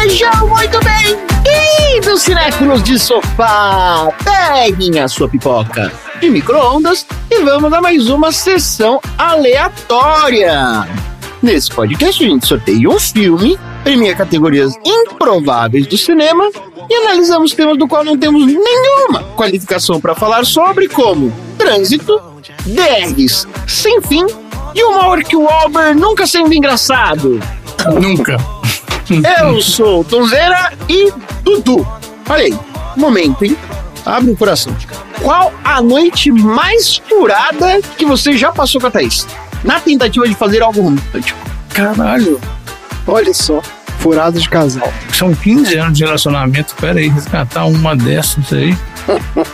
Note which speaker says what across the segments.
Speaker 1: Sejam muito bem-vindos, cinéfilos de sofá! Peguem a sua pipoca de micro-ondas e vamos a mais uma sessão aleatória. Nesse podcast, a gente sorteia um filme, premia categorias improváveis do cinema e analisamos temas do qual não temos nenhuma qualificação para falar sobre, como trânsito, DRs sem fim e o Mark Wahlberg nunca sendo engraçado.
Speaker 2: Nunca.
Speaker 1: Eu sou o Tonzeira e Dudu. Olha aí, momento, hein? Abre o coração. Qual a noite mais furada que você já passou com a Thaís? Na tentativa de fazer algo romântico.
Speaker 2: Caralho.
Speaker 3: Olha só, furado de casal.
Speaker 2: São 15 anos de relacionamento. Pera aí, resgatar uma dessas aí.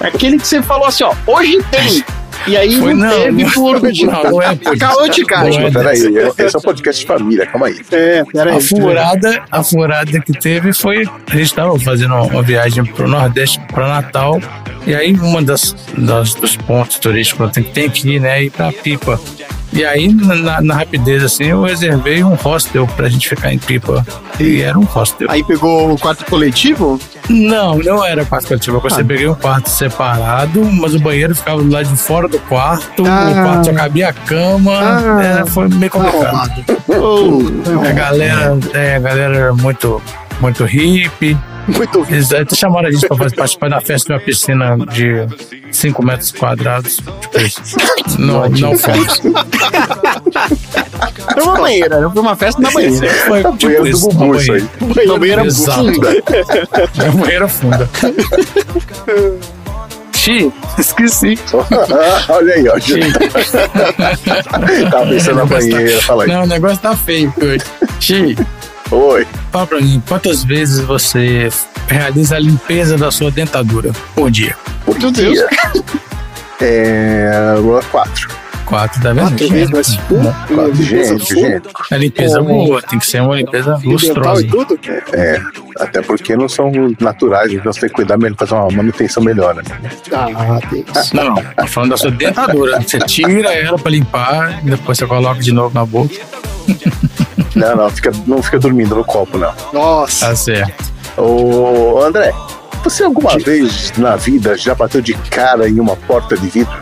Speaker 1: Aquele que você falou assim, ó, hoje tem. E aí
Speaker 2: Foi,
Speaker 1: não,
Speaker 2: não,
Speaker 1: teve
Speaker 2: não.
Speaker 1: por
Speaker 2: Não, não é
Speaker 1: caoticagem.
Speaker 2: É
Speaker 4: Peraí, esse é um podcast de família, calma aí.
Speaker 3: É, peraí.
Speaker 2: A furada, a furada que teve foi. A gente estava fazendo uma viagem pro Nordeste para Natal. E aí, uma das, das dos pontos turísticos que tem que ir, né? Ir pra Pipa. E aí, na, na rapidez, assim, eu reservei um hostel pra gente ficar em Pipa. E era um hostel.
Speaker 1: Aí pegou o quarto coletivo?
Speaker 2: Não, não era quarto coletivo. Eu você peguei um quarto separado, mas o banheiro ficava do lado de fora do quarto,
Speaker 3: Ah.
Speaker 2: o quarto só cabia a cama.
Speaker 3: Ah.
Speaker 2: Era, foi meio complicado.
Speaker 1: Oh,
Speaker 2: A galera, é, a galera era muito, muito hippie.
Speaker 3: Muito
Speaker 2: Eles até chamaram a gente pra participar da festa de uma piscina de 5 metros quadrados. Tipo isso. Não, não fomos.
Speaker 1: Foi uma banheira, né? foi uma festa na banheira.
Speaker 2: Foi tipo
Speaker 4: do
Speaker 2: isso.
Speaker 4: Bubu,
Speaker 2: uma
Speaker 4: isso aí.
Speaker 2: banheira.
Speaker 1: Banheira
Speaker 2: Exato.
Speaker 1: funda.
Speaker 2: É banheira funda. Xi, esqueci.
Speaker 4: Olha aí, ó. Tava pensando na banheira, fala aí.
Speaker 2: Não, o negócio tá feio hoje. Xi,
Speaker 4: Oi.
Speaker 2: fala pra mim, quantas vezes você realiza a limpeza da sua dentadura por dia?
Speaker 4: Por
Speaker 1: Meu
Speaker 4: dia. É. Quatro.
Speaker 2: Quatro, tá vendo?
Speaker 3: Quatro vezes, mas
Speaker 2: Bom,
Speaker 4: Quatro.
Speaker 3: limpeza
Speaker 4: Gente, gente.
Speaker 2: A limpeza
Speaker 3: Homem.
Speaker 2: boa, tem que ser uma limpeza lustrosa.
Speaker 3: tudo?
Speaker 4: É. Até porque não são naturais, então você tem que cuidar melhor, fazer uma manutenção melhor, né?
Speaker 3: Ah, tem.
Speaker 2: Não, não, tô falando da sua dentadura. Você tira ela pra limpar, depois você coloca de novo na boca.
Speaker 4: Não, não, fica, não fica dormindo no copo, não.
Speaker 3: Nossa.
Speaker 2: Tá certo.
Speaker 4: Ô, André, você alguma vez na vida já bateu de cara em uma porta de vidro?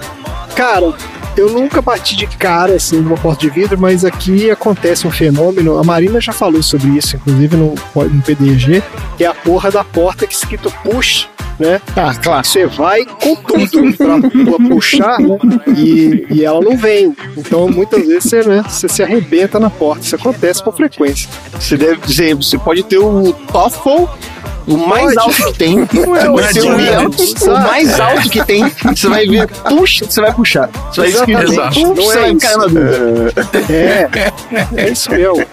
Speaker 3: Cara, eu nunca bati de cara assim numa porta de vidro, mas aqui acontece um fenômeno. A Marina já falou sobre isso, inclusive no, no PDG, que é a porra da porta que escrito push, né?
Speaker 1: Ah, claro.
Speaker 3: Você vai com tudo pra, puxar, né? E, e ela não vem. Então muitas vezes você, né, você se arrebenta na porta. Isso acontece com frequência.
Speaker 1: Você deve dizer, você pode ter o TOEFL, o mais
Speaker 3: Pode.
Speaker 1: alto que tem.
Speaker 3: É
Speaker 1: Vai ser o. IELTS, o mais alto que tem. Você vai ver, puxa, você vai puxar. Você vai escrever, puxa, você vai
Speaker 3: isso.
Speaker 1: cair na dúvida.
Speaker 3: É, é isso mesmo.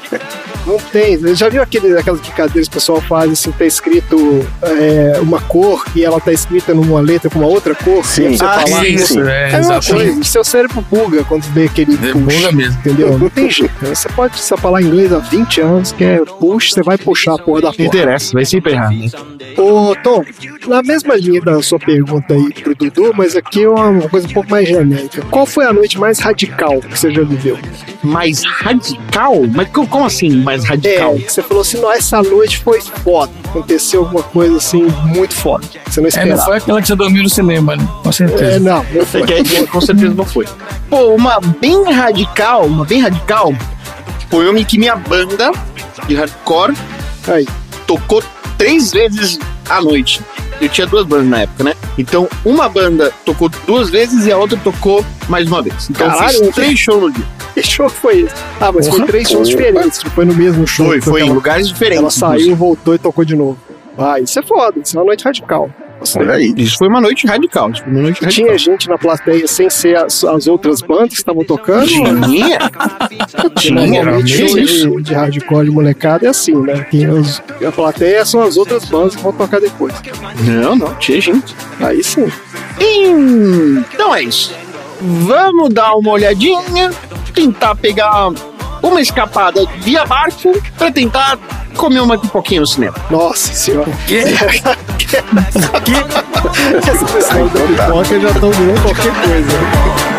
Speaker 3: Não tem. Você Já viu aquele, aquelas brincadeiras que o pessoal faz assim, tá escrito é, uma cor e ela tá escrita numa letra com uma outra cor?
Speaker 4: Sim.
Speaker 1: Ah,
Speaker 3: você falar
Speaker 1: sim,
Speaker 3: isso.
Speaker 2: Isso, é,
Speaker 3: É a mesma
Speaker 2: exatamente.
Speaker 3: coisa. Seu cérebro buga quando vê aquele
Speaker 2: É,
Speaker 3: push.
Speaker 2: buga mesmo.
Speaker 3: Entendeu? Não tem jeito. Você pode só falar inglês há 20 anos, que é push, você vai puxar a porra da
Speaker 1: Não
Speaker 3: porta.
Speaker 1: interessa, vai sempre errar.
Speaker 3: Ô, Tom, na mesma linha da sua pergunta aí pro Dudu, mas aqui é uma coisa um pouco mais genérica. Qual foi a noite mais radical que você já viveu?
Speaker 1: Mais radical? Mas co- como assim, mais radical?
Speaker 3: É, que você falou assim, não, essa noite foi foda. Aconteceu alguma coisa assim, muito foda. Você não
Speaker 2: É,
Speaker 3: esperava.
Speaker 2: não foi aquela que você dormiu no cinema, né? Com
Speaker 3: É,
Speaker 2: certeza.
Speaker 3: não, não foi.
Speaker 1: É que- que com certeza não foi. Pô, uma bem radical, uma bem radical, foi uma em que minha banda de hardcore
Speaker 3: Aí.
Speaker 1: tocou três vezes à noite. Eu tinha duas bandas na época, né? Então, uma banda tocou duas vezes e a outra tocou mais uma vez. Então, eu
Speaker 3: Caralho,
Speaker 1: fiz três shows no dia.
Speaker 3: Que show foi esse? Ah, mas foi
Speaker 2: Porra.
Speaker 3: três shows diferentes, não foi no mesmo show.
Speaker 1: Foi, foi em
Speaker 3: ela,
Speaker 1: lugares diferentes.
Speaker 3: ela saiu, voltou e tocou de novo. Ah, isso é foda, isso é uma noite radical.
Speaker 4: Olha aí.
Speaker 1: Isso foi uma noite radical. Tipo, uma noite radical.
Speaker 3: Tinha gente na plateia sem ser as, as outras bandas que estavam tocando.
Speaker 1: Tinha? Tinha,
Speaker 3: show
Speaker 1: isso?
Speaker 3: de, de hardcore de molecada é assim, né? Tem os- a plateia são as outras bandas que vão tocar depois.
Speaker 1: Não, não, tinha gente.
Speaker 3: Aí sim.
Speaker 1: Então é isso. Vamos dar uma olhadinha, tentar pegar uma escapada via barco para tentar comer uma pipoquinha no cinema.
Speaker 3: Nossa senhora.
Speaker 2: Que?
Speaker 3: Essa questão da pipoca já estão virando qualquer coisa.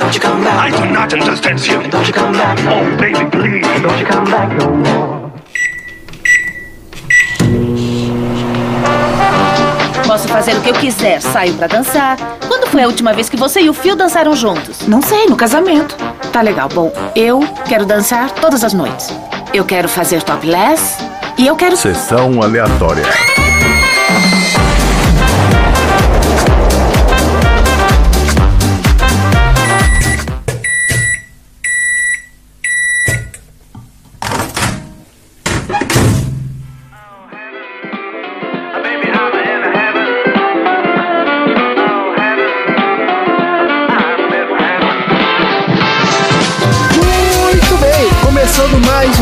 Speaker 5: Don't you come back. I do not understand you. Don't you come back. Oh, baby, please. Don't you come back no more.
Speaker 6: Posso fazer o que eu quiser. Saio pra dançar. Quando foi a última vez que você e o Phil dançaram juntos? Não sei, no casamento. Tá legal. Bom, eu quero dançar todas as noites. Eu quero fazer topless. E eu quero.
Speaker 7: Sessão aleatória.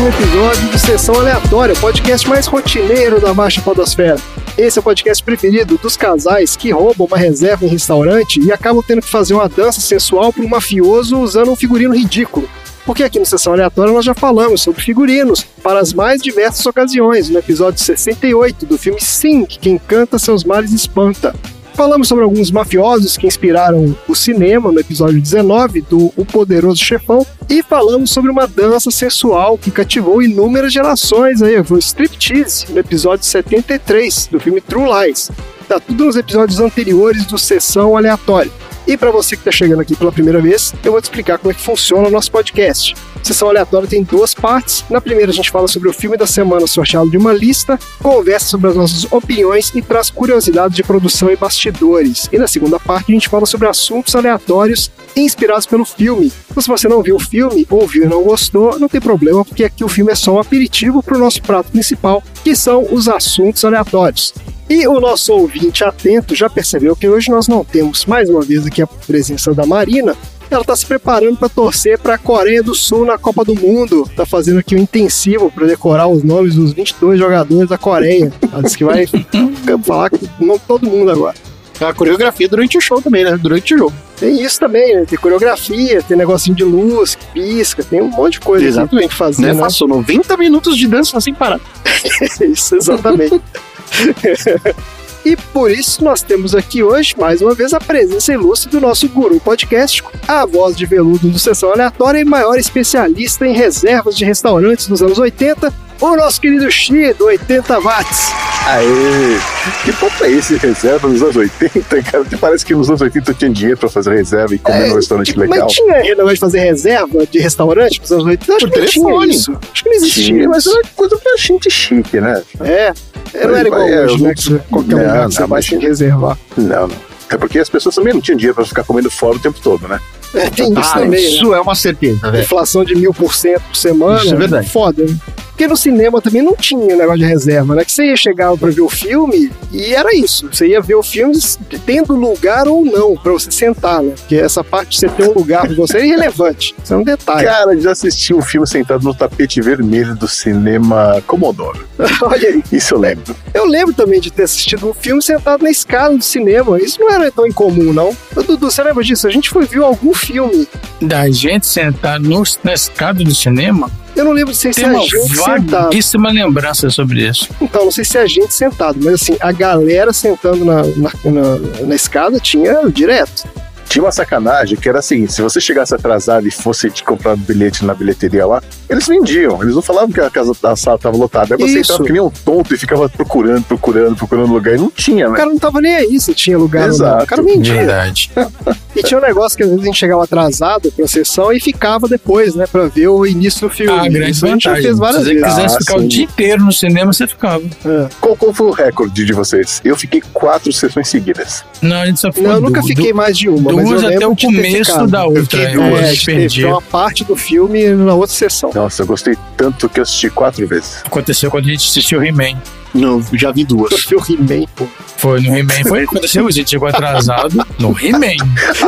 Speaker 3: Episódio de Sessão Aleatória, o podcast mais rotineiro da Marcha Podosfera. Esse é o podcast preferido dos casais que roubam uma reserva em restaurante e acabam tendo que fazer uma dança sensual para um mafioso usando um figurino ridículo. Porque aqui no Sessão Aleatória nós já falamos sobre figurinos para as mais diversas ocasiões, no episódio 68 do filme Sim, que quem canta seus males espanta. Falamos sobre alguns mafiosos que inspiraram o cinema no episódio 19 do O Poderoso Chefão e falamos sobre uma dança sensual que cativou inúmeras gerações aí, foi o striptease no episódio 73 do filme True Lies. Tá tudo nos episódios anteriores do Sessão Aleatória. E para você que está chegando aqui pela primeira vez, eu vou te explicar como é que funciona o nosso podcast. Sessão aleatória tem duas partes. Na primeira, a gente fala sobre o filme da semana sorteado de uma lista, conversa sobre as nossas opiniões e traz curiosidades de produção e bastidores. E na segunda parte, a gente fala sobre assuntos aleatórios inspirados pelo filme. Então, se você não viu o filme, ouviu e não gostou, não tem problema, porque aqui o filme é só um aperitivo para o nosso prato principal, que são os assuntos aleatórios. E o nosso ouvinte atento já percebeu que hoje nós não temos mais uma vez aqui a presença da Marina. Ela está se preparando para torcer para a Coreia do Sul na Copa do Mundo. Está fazendo aqui um intensivo para decorar os nomes dos 22 jogadores da Coreia. Ela disse que vai falar com todo mundo agora.
Speaker 1: A coreografia durante o show também, né? Durante o jogo.
Speaker 3: Tem isso também, né? Tem coreografia, tem negocinho de luz pisca, tem um monte de coisa assim que tem que fazer,
Speaker 1: Né?
Speaker 3: né?
Speaker 1: Passou 90 minutos de dança sem parar.
Speaker 3: Isso, exatamente. E por isso nós temos aqui hoje, mais uma vez, a presença ilustre do nosso guru podcástico, a voz de veludo do Sessão Aleatória e maior especialista em reservas de restaurantes dos anos 80, o nosso querido Xi, do 80 watts.
Speaker 4: Aê! Que papo é esse? Reserva nos anos 80, cara? Até parece que nos anos 80 eu tinha dinheiro pra fazer reserva e comer num restaurante
Speaker 3: Tipo,
Speaker 4: legal.
Speaker 3: Mas tinha negócio de fazer reserva de restaurante nos anos 80? Acho
Speaker 1: Por
Speaker 3: que não tinha
Speaker 1: telefone.
Speaker 3: isso. Acho que não existia
Speaker 4: Tinha, mas era coisa pra gente chique, né?
Speaker 3: É, é, não era igual
Speaker 4: É,
Speaker 3: hoje, né? Você- qualquer
Speaker 4: Não,
Speaker 3: lugar que você
Speaker 4: não,
Speaker 3: vai tem que reservar.
Speaker 4: Não, não. É porque as pessoas também não tinham dinheiro pra ficar comendo fora o tempo todo, né?
Speaker 3: É, tem isso
Speaker 1: Ah,
Speaker 3: também, né?
Speaker 1: isso é uma certeza, velho.
Speaker 3: inflação de mil por cento por semana.
Speaker 1: Isso é verdade.
Speaker 3: Foda, né? Porque no cinema também não tinha negócio de reserva, né? Que você ia chegar pra ver o filme e era isso. Você ia ver o filme tendo lugar ou não pra você sentar, né? Porque essa parte de você ter um lugar pra você é irrelevante. Isso é um detalhe.
Speaker 4: Cara, já assisti um filme sentado no tapete vermelho do cinema Comodoro.
Speaker 3: Olha aí.
Speaker 4: Isso eu lembro.
Speaker 3: Eu lembro também de ter assistido um filme sentado na escada do cinema. Isso não era tão incomum, não. Ô, Dudu, você lembra disso? A gente foi ver algum filme.
Speaker 2: Da gente sentar no, na escada do cinema,
Speaker 3: Eu não lembro se se
Speaker 2: tem
Speaker 3: a
Speaker 2: uma
Speaker 3: gente sentado.
Speaker 2: vaguíssima lembrança sobre isso.
Speaker 3: Então, não sei se é a gente sentado, mas assim, a galera sentando na, na, na- na escada tinha direto.
Speaker 4: Tinha uma sacanagem que era assim: se você chegasse atrasado e fosse te comprar um bilhete na bilheteria lá, eles vendiam. Eles não falavam que a casa da sala estava lotada. Aí você
Speaker 3: Isso.
Speaker 4: entrava que nem um tonto e ficava procurando, procurando, procurando lugar. E não tinha,
Speaker 3: O
Speaker 4: né?
Speaker 3: cara não tava nem aí se tinha lugar ou não.
Speaker 4: Exato.
Speaker 3: O cara vendia.
Speaker 2: Verdade.
Speaker 3: E tinha um negócio que às vezes a gente chegava atrasado pra sessão e ficava depois, né, pra ver o início do filme.
Speaker 2: Ah, a grande
Speaker 3: Isso a gente já
Speaker 2: vantagem.
Speaker 3: fez
Speaker 2: Se
Speaker 3: várias
Speaker 2: você
Speaker 3: vezes.
Speaker 2: quisesse
Speaker 4: Ah,
Speaker 2: ficar o
Speaker 4: sim.
Speaker 2: dia inteiro no cinema, você ficava.
Speaker 3: É.
Speaker 4: Qual, qual foi o recorde de vocês? Eu fiquei quatro sessões seguidas.
Speaker 2: Não, a gente só foi
Speaker 3: Não, eu nunca fiquei mais de uma,
Speaker 2: duas até o começo
Speaker 3: ficado.
Speaker 2: da outra. Eu
Speaker 3: é,
Speaker 2: perdi.
Speaker 3: uma parte do filme na outra sessão.
Speaker 4: Nossa, eu gostei tanto que eu assisti quatro vezes.
Speaker 2: Aconteceu quando a gente assistiu He-Man.
Speaker 1: Não, já vi duas.
Speaker 3: Vi o He-Man, pô.
Speaker 2: Foi no He-Man. Foi aconteceu, a gente chegou atrasado no He-Man.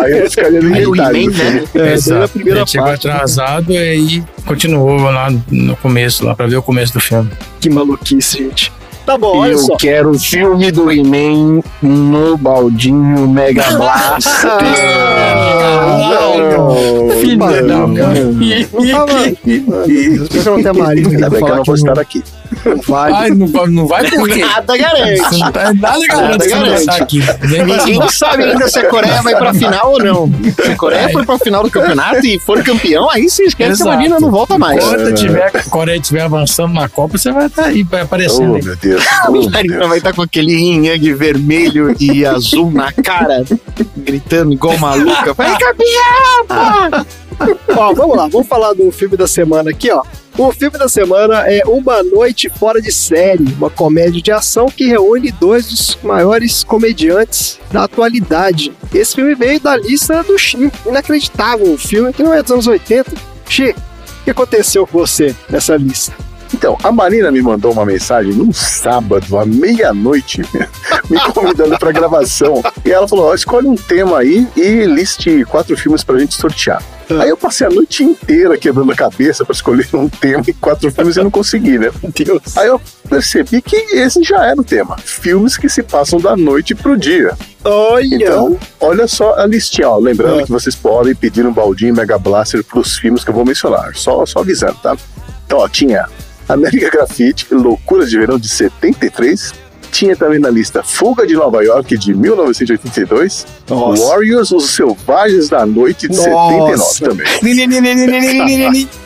Speaker 4: Aí eu ficaria no
Speaker 1: Aí o
Speaker 4: metade
Speaker 1: He-Man, né?
Speaker 3: É,
Speaker 2: Exato. a
Speaker 3: primeira
Speaker 2: gente chegou
Speaker 3: parte.
Speaker 2: atrasado e aí continuou lá no começo, lá pra ver o começo do filme.
Speaker 3: Que maluquice, gente. Tá bom, olha
Speaker 1: eu
Speaker 3: só.
Speaker 1: quero o filme do He-Man no baldinho Mega Blaster.
Speaker 3: Ah,
Speaker 2: Ronaldo. Filho da.
Speaker 3: Ah, Deus, por que não Marina aqui
Speaker 4: Ainda bem que eu não vou estar aqui.
Speaker 3: não vai?
Speaker 2: Ai, não, não vai por quê?
Speaker 1: Nada garante.
Speaker 2: Não tá nada garante vai estar aqui.
Speaker 1: Ninguém sabe ainda se a Coreia vai pra final ou não. Se a Coreia for pra final do campeonato e for campeão, aí se esquece que a. Marina não volta mais.
Speaker 2: Enquanto tiver, a Coreia estiver avançando na Copa, você vai estar aí, vai
Speaker 4: Oh,
Speaker 2: aparecendo. aí.
Speaker 4: meu Deus.
Speaker 1: A
Speaker 4: Oh,
Speaker 1: Marina vai estar com aquele yin vermelho e azul na cara, gritando igual maluca. Vai
Speaker 3: Ó, vamos lá, vamos falar do filme da semana aqui, ó. O filme da semana é Uma Noite Fora de Série, uma comédia de ação que reúne dois dos maiores comediantes da atualidade. Esse filme veio da lista do Xi, inacreditável, um filme que não é dos anos 80. Xi, o que aconteceu com você nessa lista?
Speaker 4: Então, a Marina me mandou uma mensagem num sábado, à meia-noite, me convidando para gravação. E ela falou: ó, escolhe um tema aí e liste quatro filmes pra gente sortear. Aí eu passei a noite inteira quebrando a cabeça para escolher um tema e quatro filmes e não consegui, né?
Speaker 3: Deus.
Speaker 4: Aí eu percebi que esse já era o tema: filmes que se passam da noite pro dia.
Speaker 3: Olha!
Speaker 4: Então, olha só a listinha, ó. Lembrando
Speaker 3: Ah.
Speaker 4: que vocês podem pedir um baldinho Mega Blaster pros filmes que eu vou mencionar. Só, só avisando, tá? Então, ó, tinha América Graffiti, Loucuras de Verão de 73. Tinha também na lista Fuga de Nova York de 1982,
Speaker 3: Nossa.
Speaker 4: Warriors, Os Selvagens da Noite de
Speaker 3: Nossa.
Speaker 4: 79 também.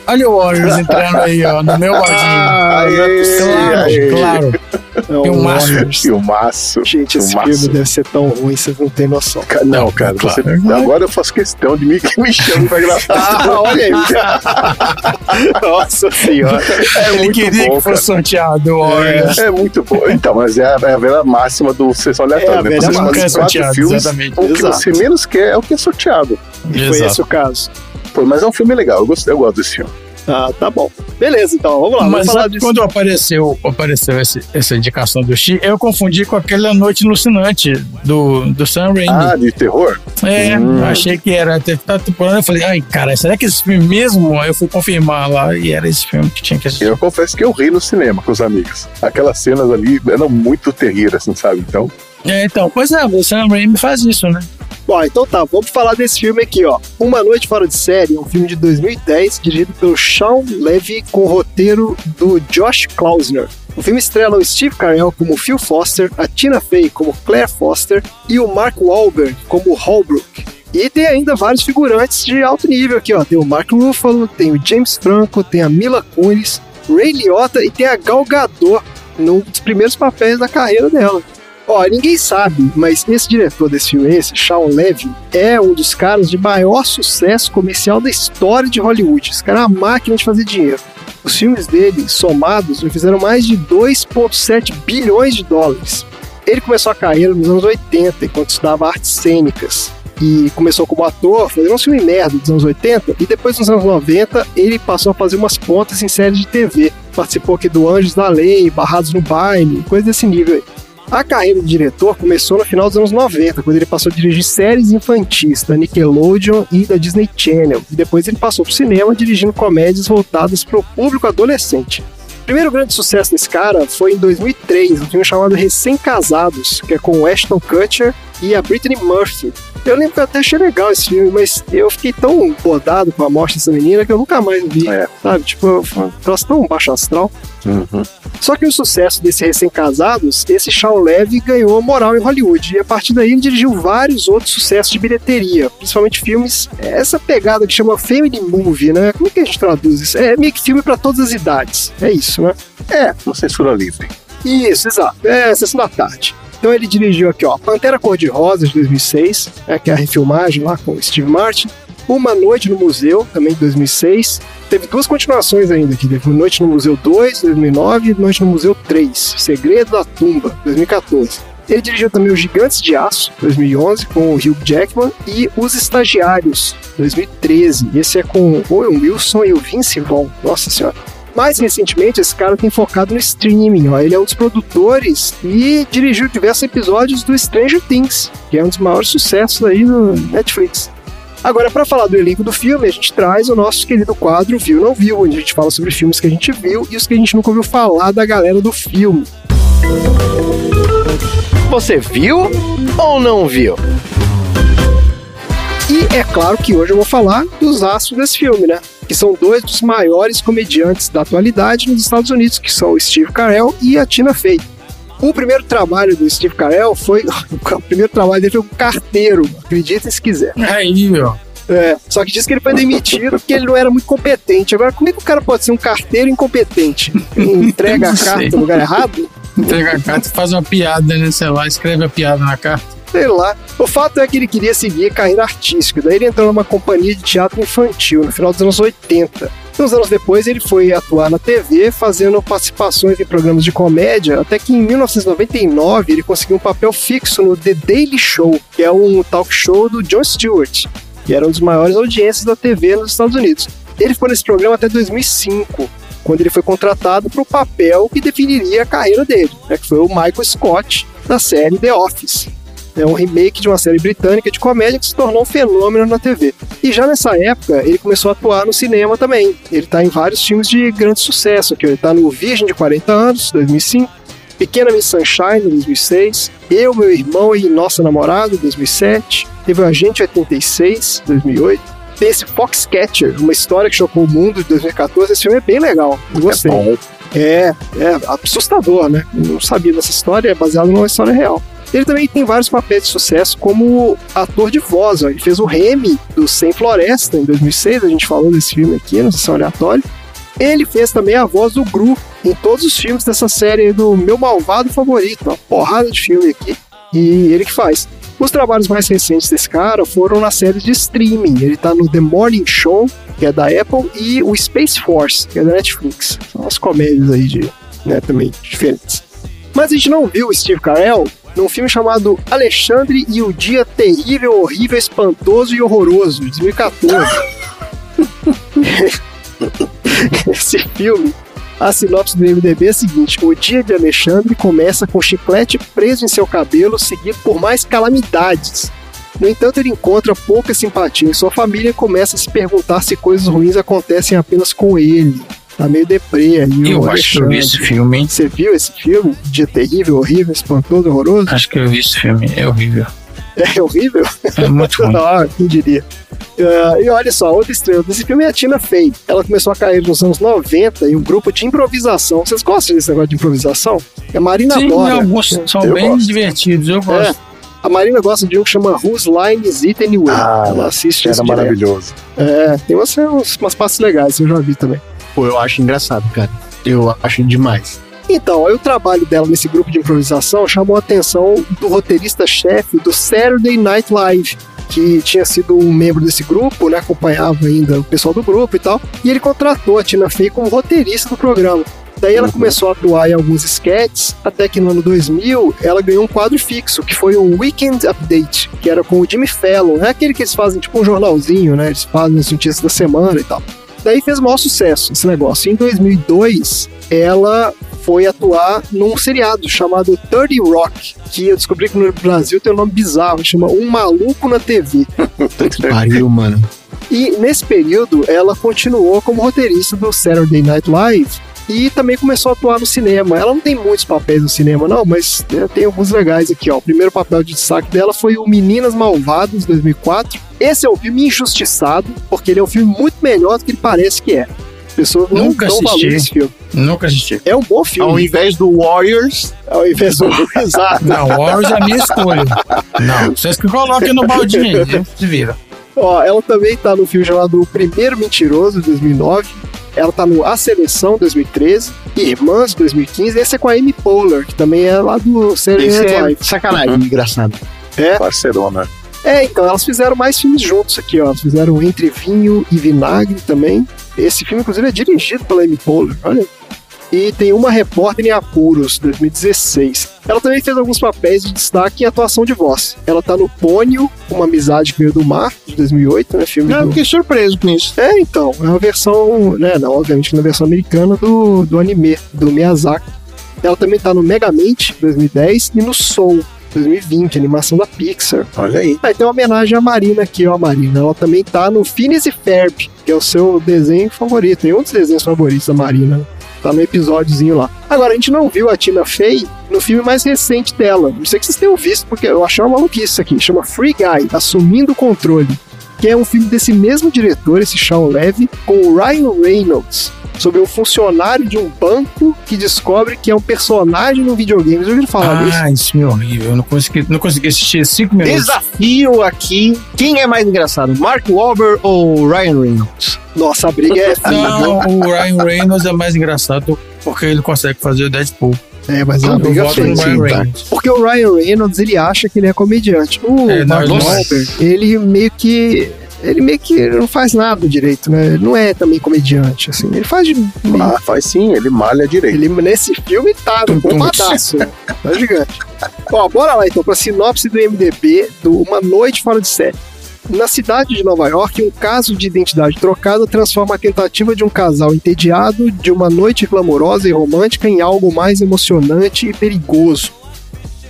Speaker 2: Olha o Warriors entrando aí, ó, no meu
Speaker 3: ah,
Speaker 4: Aê,
Speaker 3: claro,
Speaker 4: aê.
Speaker 2: claro.
Speaker 3: Não,
Speaker 2: Filmaço.
Speaker 3: Warriors.
Speaker 4: Filmaço.
Speaker 3: Gente, esse
Speaker 4: filmaço.
Speaker 3: filme deve ser tão ruim, vocês não têm noção.
Speaker 4: Ca- Não, cara,
Speaker 2: claro.
Speaker 4: você- agora eu faço questão de me, que me chame pra gravar.
Speaker 3: Ah, olha aí. Nossa senhora.
Speaker 4: É
Speaker 2: Ele
Speaker 4: muito
Speaker 2: queria
Speaker 4: bom,
Speaker 2: que fosse
Speaker 4: cara.
Speaker 2: sorteado Warriors.
Speaker 4: É muito bom. Então, mas é a, é a velha máxima do sessão
Speaker 3: É a
Speaker 4: aleatória. né? Você
Speaker 2: Nunca é
Speaker 4: quatro
Speaker 2: sorteado,
Speaker 4: filmes,
Speaker 2: exatamente.
Speaker 4: O que
Speaker 3: Exato.
Speaker 4: você menos quer é o que é sorteado.
Speaker 3: E foi
Speaker 2: Exato.
Speaker 3: esse o caso.
Speaker 4: Pô, mas é um filme legal, eu gosto, eu gosto desse filme.
Speaker 3: Ah, tá bom. Beleza, então, vamos lá. Vamos
Speaker 2: Mas
Speaker 3: disso.
Speaker 2: quando apareceu, apareceu esse- essa indicação do X, eu confundi com aquela Noite Alucinante do, do Sam Raimi.
Speaker 4: Ah, de terror?
Speaker 2: é,
Speaker 4: hum.
Speaker 2: achei que era até tá temporada. Eu falei, ai, cara, será que esse filme mesmo? Aí eu fui confirmar lá e era esse filme que tinha que assistir.
Speaker 4: Eu confesso que eu ri no cinema com os amigos. Aquelas cenas ali eram muito terríveis, assim, sabe? Então,
Speaker 2: É, então, pois é, o Sam Raimi faz isso, né?
Speaker 3: Bom, então tá, vamos falar desse filme aqui, ó. Uma Noite Fora de Série, um filme de 2010, dirigido pelo Sean Levy, com o roteiro do Josh Klausner. O filme estrela o Steve Carell como Phil Foster, a Tina Fey como Claire Foster e o Mark Wahlberg como Holbrook. E tem ainda vários figurantes de alto nível aqui, ó. Tem o Mark Ruffalo, tem o James Franco, tem a Mila Kunis, Ray Liotta e tem a Gal Gadot num dos primeiros papéis da carreira dela. Ó, ninguém sabe, mas esse diretor desse filme, esse, Shawn Levy, é um dos caras de maior sucesso comercial da história de Hollywood. Esse cara é uma máquina de fazer dinheiro. Os filmes dele, somados, fizeram mais de 2,7 bilhões de dólares. Ele começou a carreira nos anos 80, enquanto estudava artes cênicas. E começou como ator, fazendo um filme merda dos anos 80, e depois nos anos 90 ele passou a fazer umas pontas em séries de TV. Participou aqui do Anjos da Lei, Barrados no Baile, coisa desse nível aí. A carreira de diretor começou no final dos anos 90, quando ele passou a dirigir séries infantis da Nickelodeon e da Disney Channel. E depois ele passou para o cinema dirigindo comédias voltadas para o público adolescente. O primeiro grande sucesso desse cara foi em 2003, um filme chamado Recém-Casados, que é com Ashton Kutcher e a Brittany Murphy. Eu lembro que eu até achei legal esse filme, mas eu fiquei tão bodado com a morte dessa menina que eu nunca mais vi,
Speaker 4: É.
Speaker 3: sabe? Tipo, um troço tão baixo astral.
Speaker 4: uhum.
Speaker 3: Só que o sucesso desse Recém-Casados, esse Shawn Levy ganhou moral em Hollywood. E a partir daí ele dirigiu vários outros sucessos de bilheteria, principalmente filmes. Essa pegada que chama Family Movie, né? Como é que a gente traduz isso? É meio que filme para todas as idades. É isso, né?
Speaker 4: é, uma censura livre.
Speaker 3: Isso, exato. É, sessão da tarde. Então ele dirigiu aqui, ó, Pantera Cor-de-Rosa, de 2006, é, que é a refilmagem lá com Steve Martin. Uma Noite no Museu, também de 2006. Teve duas continuações ainda aqui. Teve Noite no Museu 2, 2009, e Noite no Museu 3, Segredo da Tumba, 2014. Ele dirigiu também Os Gigantes de Aço, 2011, com o Hugh Jackman, e Os Estagiários, 2013. Esse é com o Owen Wilson e o Vince Vaughn. Nossa Senhora. Mais recentemente, esse cara tem focado no streaming. Ó. Ele é um dos produtores e dirigiu diversos episódios do Stranger Things, que é um dos maiores sucessos aí no Netflix. Agora, para falar do elenco do filme, a gente traz o nosso querido quadro Viu Não Viu, onde a gente fala sobre filmes que a gente viu e os que a gente nunca ouviu falar da galera do filme.
Speaker 1: Você viu ou não viu?
Speaker 3: E é claro que hoje eu vou falar dos astros desse filme, né? Que são dois dos maiores comediantes da atualidade nos Estados Unidos, que são o Steve Carell e a Tina Fey. O primeiro trabalho do Steve Carell foi. O primeiro trabalho dele foi um carteiro, acreditem se quiser.
Speaker 2: Aí, ó.
Speaker 3: É, só que diz que ele foi demitido porque ele não era muito competente. Agora, como é que o cara pode ser um carteiro incompetente? Entrega a carta no lugar errado?
Speaker 2: Entrega a carta e faz uma piada, né? Sei lá, escreve a piada na carta.
Speaker 3: Sei lá. O fato é que ele queria seguir carreira artística. Daí ele entrou numa companhia de teatro infantil no final dos anos 80. Uns anos depois ele foi atuar na TV, fazendo participações em programas de comédia, até que em 1999 ele conseguiu um papel fixo no The Daily Show, que é um talk show do Jon Stewart, que era um dos maiores audiências da TV nos Estados Unidos. Ele ficou nesse programa até 2005, quando ele foi contratado para o papel que definiria a carreira dele, né, que foi o Michael Scott, da série The Office. É um remake de uma série britânica de comédia que se tornou um fenômeno na TV. E já nessa época, ele começou a atuar no cinema também. Ele está em vários filmes de grande sucesso. Aqui, ó. ele está no Virgem de 40 anos, 2005, Pequena Miss Sunshine, 2006, Eu, Meu Irmão e Nossa Namorada, 2007, teve o Agente 86, 2008, tem esse Foxcatcher, uma história que chocou o mundo, de 2014. Esse filme é bem legal, eu gostei.
Speaker 4: É.
Speaker 3: É, é assustador, né? Eu não sabia dessa história, é baseado numa história real. Ele também tem vários papéis de sucesso como ator de voz. Ó. Ele fez o Remy do Sem Floresta em 2006, a gente falou desse filme aqui, não sei se é aleatório. Ele fez também a voz do Gru em todos os filmes dessa série do Meu Malvado Favorito, uma porrada de filme aqui. E ele que faz. Os trabalhos mais recentes desse cara foram na série de streaming. Ele tá no The Morning Show, que é da Apple, e o Space Force, que é da Netflix. São umas comédias aí de, né, também diferentes. Mas a gente não viu o Steve Carell num filme chamado Alexandre e o Dia Terrível, Horrível, Espantoso e Horroroso, de 2014. Esse filme, a sinopse do MDB é a seguinte: O dia de Alexandre começa com chiclete preso em seu cabelo, seguido por mais calamidades. No entanto, ele encontra pouca simpatia em sua família e começa a se perguntar se coisas ruins acontecem apenas com ele. Tá meio deprê aí.
Speaker 2: Eu acho que eu vi esse filme, hein?
Speaker 3: Você viu esse filme? Dia terrível, horrível, espantoso, horroroso?
Speaker 2: Acho que eu vi esse filme. É horrível.
Speaker 3: É horrível?
Speaker 2: É muito ruim.
Speaker 3: Ah, quem diria? Ah, e olha só, outra estrela desse filme é a Tina Fey. Ela começou a cair nos anos 90 em um grupo de improvisação. Vocês gostam desse negócio de improvisação? A Marina
Speaker 2: Sim,
Speaker 3: adora.
Speaker 2: alguns são
Speaker 3: Eu
Speaker 2: bem
Speaker 3: gosto.
Speaker 2: divertidos. Eu
Speaker 3: É,
Speaker 2: gosto.
Speaker 3: a Marina gosta de um que chama Whose Line Is It Anyway?
Speaker 4: Ah,
Speaker 3: Ela assiste
Speaker 4: Era maravilhoso.
Speaker 3: É, tem umas, umas, umas partes legais, eu já vi também.
Speaker 1: Pô, eu acho engraçado, cara. Eu acho demais.
Speaker 3: Então, aí o trabalho dela nesse grupo de improvisação chamou a atenção do roteirista-chefe do Saturday Night Live, que tinha sido um membro desse grupo, né, acompanhava ainda o pessoal do grupo e tal, e ele contratou a Tina Fey como roteirista do programa. Daí ela
Speaker 4: Uhum.
Speaker 3: começou a atuar em alguns sketches, até que no ano 2000 ela ganhou um quadro fixo, que foi o Weekend Update, que era com o Jimmy Fallon, é aquele que eles fazem tipo um jornalzinho, né, eles fazem as notícias da semana e tal. Daí fez o maior sucesso esse negócio. Em 2002, ela foi atuar num seriado chamado 30 Rock, que eu descobri que no Brasil tem um nome bizarro, chama Um Maluco na TV.
Speaker 1: Que pariu, mano.
Speaker 3: E nesse período, ela continuou como roteirista do Saturday Night Live e também começou a atuar no cinema. Ela não tem muitos papéis no cinema, não, mas né, tem alguns legais aqui. Ó. O primeiro papel de destaque dela foi o Meninas Malvadas, 2004. Esse é um filme injustiçado, porque ele é um filme muito melhor do que ele parece que é. As pessoas não
Speaker 2: Nunca
Speaker 3: dão valor
Speaker 2: assisti.
Speaker 3: nesse filme.
Speaker 2: Nunca assisti.
Speaker 3: É um bom
Speaker 1: Ao
Speaker 3: filme,
Speaker 1: invés do Warriors,
Speaker 3: ao invés do... Exato.
Speaker 2: Não, Warriors é a minha escolha. Não, vocês que coloquem no baldinho aí, se vira.
Speaker 3: Ó, ela também tá no filme chamado O Primeiro Mentiroso, de 2009. Ela tá no A Seleção, 2013. Irmãs, 2015. Esse é com a Amy Poehler, que também é lá do Saturday Night
Speaker 1: é sacanagem, engraçado.
Speaker 3: É,
Speaker 4: Parceirona.
Speaker 3: é, então, elas fizeram mais filmes juntos aqui, ó. Elas fizeram Entre Vinho e Vinagre também. Esse filme, inclusive, é dirigido pela Amy Poehler, olha. E tem Uma Repórter em Apuros, 2016. Ela também fez alguns papéis de destaque em atuação de voz. Ela tá no Pônio, Uma Amizade que Veio do Mar, de 2008, né? Filme
Speaker 1: Não, eu
Speaker 3: do...
Speaker 1: fiquei surpreso com isso.
Speaker 3: É, então, é uma versão, né, não, obviamente na versão americana do, do anime, do Miyazaki. Ela também tá no Megamente, 2010, e no Soul, 2020, animação da Pixar.
Speaker 4: Olha aí.
Speaker 3: Aí tem uma homenagem à Marina aqui, ó, a Marina. Ela também tá no Phineas e Ferb, que é o seu desenho favorito, é um dos desenhos favoritos da Marina. Tá no episódiozinho lá. Agora, a gente não viu a Tina Fey no filme mais recente dela. Não sei que vocês tenham visto, porque eu achei uma maluquice isso aqui. Chama Free Guy, Assumindo o Controle. Que é um filme desse mesmo diretor, esse Shawn Levy, com o Ryan Reynolds, sobre um funcionário de um banco que descobre que é um personagem no videogame. Já ouviram falar disso?
Speaker 2: Ah, isso é horrível. Eu não consegui, não consegui assistir cinco minutos.
Speaker 1: Desafio aqui. Quem é mais engraçado, Mark Wahlberg ou Ryan Reynolds?
Speaker 3: Nossa, a briga é
Speaker 2: Não, o Ryan Reynolds é mais engraçado porque ele consegue fazer o Deadpool.
Speaker 3: É, mas é uma
Speaker 2: Eu
Speaker 3: briga
Speaker 2: voto no
Speaker 3: feia.
Speaker 2: Ryan. Reynolds.
Speaker 3: Porque o Ryan Reynolds, ele acha que ele é comediante. O
Speaker 2: É,
Speaker 3: Mark. Wahlberg, ele meio que... Ele meio que não faz nada direito, né? Ele não é também comediante, assim. Ele faz de...
Speaker 4: Ah, faz sim, ele malha direito.
Speaker 3: Ele, nesse filme, tá
Speaker 2: tum.
Speaker 3: bombadaço. tá gigante. Ó, bora lá então pra sinopse do MDB do Uma Noite Fora de Série. Na cidade de Nova York, um caso de identidade trocada transforma a tentativa de um casal entediado de uma noite glamourosa e romântica em algo mais emocionante e perigoso.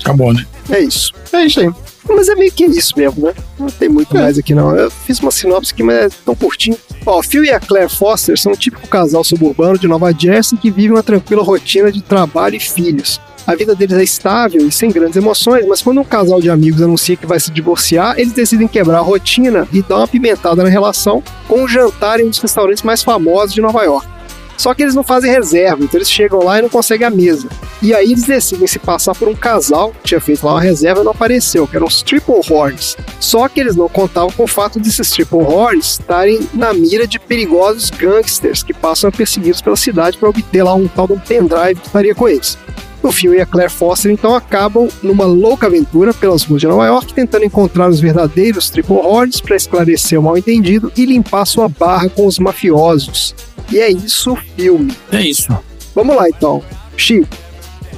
Speaker 2: Acabou, né?
Speaker 3: É isso.
Speaker 1: É isso aí.
Speaker 3: Mas é meio que isso mesmo, né? Não tem muito mais aqui, não. Eu fiz uma sinopse aqui, mas é tão curtinho. Ó, Phil e a Claire Foster são um típico casal suburbano de Nova Jersey que vive uma tranquila rotina de trabalho e filhos. A vida deles é estável e sem grandes emoções, mas quando um casal de amigos anuncia que vai se divorciar, eles decidem quebrar a rotina e dar uma pimentada na relação com um jantar em um dos restaurantes mais famosos de Nova York. Só que eles não fazem reserva, então eles chegam lá e não conseguem a mesa. E aí eles decidem se passar por um casal que tinha feito lá uma reserva e não apareceu, que eram os Triple Horns. Só que eles não contavam com o fato desses Triple Horns estarem na mira de perigosos gangsters que passam a persegui-los pela cidade para obter lá um tal de um pendrive que estaria com eles. O Phil e a Claire Foster então acabam numa louca aventura pelas ruas de Nova York, tentando encontrar os verdadeiros Triple Horns para esclarecer o mal-entendido e limpar sua barra com os mafiosos. E é isso o filme.
Speaker 2: É isso.
Speaker 3: Vamos lá então. Chico,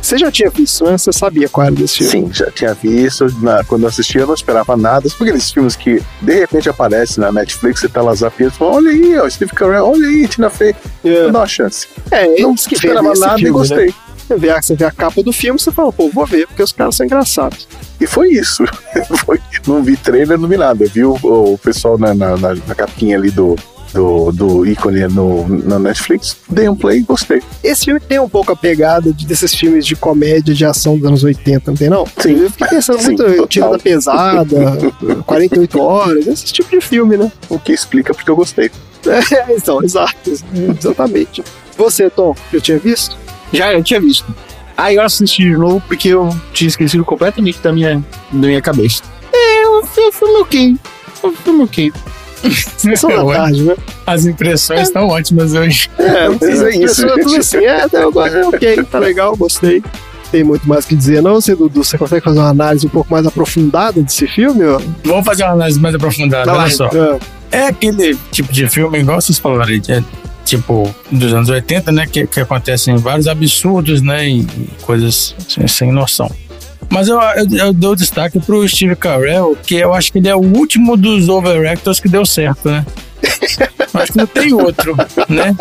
Speaker 3: você já tinha visto, né? Você sabia qual era desse filme?
Speaker 4: Sim, já tinha visto. Na- quando eu assistia, eu não esperava nada. Porque aqueles filmes que de repente aparecem na Netflix, você tá lá zapiando e fala: olha aí, ó, Steve Carell, olha aí, Tina Fey.
Speaker 3: É,
Speaker 4: Dá uma chance.
Speaker 3: é
Speaker 4: Não esperava nada e
Speaker 3: filme, né? Você, vê, a- você vê a capa do filme, você fala, pô, vou ver, porque os caras são engraçados.
Speaker 4: E foi isso. Foi- não vi trailer, não vi nada. Eu vi o, o pessoal na, na, na- na capinha ali do, do, do ícone no, na Netflix. Dei um play e gostei.
Speaker 3: Esse filme tem um pouco a pegada de- desses filmes de comédia de ação dos anos 80, não tem não?
Speaker 4: Sim.
Speaker 3: Eu fiquei pensando
Speaker 4: Sim,
Speaker 3: muito
Speaker 4: total.
Speaker 3: Tiro da Pesada, 48 Horas, esse tipo de filme, né?
Speaker 4: O que explica porque eu gostei.
Speaker 3: É, então, exato, exatamente. Você, Tom, eu tinha visto?
Speaker 1: Já eu tinha visto. Aí eu assisti de novo porque eu tinha esquecido completamente da minha, da minha cabeça. É, fi- o filme ok. O filme ok.
Speaker 3: Sessão da tarde, né?
Speaker 2: As impressões estão ótimas hoje.
Speaker 3: É,
Speaker 4: Mas é isso.
Speaker 3: tudo assim, é, gosto, é ok, tá legal, gostei. Tem muito mais o que dizer, não? Você, Dudu, você consegue fazer uma análise um pouco mais aprofundada desse filme? ó?
Speaker 2: Vamos fazer uma análise mais aprofundada.
Speaker 3: Lá,
Speaker 2: Olha só.
Speaker 3: então.
Speaker 2: É aquele tipo de filme, igual vocês falaram é tipo dos anos 80, né? Que, que acontecem vários absurdos, né? E, e coisas sem, sem noção. Mas eu, eu, eu dou destaque pro Steve Carell, que eu acho que ele é o último dos overactors que deu certo, né? Acho que não tem outro, né?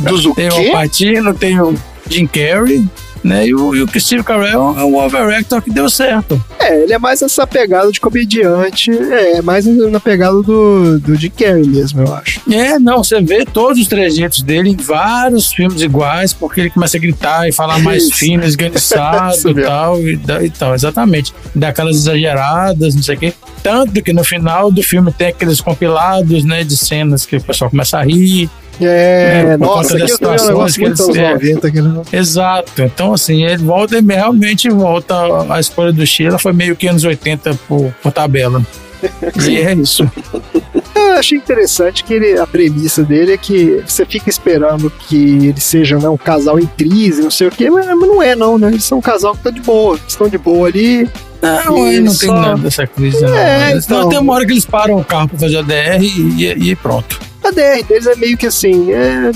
Speaker 1: Dos o
Speaker 2: Tem
Speaker 1: quê?
Speaker 2: o Patino, tem o Jim Carrey, né? E o, e o Steve Carell é um overactor que deu certo.
Speaker 3: É, ele é mais essa pegada de comediante, é, mais na pegada do, do Jim Carrey mesmo, eu acho.
Speaker 2: É, não, você vê todos os trejeitos dele em vários filmes iguais, porque ele começa a gritar e falar mais
Speaker 3: Isso.
Speaker 2: fino, esganiçado e tal, e, e tal, exatamente. Dá aquelas exageradas, não sei o quê. Tanto que no final do filme tem aqueles compilados, né, de cenas que o pessoal começa a rir.
Speaker 3: É,
Speaker 2: É, por
Speaker 3: nossa, também é um negócio
Speaker 2: que
Speaker 3: muito anos
Speaker 2: é.
Speaker 3: 90, aquele.
Speaker 2: Exato. Então, assim, ele volta e realmente volta. A escolha do Sheila foi meio que anos 80 por, por tabela. E é isso.
Speaker 3: Eu achei interessante que ele, a premissa dele é que você fica esperando que eles sejam né, um casal em crise, não sei o quê, mas, mas não é não, né? Eles são um casal que tá de boa, estão de boa ali.
Speaker 2: Não, aí não tem
Speaker 3: Só-
Speaker 2: nada dessa crise, não.
Speaker 3: É,
Speaker 2: Eles-
Speaker 3: então.
Speaker 2: Tem uma hora que eles param o carro pra fazer a DR e, e pronto.
Speaker 3: A DR deles é meio que assim, é,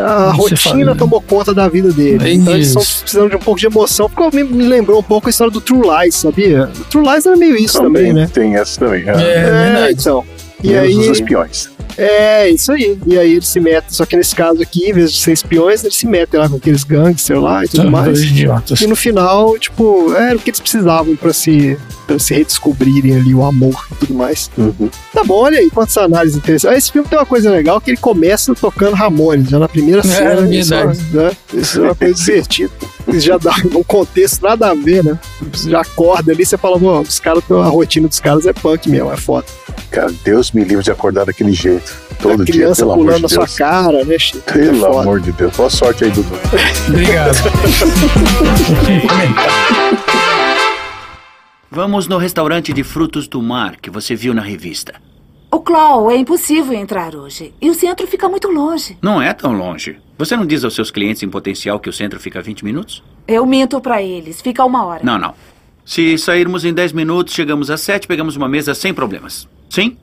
Speaker 3: a
Speaker 2: Você
Speaker 3: rotina
Speaker 2: fala.
Speaker 3: tomou conta da vida deles.
Speaker 2: É
Speaker 3: então eles estão precisando de um pouco de emoção. Ficou, me, me lembrou um pouco a história do True Lies, sabia? O True Lies era meio isso também, né?
Speaker 4: Tem essa também.
Speaker 2: É,
Speaker 4: É.
Speaker 2: verdade.
Speaker 3: então. E
Speaker 4: Menos
Speaker 3: aí,
Speaker 4: os espiões.
Speaker 3: É, isso aí. E aí eles se metem, só que nesse caso aqui, em vez de ser espiões, eles se metem lá com aqueles gangsters lá e tudo
Speaker 2: São
Speaker 3: mais.
Speaker 2: idiotas.
Speaker 3: E no final, tipo, era o que eles precisavam pra se, pra se redescobrirem ali o amor e tudo mais.
Speaker 4: Uhum.
Speaker 3: Tá bom, olha aí quantas análises interessantes. Ah, Esse filme tem uma coisa legal que ele começa tocando Ramones, já na primeira cena. isso,
Speaker 2: verdade.
Speaker 3: né? Isso é uma coisa divertida. já dá um contexto nada a ver, né? Você já acorda ali, você fala, "Pô, os caras, a rotina dos caras é punk mesmo, é foda.
Speaker 4: Cara, Deus me livre de acordar daquele jeito. Todo
Speaker 3: a
Speaker 4: dia,
Speaker 3: criança
Speaker 4: pelo amor
Speaker 3: pulando
Speaker 4: de
Speaker 3: na sua cara, né, Chico? É
Speaker 4: Pelo
Speaker 3: foda.
Speaker 4: amor de Deus. Boa sorte aí, Dudu.
Speaker 2: Obrigado.
Speaker 7: Vamos no restaurante de frutos do mar que você viu na revista.
Speaker 8: O Claw, é impossível entrar hoje. E o centro fica muito longe.
Speaker 7: Não é tão longe. Você não diz aos seus clientes em potencial que o centro fica a 20 minutos?
Speaker 8: Eu minto pra eles. Fica uma hora.
Speaker 7: Não, não. Se sairmos em 10 minutos, chegamos às 7, pegamos uma mesa sem problemas. Sim?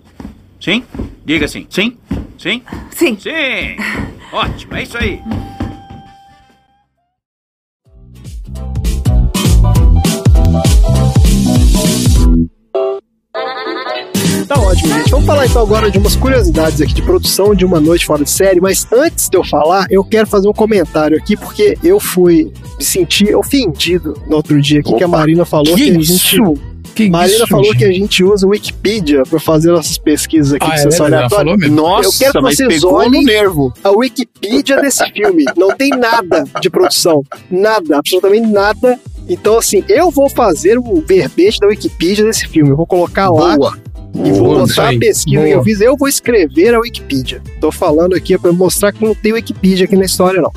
Speaker 7: Sim? Diga sim. Sim? Sim?
Speaker 8: Sim.
Speaker 7: Sim! Ótimo, é isso aí.
Speaker 3: Tá ótimo, gente. Vamos falar então agora de umas curiosidades aqui de produção de Uma Noite Fora de Série, mas antes de eu falar, eu quero fazer um comentário aqui, porque eu fui me sentir ofendido no outro dia aqui, que a
Speaker 4: Opa,
Speaker 3: Marina falou que,
Speaker 2: que
Speaker 3: a gente.
Speaker 2: Que
Speaker 3: Marina
Speaker 2: isso,
Speaker 3: falou
Speaker 2: gente?
Speaker 3: que a gente usa o Wikipedia pra fazer nossas pesquisas aqui
Speaker 2: Ah,
Speaker 3: de
Speaker 2: é
Speaker 3: aleatória.
Speaker 1: Nossa,
Speaker 3: Eu quero que
Speaker 1: mas
Speaker 3: vocês
Speaker 1: pegou
Speaker 3: olhem-
Speaker 1: no nervo.
Speaker 3: A Wikipedia desse filme não tem nada de produção. Nada, absolutamente nada. Então, assim, eu vou fazer o verbete da Wikipedia desse filme. Eu vou colocar lá
Speaker 1: Boa.
Speaker 3: E vou
Speaker 2: Boa,
Speaker 3: botar a pesquisa que
Speaker 2: Boa.
Speaker 3: eu fiz. Eu vou escrever a Wikipedia. Tô falando aqui para mostrar que não tem Wikipedia aqui na história, não.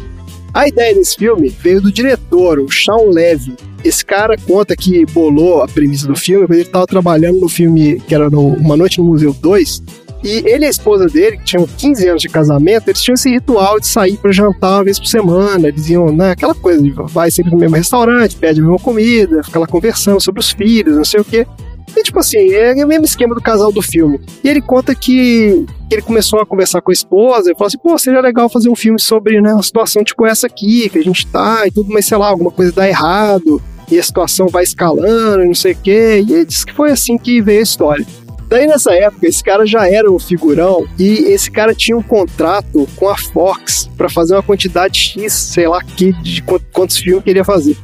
Speaker 3: A ideia desse filme veio do diretor, o Sean Levy. Esse cara conta que bolou a premissa do filme, quando ele estava trabalhando no filme que era no Uma Noite no Museu 2. E ele e a esposa dele, que tinham 15 anos de casamento, eles tinham esse ritual de sair para jantar uma vez por semana. Eles iam, né, aquela coisa de vai sempre no mesmo restaurante, pede a mesma comida, fica lá conversando sobre os filhos, não sei o quê. E, tipo assim, é o mesmo esquema do casal do filme. E ele conta que, ele começou a conversar com a esposa e falou assim: pô, seria legal fazer um filme sobre né, uma situação tipo essa aqui, que a gente tá e tudo, mas sei lá, alguma coisa dá errado e a situação vai escalando e não sei o quê. E ele disse que foi assim que veio a história. Daí nessa época, esse cara já era o figurão e esse cara tinha um contrato com a Fox pra fazer uma quantidade X, sei lá, que, de quant- quantos filmes que ele ia fazer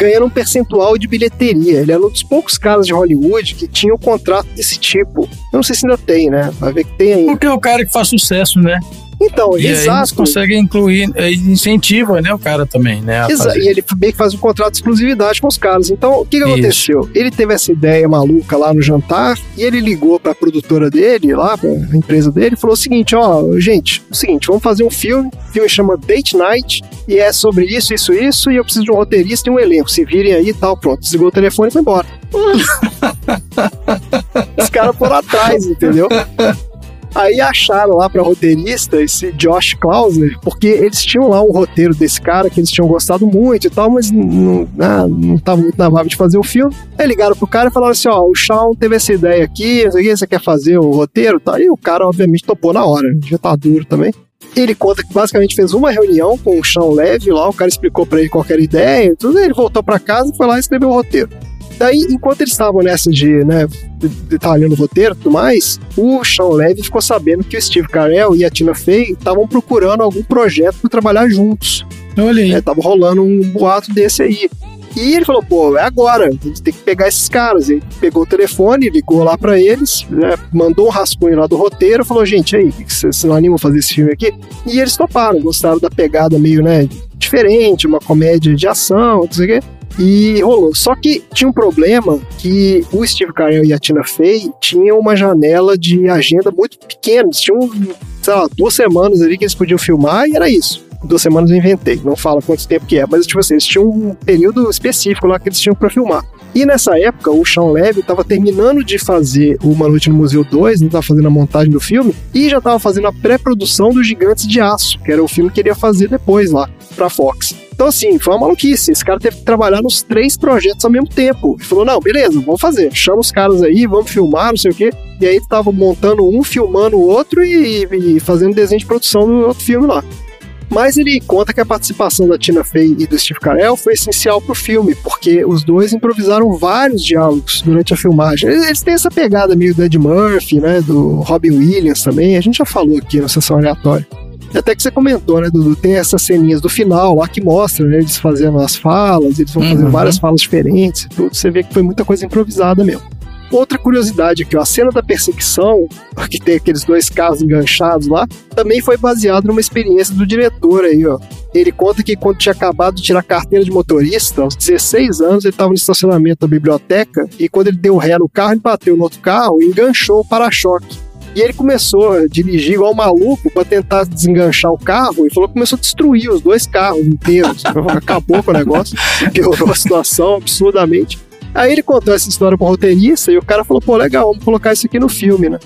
Speaker 3: ganhando um percentual de bilheteria. Ele era um dos poucos caras de Hollywood que tinha um contrato desse tipo. Eu não sei se ainda tem, né? Vai ver que tem ainda.
Speaker 2: Porque é o cara que faz sucesso, né?
Speaker 3: Então,
Speaker 2: E aí eles
Speaker 3: exato.
Speaker 2: conseguem incluir, é, incentiva, né, o cara também, né? a
Speaker 3: Exa-
Speaker 2: fazer.
Speaker 3: E ele meio que faz um contrato de exclusividade com os caras. Então, o que, que aconteceu? Ele teve essa ideia maluca lá no jantar e ele ligou pra produtora dele, lá, pra empresa dele, e falou o seguinte: ó, gente, o seguinte, vamos fazer um filme. O filme chama Date Night e é sobre isso, isso, isso. E eu preciso de um roteirista e um elenco. Se virem aí e tal, pronto. Desligou o telefone e foi embora. Os caras foram atrás, entendeu? Aí acharam lá pra roteirista esse Josh Klausner, porque eles tinham lá um roteiro desse cara que eles tinham gostado muito e tal, mas não, ah, não tava muito na vibe de fazer o filme. Aí ligaram pro cara e falaram assim: ó, o Shawn teve essa ideia aqui, você quer fazer o roteiro? Tá? E o cara, obviamente, topou na hora, já tá duro também. Ele conta que basicamente fez uma reunião com o Sean Levy lá, o cara explicou pra ele qualquer ideia, e tudo, ele voltou pra casa, foi lá e escreveu o roteiro. Daí, enquanto eles estavam nessa de, né, detalhando o roteiro e tudo mais, o Sean Levy ficou sabendo que o Steve Carell e a Tina Fey estavam procurando algum projeto para trabalhar juntos.
Speaker 2: Olha aí.
Speaker 3: É, tava rolando um boato desse aí. E ele falou, pô, é agora, a gente tem que pegar esses caras. Ele pegou o telefone, ligou lá pra eles, né, mandou um rascunho lá do roteiro, falou, gente, aí, vocês não animam a fazer esse filme aqui? E eles toparam, gostaram da pegada meio, né, diferente, uma comédia de ação, não sei o quê. E rolou. Só que tinha um problema que o Steve Carell e a Tina Fey tinham uma janela de agenda muito pequena. Eles tinham, sei lá, duas semanas ali que eles podiam filmar e era isso. Duas semanas eu inventei, não fala quanto tempo que é, mas tipo assim, eles tinham um período específico lá que eles tinham pra filmar. E nessa época, o Sean Levy estava terminando de fazer Uma Noite no Museu 2, estava fazendo a montagem do filme, e já estava fazendo a pré-produção dos Gigantes de Aço, que era o filme que ele ia fazer depois lá, pra Fox. Então, assim, foi uma maluquice. Esse cara teve que trabalhar nos três projetos ao mesmo tempo. Ele falou: não, beleza, vamos fazer. Chama os caras aí, vamos filmar, não sei o quê. E aí tava montando um, filmando o outro e, e fazendo desenho de produção do outro filme lá. Mas ele conta que a participação da Tina Fey e do Steve Carell foi essencial pro filme, porque os dois improvisaram vários diálogos durante a filmagem. Eles, têm essa pegada meio do Ed Murphy, né, do Robin Williams também, a gente já falou aqui na sessão aleatória. Até que você comentou, né, Dudu? Tem essas ceninhas do final lá que mostram, né, eles fazendo as falas, eles vão fazendo
Speaker 2: Uhum.
Speaker 3: várias falas diferentes e tudo. Você vê que foi muita coisa improvisada mesmo. Outra curiosidade aqui, ó, a cena da perseguição, que tem aqueles dois carros enganchados lá, também foi baseada numa experiência do diretor aí, ó. Ele conta que quando tinha acabado de tirar carteira de motorista, aos 16 anos, ele estava no estacionamento da biblioteca e quando ele deu ré no carro, ele bateu no outro carro e enganchou o para-choque. E ele começou a dirigir igual um maluco para tentar desenganchar o carro e falou que começou a destruir os dois carros inteiros. Acabou com o negócio, piorou a situação absurdamente. Aí ele contou essa história pro roteirista e o cara falou: pô, legal, vamos colocar isso aqui no filme, né?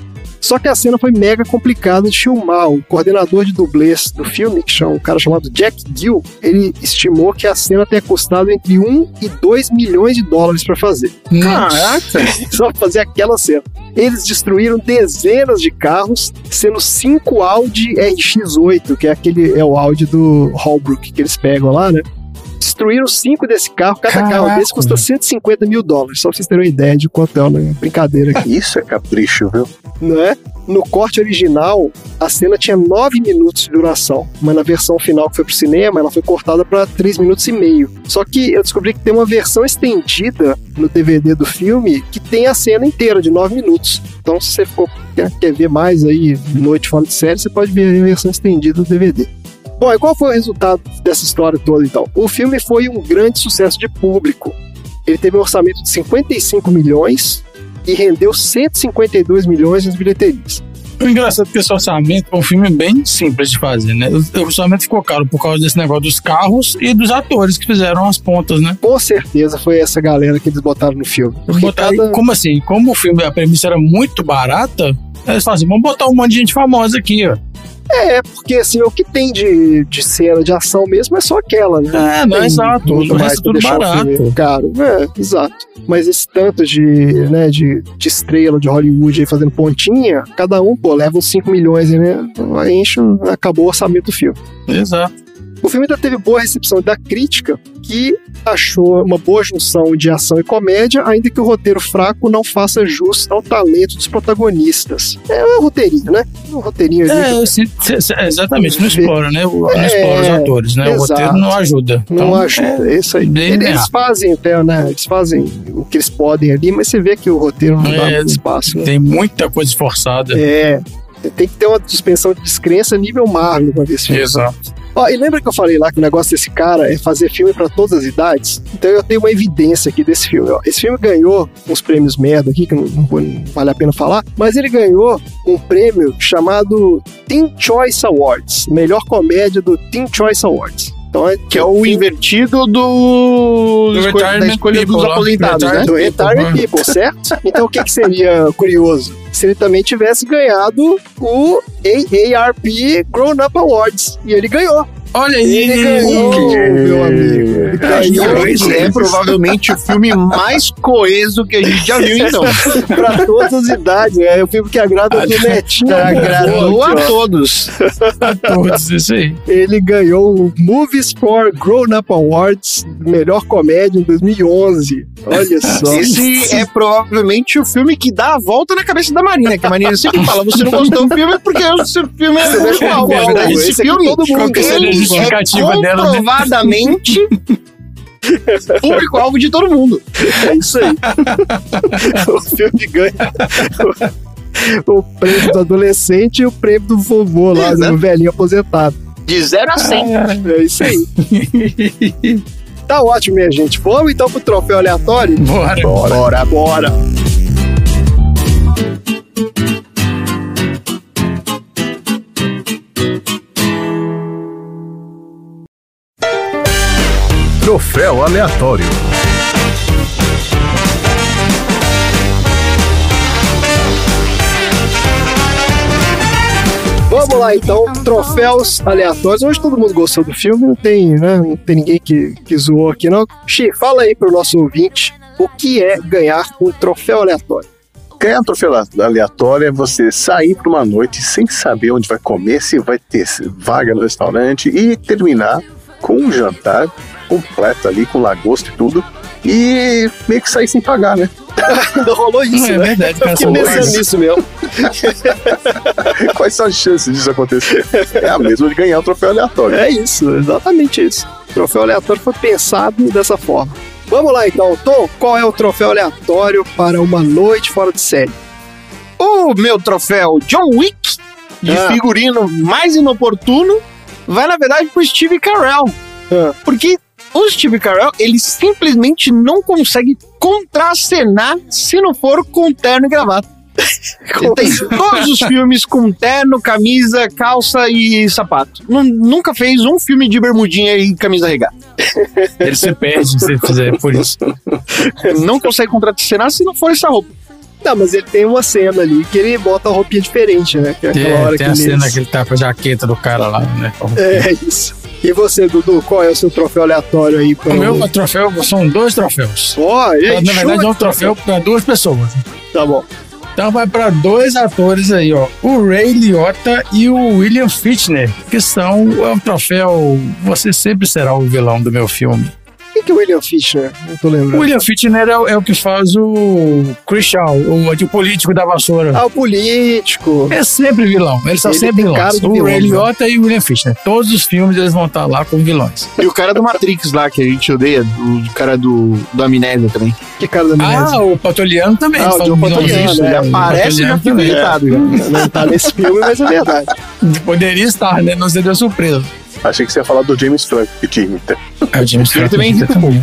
Speaker 3: Só que a cena foi mega complicada de filmar. O coordenador de dublês do filme, que chama um cara chamado Jack Gill, ele estimou que a cena tenha custado entre 1 e 2 milhões de dólares para fazer.
Speaker 2: Caraca!
Speaker 3: Só pra fazer aquela cena. Eles destruíram dezenas de carros, sendo cinco Audi RX8, que é aquele é o Audi do Holbrook que eles pegam lá, né? Destruíram cinco desse carro, cada
Speaker 2: Caraca.
Speaker 3: carro desse custa 150 mil dólares, só pra vocês terem uma ideia de quanto é uma brincadeira aqui,
Speaker 4: Isso é capricho, viu?
Speaker 3: não é? No corte original, a cena tinha 9 minutos de duração, mas na versão final que foi pro cinema, ela foi cortada para 3 minutos e meio. Só que eu descobri que tem uma versão estendida no DVD do filme que tem a cena inteira de 9 minutos. Então, se você ficou, quer, quer ver mais aí, noite fora de série, você pode ver a versão estendida do DVD. Bom, e qual foi o resultado dessa história toda então? O filme foi um grande sucesso de público. Ele teve um orçamento de 55 milhões e rendeu 152 milhões nas bilheterias.
Speaker 2: O engraçado é que esse orçamento é um filme bem simples de fazer, né? O orçamento ficou caro por causa desse negócio dos carros e dos atores que fizeram as pontas, né?
Speaker 3: Com certeza foi essa galera que eles botaram no filme. Porque
Speaker 2: Botar-
Speaker 3: cada-
Speaker 2: Como assim? Como o filme, a premissa era muito barata, eles falam assim, vamos botar um monte de gente famosa aqui, ó.
Speaker 3: É, porque assim, o que tem de, de cena de ação mesmo é só aquela, né?
Speaker 2: É, não,
Speaker 3: Tem
Speaker 2: exato.
Speaker 3: muito
Speaker 2: O
Speaker 3: mais
Speaker 2: é tudo barato.
Speaker 3: Caro. É, exato. Mas esse tanto de, né, de, de estrela de Hollywood aí fazendo pontinha, cada um, pô, leva uns 5 milhões, né? Aí enche, acabou o orçamento do filme.
Speaker 2: Exato.
Speaker 3: O filme ainda teve boa recepção da crítica, que achou uma boa junção de ação e comédia, ainda que o roteiro fraco não faça jus ao talento dos protagonistas. É um roteirinho, né? Um roteirinho ali.
Speaker 2: É, se- se- se- exatamente, não explora, né? O- Não
Speaker 3: É,
Speaker 2: explora os atores, né? O
Speaker 3: exato.
Speaker 2: roteiro não ajuda.
Speaker 3: Não
Speaker 2: Então,
Speaker 3: ajuda, é isso aí. Eles,
Speaker 2: linear.
Speaker 3: fazem até, né? Eles fazem o que eles podem ali, mas você vê que o roteiro não dá
Speaker 2: É,
Speaker 3: muito espaço. Né?
Speaker 2: Tem muita coisa esforçada.
Speaker 3: É. Tem que ter uma suspensão de descrença nível Marvel pra ver esse filme.
Speaker 2: Exato.
Speaker 3: Ó, e lembra que eu falei lá que o negócio desse cara é fazer filme pra todas as idades? Então eu tenho uma evidência aqui desse filme. Ó. Esse filme ganhou uns prêmios merda aqui, que não, não não vale a pena falar, mas ele ganhou um prêmio chamado Teen Choice Awards, melhor comédia do Teen Choice Awards. Então é,
Speaker 1: Que é o invertido do,
Speaker 2: Do
Speaker 1: escolha- da
Speaker 2: retirement
Speaker 1: escolha dos
Speaker 2: people lá.
Speaker 1: aposentados, né?
Speaker 3: Do Retirement
Speaker 2: People,
Speaker 3: certo? Então o que, que seria curioso? Se ele também tivesse ganhado o AARP Grown Up Awards. E ele ganhou.
Speaker 2: Olha aí!
Speaker 3: Ele ganhou, meu amigo. Ele ganhou
Speaker 1: Esse é provavelmente o filme mais coeso que a gente já viu, então.
Speaker 3: pra todas as idades. É o filme que agrada o netinho.
Speaker 1: Agradou a todos.
Speaker 2: Todos isso aí.
Speaker 3: Ele ganhou o Movies for Grown Up Awards, melhor comédia em 2011. Olha só.
Speaker 1: Esse é provavelmente o filme que dá a volta na cabeça da Marina, que a Marina sempre fala, você não gostou do filme porque o seu filme é
Speaker 3: é verdade.
Speaker 1: Esse
Speaker 3: aqui
Speaker 1: filme,
Speaker 3: todo mundo
Speaker 2: Justificativa
Speaker 1: é
Speaker 2: dela, né?
Speaker 1: comprovadamente público-alvo de todo mundo.
Speaker 3: É isso aí. o filme ganha o prêmio do adolescente e o prêmio do vovô lá,
Speaker 1: Exato.
Speaker 3: do velhinho aposentado.
Speaker 1: De 0 a 100.
Speaker 3: É isso aí. Tá ótimo, minha gente. Vamos então pro troféu aleatório?
Speaker 2: Bora.
Speaker 3: Bora, bora.
Speaker 9: Troféu aleatório.
Speaker 3: Vamos lá então, troféus aleatórios. Hoje todo mundo gostou do filme, não tem, né? Não tem ninguém que, que zoou aqui, não. Xi, fala aí pro nosso ouvinte o que é ganhar um troféu aleatório.
Speaker 4: Ganhar um troféu aleatório é você sair para uma noite sem saber onde vai comer, se vai ter vaga no restaurante e terminar com um jantar completo ali, com lagosta e tudo, e meio que sair sem pagar, né?
Speaker 3: Ainda rolou isso,
Speaker 2: É
Speaker 3: né?
Speaker 2: verdade, cara.
Speaker 3: Eu fiquei
Speaker 2: rolou
Speaker 3: pensando
Speaker 2: isso.
Speaker 3: nisso mesmo.
Speaker 4: Quais são as chances disso acontecer? É a mesma de ganhar um troféu aleatório.
Speaker 3: É isso, exatamente isso. O troféu aleatório foi pensado dessa forma. Vamos lá então, Tom, qual é o troféu aleatório para uma noite fora de série?
Speaker 1: O meu troféu John Wick, de
Speaker 3: Ah.
Speaker 1: figurino mais inoportuno, vai na verdade pro Steve Carell.
Speaker 3: Ah.
Speaker 1: Porque o Steve Carell, ele simplesmente não consegue contracenar se não for com terno e gravata. Ele tem todos os filmes com terno, camisa, calça e sapato. Nu- Nunca fez um filme de bermudinha e camisa regata.
Speaker 2: Ele se perde se fizer por isso.
Speaker 1: Não consegue contracenar se não for essa roupa.
Speaker 3: Não, mas ele tem uma cena ali que ele bota uma roupinha diferente, né? Que é aquela
Speaker 2: É,
Speaker 3: hora
Speaker 2: tem
Speaker 3: que
Speaker 2: a
Speaker 3: ele...
Speaker 2: cena que ele tá com a jaqueta do cara lá, né?
Speaker 3: É isso. E você, Dudu, qual é o seu troféu aleatório aí? Para
Speaker 2: O meu troféu são dois troféus.
Speaker 3: Ó, aí,
Speaker 2: Na verdade, é um troféu para duas pessoas.
Speaker 3: Tá bom.
Speaker 2: Então vai para dois atores aí, ó. O Ray Liotta e o William Fichtner, que são é um troféu. Você sempre será o vilão do meu filme.
Speaker 3: Que é o William Fichtner? Não tô
Speaker 2: O
Speaker 3: lembrando.
Speaker 2: William Fichtner é, o- é o que faz o Chris Shaw, o, o político da vassoura.
Speaker 3: Ah, o político.
Speaker 2: É sempre vilão. Eles são
Speaker 3: Ele
Speaker 2: sempre
Speaker 3: tem cara
Speaker 2: vilões. O
Speaker 3: vilão,
Speaker 2: Ray
Speaker 3: né?
Speaker 2: Liotta e o William Fichtner. Todos os filmes eles vão estar lá como vilões.
Speaker 1: E o cara do Matrix lá, que a gente odeia, o cara do, do Amnésia também.
Speaker 3: Que cara da
Speaker 2: Ah, o Patoliano também.
Speaker 3: Ah, o John
Speaker 2: um vilãozinho.
Speaker 3: Patoliano,
Speaker 1: Isso, ele
Speaker 3: é,
Speaker 1: aparece já fica irritado.
Speaker 3: Não tá nesse filme, mas é verdade.
Speaker 2: Poderia estar, né? Não seria surpresa.
Speaker 4: Achei que você ia falar do James Franco, que imita.
Speaker 2: É o James
Speaker 1: Ele também irrita um pouco.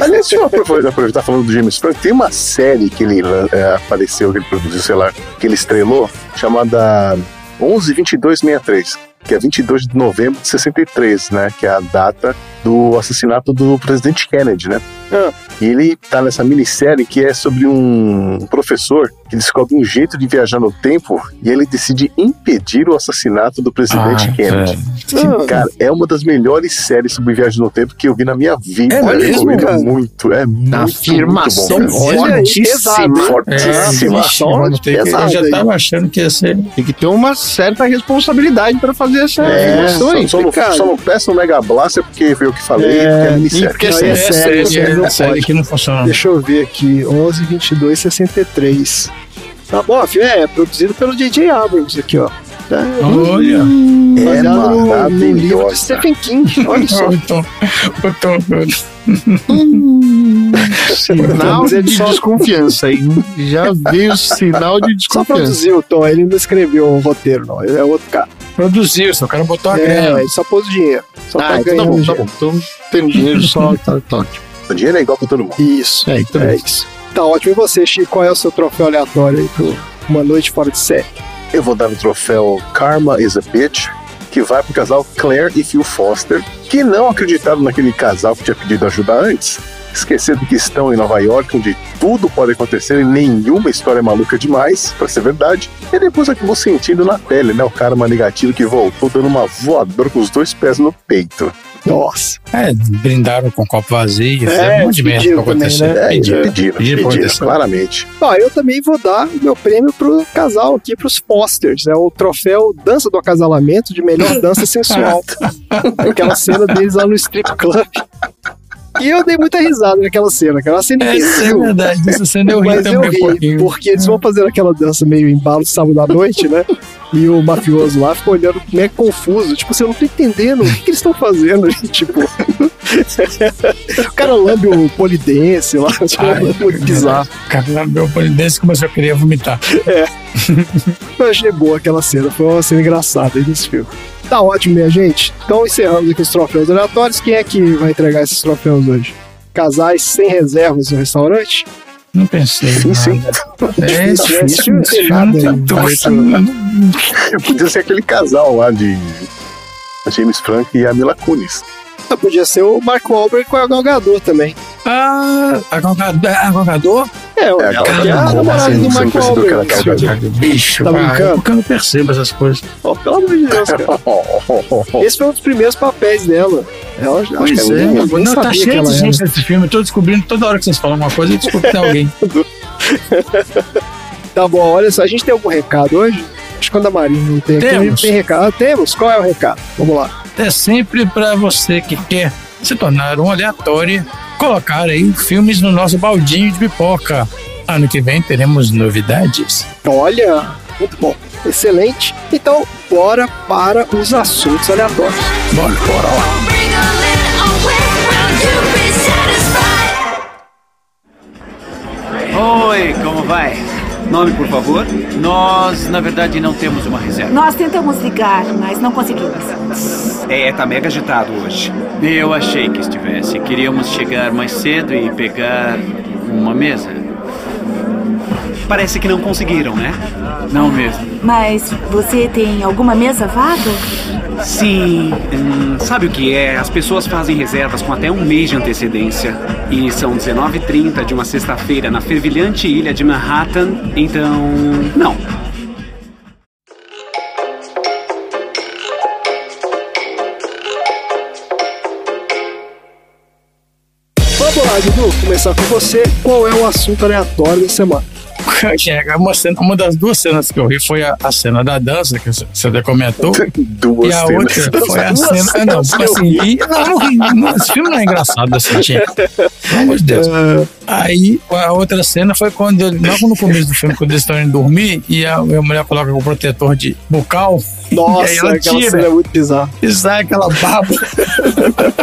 Speaker 4: Aliás, deixa eu aproveitar, aproveitar falando do James Franco. Tem uma série que ele é, apareceu, que ele produziu, sei lá, que ele estrelou, chamada 112263, que é 22 de novembro de 63, né? Que é a data do assassinato do presidente Kennedy, né?
Speaker 3: Ah.
Speaker 4: E ele tá nessa minissérie que é sobre um professor que descobre um jeito de viajar no tempo e ele decide impedir o assassinato do presidente
Speaker 2: Ah,
Speaker 4: Kennedy. Cara, é uma das melhores séries sobre viagem no tempo que eu vi na minha vida.
Speaker 2: É
Speaker 4: eu
Speaker 2: mesmo,
Speaker 4: recomendo
Speaker 3: cara?
Speaker 4: muito. É muito,
Speaker 1: Afirmação
Speaker 4: muito bom. cara.
Speaker 1: Fortíssima.
Speaker 4: Fortíssima.
Speaker 2: que- eu já tava achando que ia ser.
Speaker 1: Tem que ter uma certa responsabilidade pra fazer essa
Speaker 4: É,
Speaker 1: afirmação
Speaker 4: só,
Speaker 1: aí.
Speaker 4: só, não,
Speaker 3: cara.
Speaker 4: só não peça o Mega Blaster porque foi eu que falei,
Speaker 3: É,
Speaker 4: porque é
Speaker 1: e
Speaker 4: minissérie.
Speaker 1: porque é
Speaker 3: Não,
Speaker 1: sério.
Speaker 3: é
Speaker 2: É série,
Speaker 3: sério, não
Speaker 2: é série
Speaker 3: pode.
Speaker 2: que não funciona.
Speaker 3: Deixa eu ver aqui, 11, 22, 63. Tá bom, filho, é produzido pelo J.J. Abrams aqui, ó. Tá,
Speaker 2: Olha.
Speaker 4: É
Speaker 3: baseado no, livro de Stephen King, olha só.
Speaker 2: Eu tô, eu tô,
Speaker 1: Sinal
Speaker 3: Mas ele
Speaker 1: de
Speaker 3: só-
Speaker 1: desconfiança aí. Já veio sinal de
Speaker 3: Só
Speaker 1: desconfiança.
Speaker 3: produziu, Tom, ele não escreveu o roteiro, não. Ele é outro cara.
Speaker 2: produziu, só o cara botou a
Speaker 3: É,
Speaker 2: grana.
Speaker 3: ele só pôs o dinheiro. Só
Speaker 1: Ah,
Speaker 3: tá
Speaker 1: então tá
Speaker 3: ganhando
Speaker 1: bom, tá
Speaker 3: dinheiro.
Speaker 1: bom. Então, tendo dinheiro só, tá, tá ótimo.
Speaker 4: O dinheiro é igual pra todo mundo.
Speaker 3: Isso,
Speaker 1: É, então
Speaker 3: é isso. Tá ótimo. E você, Chico, qual é o seu troféu aleatório aí pro Uma Noite Fora de Série?
Speaker 4: Eu vou dar o troféu Karma is a Bitch, que vai pro casal Claire e Phil Foster, que não acreditaram naquele casal que tinha pedido ajuda antes, esquecendo que estão em Nova York, onde tudo pode acontecer e nenhuma história é maluca demais, pra ser verdade. E depois acabou sentindo na pele, né? O karma negativo que voltou dando uma voadora com os dois pés no peito.
Speaker 3: Nossa.
Speaker 2: É, brindaram com copo vazio,
Speaker 3: É,
Speaker 2: é, um monte de merda
Speaker 3: pediram
Speaker 2: pra acontecer.
Speaker 3: também, né?
Speaker 4: É,
Speaker 2: Pediram.
Speaker 4: pediram,
Speaker 2: Pediram
Speaker 4: pediram, claramente.
Speaker 3: Ó, eu também vou dar o meu prêmio pro casal aqui, pros Fosters. É o troféu Dança do Acasalamento de melhor dança sensual. Aquela cena deles lá no strip club. E eu dei muita risada naquela cena, aquela cena
Speaker 2: Essa é
Speaker 3: imbecil.
Speaker 2: verdade, essa cena eu ri
Speaker 3: Mas eu
Speaker 2: também um
Speaker 3: ri,
Speaker 2: pouquinho.
Speaker 3: porque eles vão fazendo aquela dança meio embalo sábado à noite, né? E o mafioso lá fica olhando meio confuso. Tipo, assim, eu não tô entendendo o que, que eles estão fazendo. tipo, o cara lambe o polidense lá. Tipo,
Speaker 2: Ai,
Speaker 3: é muito bizarro.
Speaker 2: Cara, meu polidense começou a querer vomitar.
Speaker 3: Eu achei boa aquela cena. Foi uma cena engraçada aí nesse filme. Tá ótimo, minha gente. Então encerramos aqui os troféus aleatórios. Quem é que vai entregar esses troféus hoje? Casais sem reservas no restaurante?
Speaker 2: Não pensei.
Speaker 4: Sim, sim.
Speaker 2: É
Speaker 3: Difícil, né? Aí.
Speaker 2: tá.
Speaker 4: Podia ser aquele casal lá de James Franco e a Mila Kunis.
Speaker 3: Ah, Podia ser o Mark Wahlberg com a Gal Gadot também.
Speaker 2: Ah, a Galgador? A Galgador?
Speaker 3: É, o
Speaker 4: É,
Speaker 3: é a namorada do
Speaker 4: não Gal Gadot?
Speaker 2: Bicho,
Speaker 3: Tá
Speaker 2: cara,
Speaker 3: brincando?
Speaker 2: porque eu não percebo essas coisas.
Speaker 3: Ó, pelo amor de Deus, cara. Esse foi um dos primeiros papéis dela. Ela,
Speaker 2: Pois é,
Speaker 3: nem
Speaker 2: não, tá cheio de gente nesse filme. Eu tô descobrindo toda hora que vocês falam uma coisa, eu descubro que tem alguém.
Speaker 3: Tá bom, olha só, a gente tem algum recado hoje? Acho que quando a Marina não tem aqui,
Speaker 2: Temos.
Speaker 3: tem recado. Ah, temos? Qual é o recado? Vamos lá.
Speaker 2: É sempre pra você que quer se tornaram e colocar aí filmes no nosso baldinho de pipoca. Ano que vem teremos novidades.
Speaker 3: Olha, muito bom, excelente. Então, bora para os assuntos aleatórios.
Speaker 2: Bora, bora lá.
Speaker 7: Oi, como vai? Nome, por favor? Nós, na verdade, não temos uma reserva.
Speaker 8: Nós tentamos ligar, mas não conseguimos.
Speaker 10: É, tá mega agitado hoje.
Speaker 7: Eu achei que estivesse. Queríamos chegar mais cedo e pegar uma mesa.
Speaker 10: Parece que não conseguiram, né?
Speaker 7: Não mesmo.
Speaker 8: Mas você tem alguma mesa vaga?
Speaker 10: Sim. Hum, sabe o que é? As pessoas fazem reservas com até um mês de antecedência. E são 19h30 de uma sexta-feira na fervilhante ilha de Manhattan. Então. Não.
Speaker 3: Vamos lá, Dudu, começar com você. Qual é o assunto aleatório da semana?
Speaker 2: Uma, das duas cenas que eu ri foi a, a cena da dança, que você até comentou.
Speaker 4: Duas
Speaker 2: e a
Speaker 4: cenas.
Speaker 2: outra foi a
Speaker 3: Duas
Speaker 2: cena. Ah, não, assim, não, não ri. Não, esse filme não é engraçado assim, gente. Pelo amor de Deus. Aí a outra cena foi quando, logo no começo do filme, quando eles estão indo dormir e a, a mulher coloca o protetor de bucal. e aí
Speaker 3: Nossa,
Speaker 2: ela
Speaker 3: aquela
Speaker 2: tira
Speaker 3: cena é muito bizarra.
Speaker 2: e sai aquela baba.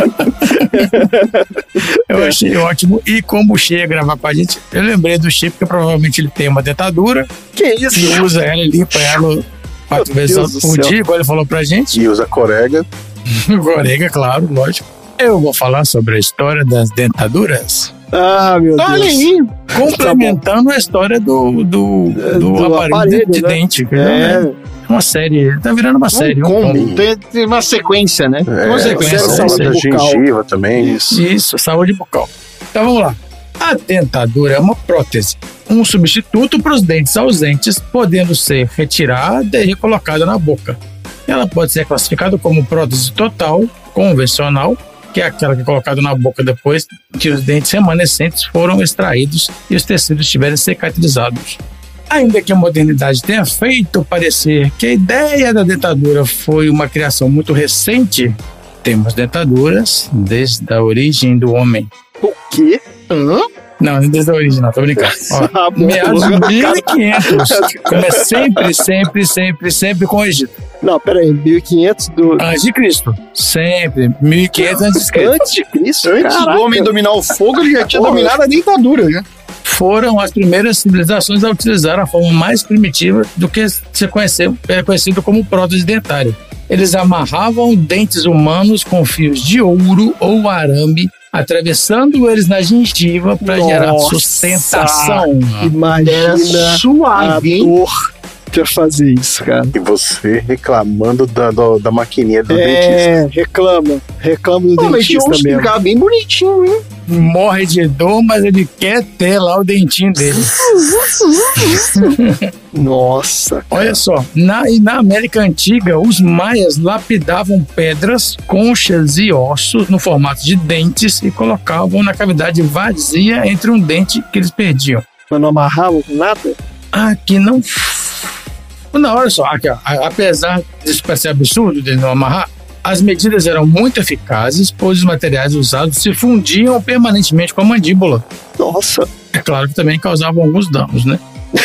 Speaker 2: eu achei ótimo. E como o Che ia gravar com a gente, eu lembrei do Che, porque provavelmente ele tem uma dentadura
Speaker 3: Que isso?
Speaker 2: e usa ela e limpa ela quatro
Speaker 3: Meu
Speaker 2: vezes
Speaker 3: Deus
Speaker 2: por dia, igual ele falou pra gente.
Speaker 4: E usa corega.
Speaker 2: Gorega, claro, lógico. Eu vou falar sobre a história das dentaduras,
Speaker 3: Ah, meu
Speaker 2: Olha
Speaker 3: Deus.
Speaker 2: aí, complementando a história do, do, do,
Speaker 3: do
Speaker 2: aparelho,
Speaker 3: aparelho,
Speaker 2: de
Speaker 3: né?
Speaker 2: dente.
Speaker 3: É.
Speaker 2: É uma série, tá virando uma série.
Speaker 1: um
Speaker 2: um
Speaker 1: combo.
Speaker 2: combo.
Speaker 1: Tem, tem uma sequência, né?
Speaker 4: É,
Speaker 2: Com sequência,
Speaker 3: saúde
Speaker 4: da
Speaker 3: bucal.
Speaker 4: gengiva também.
Speaker 3: Isso.
Speaker 2: Isso, saúde bucal. Então vamos lá. A dentadura é uma prótese, um substituto para os dentes ausentes, podendo ser retirada e recolocada na boca. Ela pode ser classificada como prótese total, convencional, que é aquela que é colocada na boca depois que os dentes remanescentes foram extraídos e os tecidos estiverem cicatrizados. Ainda que a modernidade tenha feito parecer que a ideia da dentadura foi uma criação muito recente, temos dentaduras desde a origem do homem.
Speaker 3: O quê?
Speaker 1: Hã?
Speaker 2: Não, desde a origem, não, tô brincando. Ó, meados de 1500, como é sempre, sempre, sempre, sempre com o Egito.
Speaker 3: Não, pera aí, 1500 do...
Speaker 2: Antes de Cristo, sempre, 1500 antes de Cristo.
Speaker 3: Antes de Cristo?
Speaker 1: Antes
Speaker 3: Caraca.
Speaker 1: do homem dominar o fogo, ele já tinha
Speaker 3: Porra.
Speaker 1: dominado a dentadura, né?
Speaker 2: Foram as primeiras civilizações a utilizar a forma mais primitiva do que se conhecer, é conhecido como prótese dentária. Eles amarravam dentes humanos com fios de ouro ou arame, atravessando eles na gengiva para gerar sustentação.
Speaker 3: Imagina
Speaker 1: Era
Speaker 3: a
Speaker 1: suave, hein?
Speaker 3: dor fazer isso, cara.
Speaker 4: E você reclamando da, do- da maquininha do dentista.
Speaker 3: É, reclama. Reclama do
Speaker 1: Pô, mas tinha
Speaker 3: dentista
Speaker 1: que
Speaker 3: mesmo.
Speaker 1: ficavam bem bonitinho, hein?
Speaker 2: Morre de dor, mas ele quer ter lá o dentinho dele.
Speaker 3: Nossa.
Speaker 2: Olha só, na, e na América Antiga, os maias lapidavam pedras, conchas e ossos no formato de dentes e colocavam na cavidade vazia entre um dente que eles perdiam.
Speaker 3: Mas não amarrava com nada?
Speaker 2: Aqui não. Não, olha só, aqui, ó, apesar disso parecer absurdo de não amarrar, as medidas eram muito eficazes, pois os materiais usados se fundiam permanentemente com a mandíbula.
Speaker 3: Nossa.
Speaker 2: É claro que também causavam alguns danos, né?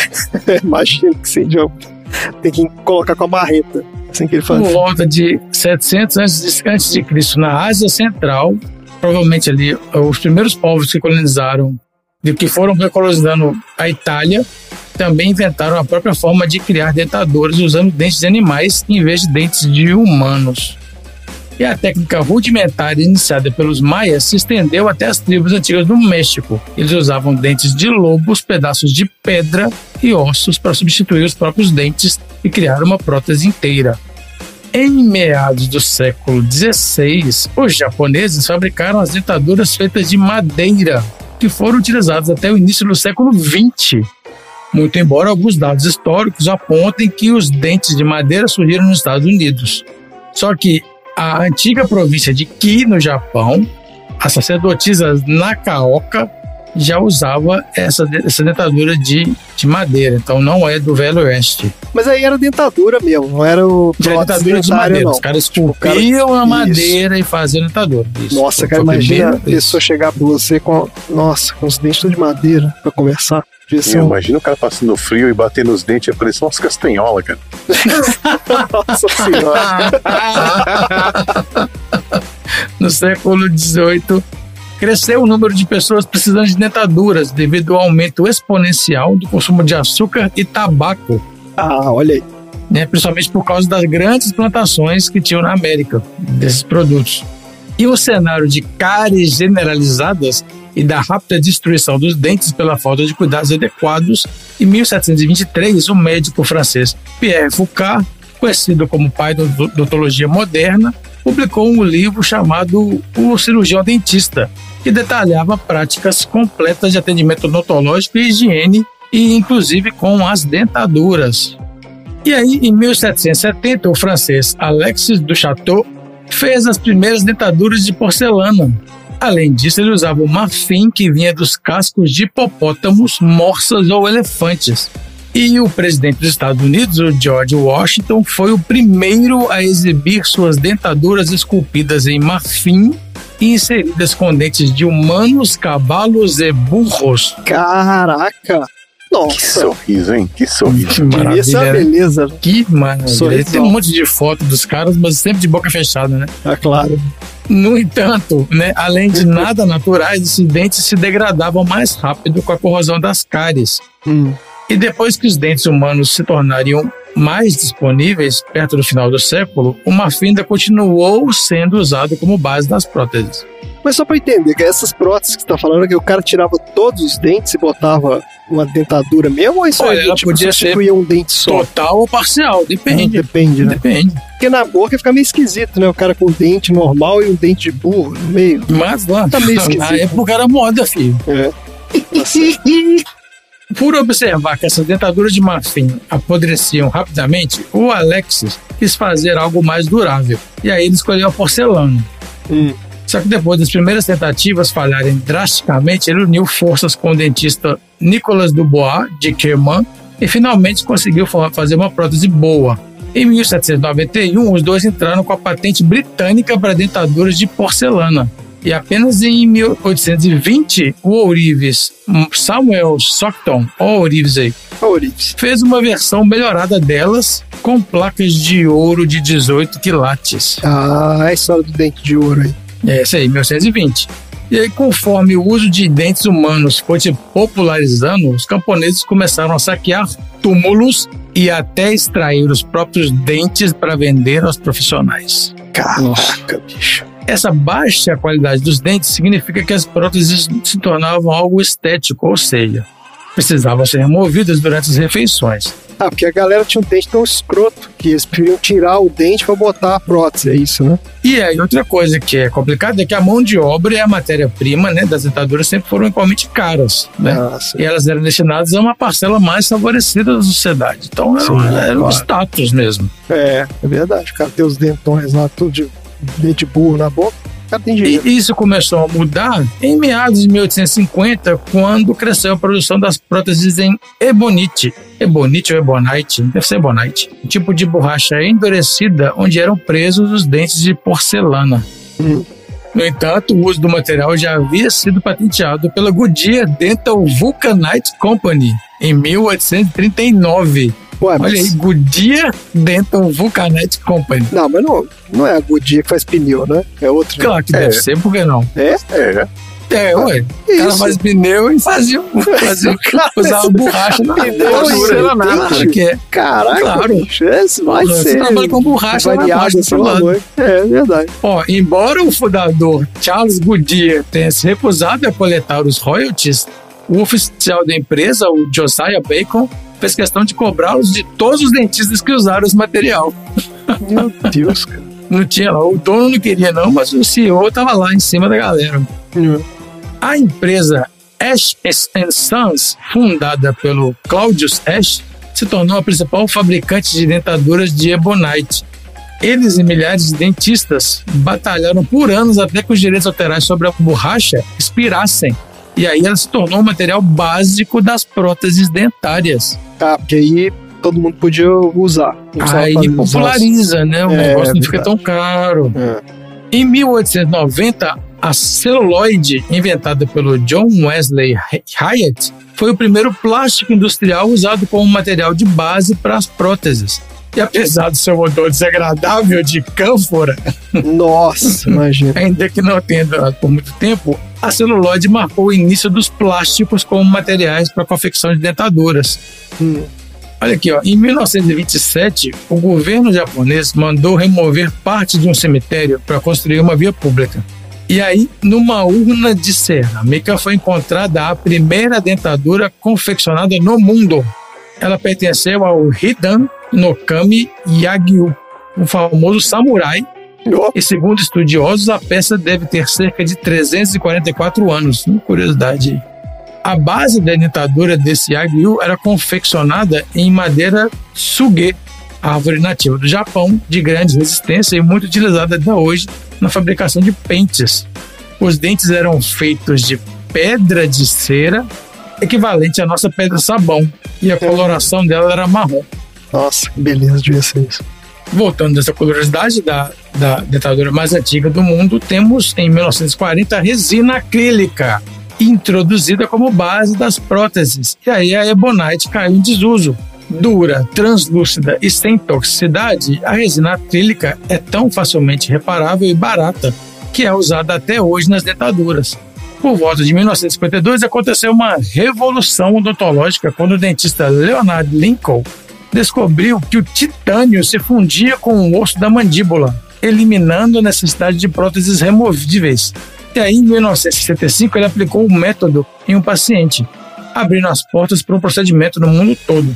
Speaker 3: Imagina que seja. Tem que colocar com a marreta. Assim que ele
Speaker 2: Por
Speaker 3: faz.
Speaker 2: volta de 700 antes de, Cristo, na Ásia Central, provavelmente ali os primeiros povos que colonizaram, de que foram colonizando a Itália, também inventaram a própria forma de criar dentaduras usando dentes de animais em vez de dentes de humanos. E a técnica rudimentar iniciada pelos maias se estendeu até as tribos antigas do México. Eles usavam dentes de lobos, pedaços de pedra e ossos para substituir os próprios dentes e criar uma prótese inteira. Em meados do século XVI, os japoneses fabricaram as dentaduras feitas de madeira, que foram utilizadas até o início do século XX. Muito embora alguns dados históricos apontem que os dentes de madeira surgiram nos Estados Unidos. Só que a antiga província de Ki, no Japão, a sacerdotisa Nakaoka já usava essa, essa dentadura de, de madeira, então não é do Velho Oeste.
Speaker 3: Mas aí era dentadura mesmo, não era o
Speaker 2: Já
Speaker 3: prótese
Speaker 2: dentadura de madeira.
Speaker 3: não.
Speaker 2: Os caras
Speaker 3: Tipo, o cara-
Speaker 2: esculpiam a
Speaker 3: Isso.
Speaker 2: madeira e faziam dentadura. Isso.
Speaker 3: Nossa, cara,
Speaker 2: Foi
Speaker 3: imagina a pessoa chegar pra você com. Nossa, com os dentes de madeira pra conversar. Um-
Speaker 4: imagina o cara passando frio e batendo nos dentes e aparecendo umas castanholas, cara.
Speaker 3: Nossa senhora.
Speaker 2: no século XVIII, cresceu o número de pessoas precisando de dentaduras devido ao aumento exponencial do consumo de açúcar e tabaco.
Speaker 3: Ah, olha aí.
Speaker 2: Né, principalmente por causa das grandes plantações que tinham na América desses produtos. E um cenário de cáries generalizadas e da rápida destruição dos dentes pela falta de cuidados adequados, em 1723, o médico francês Pierre Foucault, conhecido como pai da odontologia moderna, publicou um livro chamado O Cirurgião Dentista, que detalhava práticas completas de atendimento odontológico e higiene, e inclusive com as dentaduras. E aí, em 1770, o francês Alexis du Château fez as primeiras dentaduras de porcelana. Além disso, ele usava o marfim que vinha dos cascos de hipopótamos, morsas ou elefantes. E o presidente dos Estados Unidos, o George Washington, foi o primeiro a exibir suas dentaduras esculpidas em marfim e inseridas com dentes de humanos, cavalos e burros.
Speaker 3: Caraca! Nossa.
Speaker 4: Que sorriso, hein? Que sorriso.
Speaker 2: Que maravilha,
Speaker 3: Essa é
Speaker 2: né?
Speaker 3: beleza.
Speaker 2: Que maravilha. Tem um monte de foto dos caras, mas sempre de boca fechada, né?
Speaker 3: É claro.
Speaker 2: No entanto, né, além de nada naturais, esses dentes se degradavam mais rápido com a corrosão das cáries.
Speaker 3: Hum.
Speaker 2: E depois que os dentes humanos se tornariam mais disponíveis, perto do final do século, o marfim ainda continuou sendo usado como base das próteses.
Speaker 3: Mas só pra entender, que essas próteses que você tá falando, que o cara tirava todos os dentes e botava uma dentadura mesmo, ou isso
Speaker 2: Olha,
Speaker 3: aí
Speaker 2: ela
Speaker 3: tipo,
Speaker 2: podia ser
Speaker 3: substituía um dente só?
Speaker 2: Total ou parcial, depende.
Speaker 3: Depende, né?
Speaker 2: Depende.
Speaker 3: Porque na boca fica meio esquisito, né? O cara com um dente normal e um dente de burro no meio.
Speaker 2: Mas lá,
Speaker 3: Tá meio
Speaker 2: na
Speaker 3: esquisito.
Speaker 2: época era moda, filho.
Speaker 3: É.
Speaker 2: Por observar que essas dentaduras de marfim apodreciam rapidamente, o Alexis quis fazer algo mais durável. E aí ele escolheu a porcelana.
Speaker 3: Hum.
Speaker 2: Só que depois das primeiras tentativas falharem drasticamente, ele uniu forças com o dentista Nicolas Dubois, de Querman, e finalmente conseguiu fa- fazer uma prótese boa. Em 1791, os dois entraram com a patente britânica para dentaduras de porcelana. E apenas em 1820, o ourives Samuel Stockton, ou ourives aí,
Speaker 3: Ourives.
Speaker 2: fez uma versão melhorada delas com placas de ouro de 18 quilates.
Speaker 3: Ah, a história do dente de ouro aí.
Speaker 2: É, esse aí, 1920. E aí, conforme o uso de dentes humanos foi se popularizando, os camponeses começaram a saquear túmulos e até extrair os próprios dentes para vender aos profissionais.
Speaker 3: Caraca, bicho.
Speaker 2: Essa baixa qualidade dos dentes significa que as próteses se tornavam algo estético, ou seja, precisavam ser removidas durante as refeições.
Speaker 3: Ah, porque a galera tinha um dente tão escroto que eles preferiam tirar o dente pra botar a prótese, é isso, né?
Speaker 2: E aí, outra coisa que é complicada é que a mão de obra e a matéria-prima né, das dentaduras sempre foram igualmente caras. Né?
Speaker 3: Nossa.
Speaker 2: E elas eram destinadas a uma parcela mais favorecida da sociedade. Então, era,
Speaker 3: Sim,
Speaker 2: era um
Speaker 3: claro.
Speaker 2: status mesmo.
Speaker 3: É, é verdade. O cara tem os dentões lá, tudo de dente burro na boca. Tem dinheiro.
Speaker 2: E isso começou a mudar em meados de 1850, quando cresceu a produção das próteses em ebonite. Ebonite ou ebonite? Deve ser ebonite. Um tipo de borracha endurecida onde eram presos os dentes de porcelana.
Speaker 3: Hum.
Speaker 2: No entanto, o uso do material já havia sido patenteado pela Goodyear Dental Vulcanite Company em 1839.
Speaker 3: Ué,
Speaker 2: Olha aí, Goodyear Dental Vulcanite Company.
Speaker 3: Não, mas não, não é a Goodyear que faz pneu, né? É outro.
Speaker 2: Claro que deve ser, por que não?
Speaker 3: É?
Speaker 4: É.
Speaker 2: É, ué. O cara faz pneu e fazia, fazia usava borracha na
Speaker 3: Pneu e
Speaker 2: Claro
Speaker 3: dente.
Speaker 2: que é.
Speaker 3: Caraca,
Speaker 2: Claro.
Speaker 3: bicho, esse vai
Speaker 2: Você
Speaker 3: ser.
Speaker 2: trabalha com borracha na
Speaker 3: sei lá,
Speaker 2: lado.
Speaker 3: mãe. É, é verdade.
Speaker 2: Ó, embora o fundador Charles Goodyear tenha se recusado a coletar os royalties, o oficial da empresa, o Josiah Bacon, fez questão de cobrá-los de todos os dentistas que usaram esse material.
Speaker 3: Meu Deus, cara.
Speaker 2: Não tinha lá, o dono não queria não, mas o CEO estava lá em cima da galera. A empresa Ash Sons, fundada pelo Claudius Ash, se tornou a principal fabricante de dentaduras de Ebonite. Eles e milhares de dentistas batalharam por anos até que os direitos autorais sobre a borracha expirassem. E aí ela se tornou o material básico das próteses dentárias.
Speaker 3: Tá, porque aí todo mundo podia usar.
Speaker 2: Aí populariza, né? O
Speaker 3: É,
Speaker 2: negócio não fica tão caro.
Speaker 3: É.
Speaker 2: Em 1890, a celuloide, inventada pelo John Wesley Hyatt, foi o primeiro plástico industrial usado como material de base para as próteses. E apesar do seu odor desagradável de cânfora,
Speaker 3: Nossa, imagina.
Speaker 2: ainda que não tenha durado por muito tempo, a celulose marcou o início dos plásticos como materiais para confecção de dentaduras.
Speaker 3: Hum.
Speaker 2: Olha aqui, ó, em 1927, o governo japonês mandou remover parte de um cemitério para construir uma via pública. E aí, numa urna de cerâmica, foi encontrada a primeira dentadura confeccionada no mundo. Ela pertenceu ao Hidan no Kami Yagyu, o famoso samurai. E segundo estudiosos, a peça deve ter cerca de 344 anos. Uma curiosidade. A base da dentadura desse Yagyu era confeccionada em madeira suge, árvore nativa do Japão, de grande resistência e muito utilizada até hoje na fabricação de pentes. Os dentes eram feitos de pedra de cera, equivalente à nossa pedra sabão, e a coloração dela era marrom.
Speaker 3: Nossa, que beleza devia ser isso.
Speaker 2: Voltando dessa curiosidade da, da mais antiga do mundo, temos em 1940 a resina acrílica, introduzida como base das próteses. E aí a Ebonite caiu em desuso. Dura, translúcida e sem toxicidade, a resina acrílica é tão facilmente reparável e barata que é usada até hoje nas dentaduras. Por volta de 1952, aconteceu uma revolução odontológica quando o dentista Leonard Lincoln descobriu que o titânio se fundia com o osso da mandíbula, eliminando a necessidade de próteses removíveis. E aí, em 1965, ele aplicou o método em um paciente, abrindo as portas para um procedimento no mundo todo.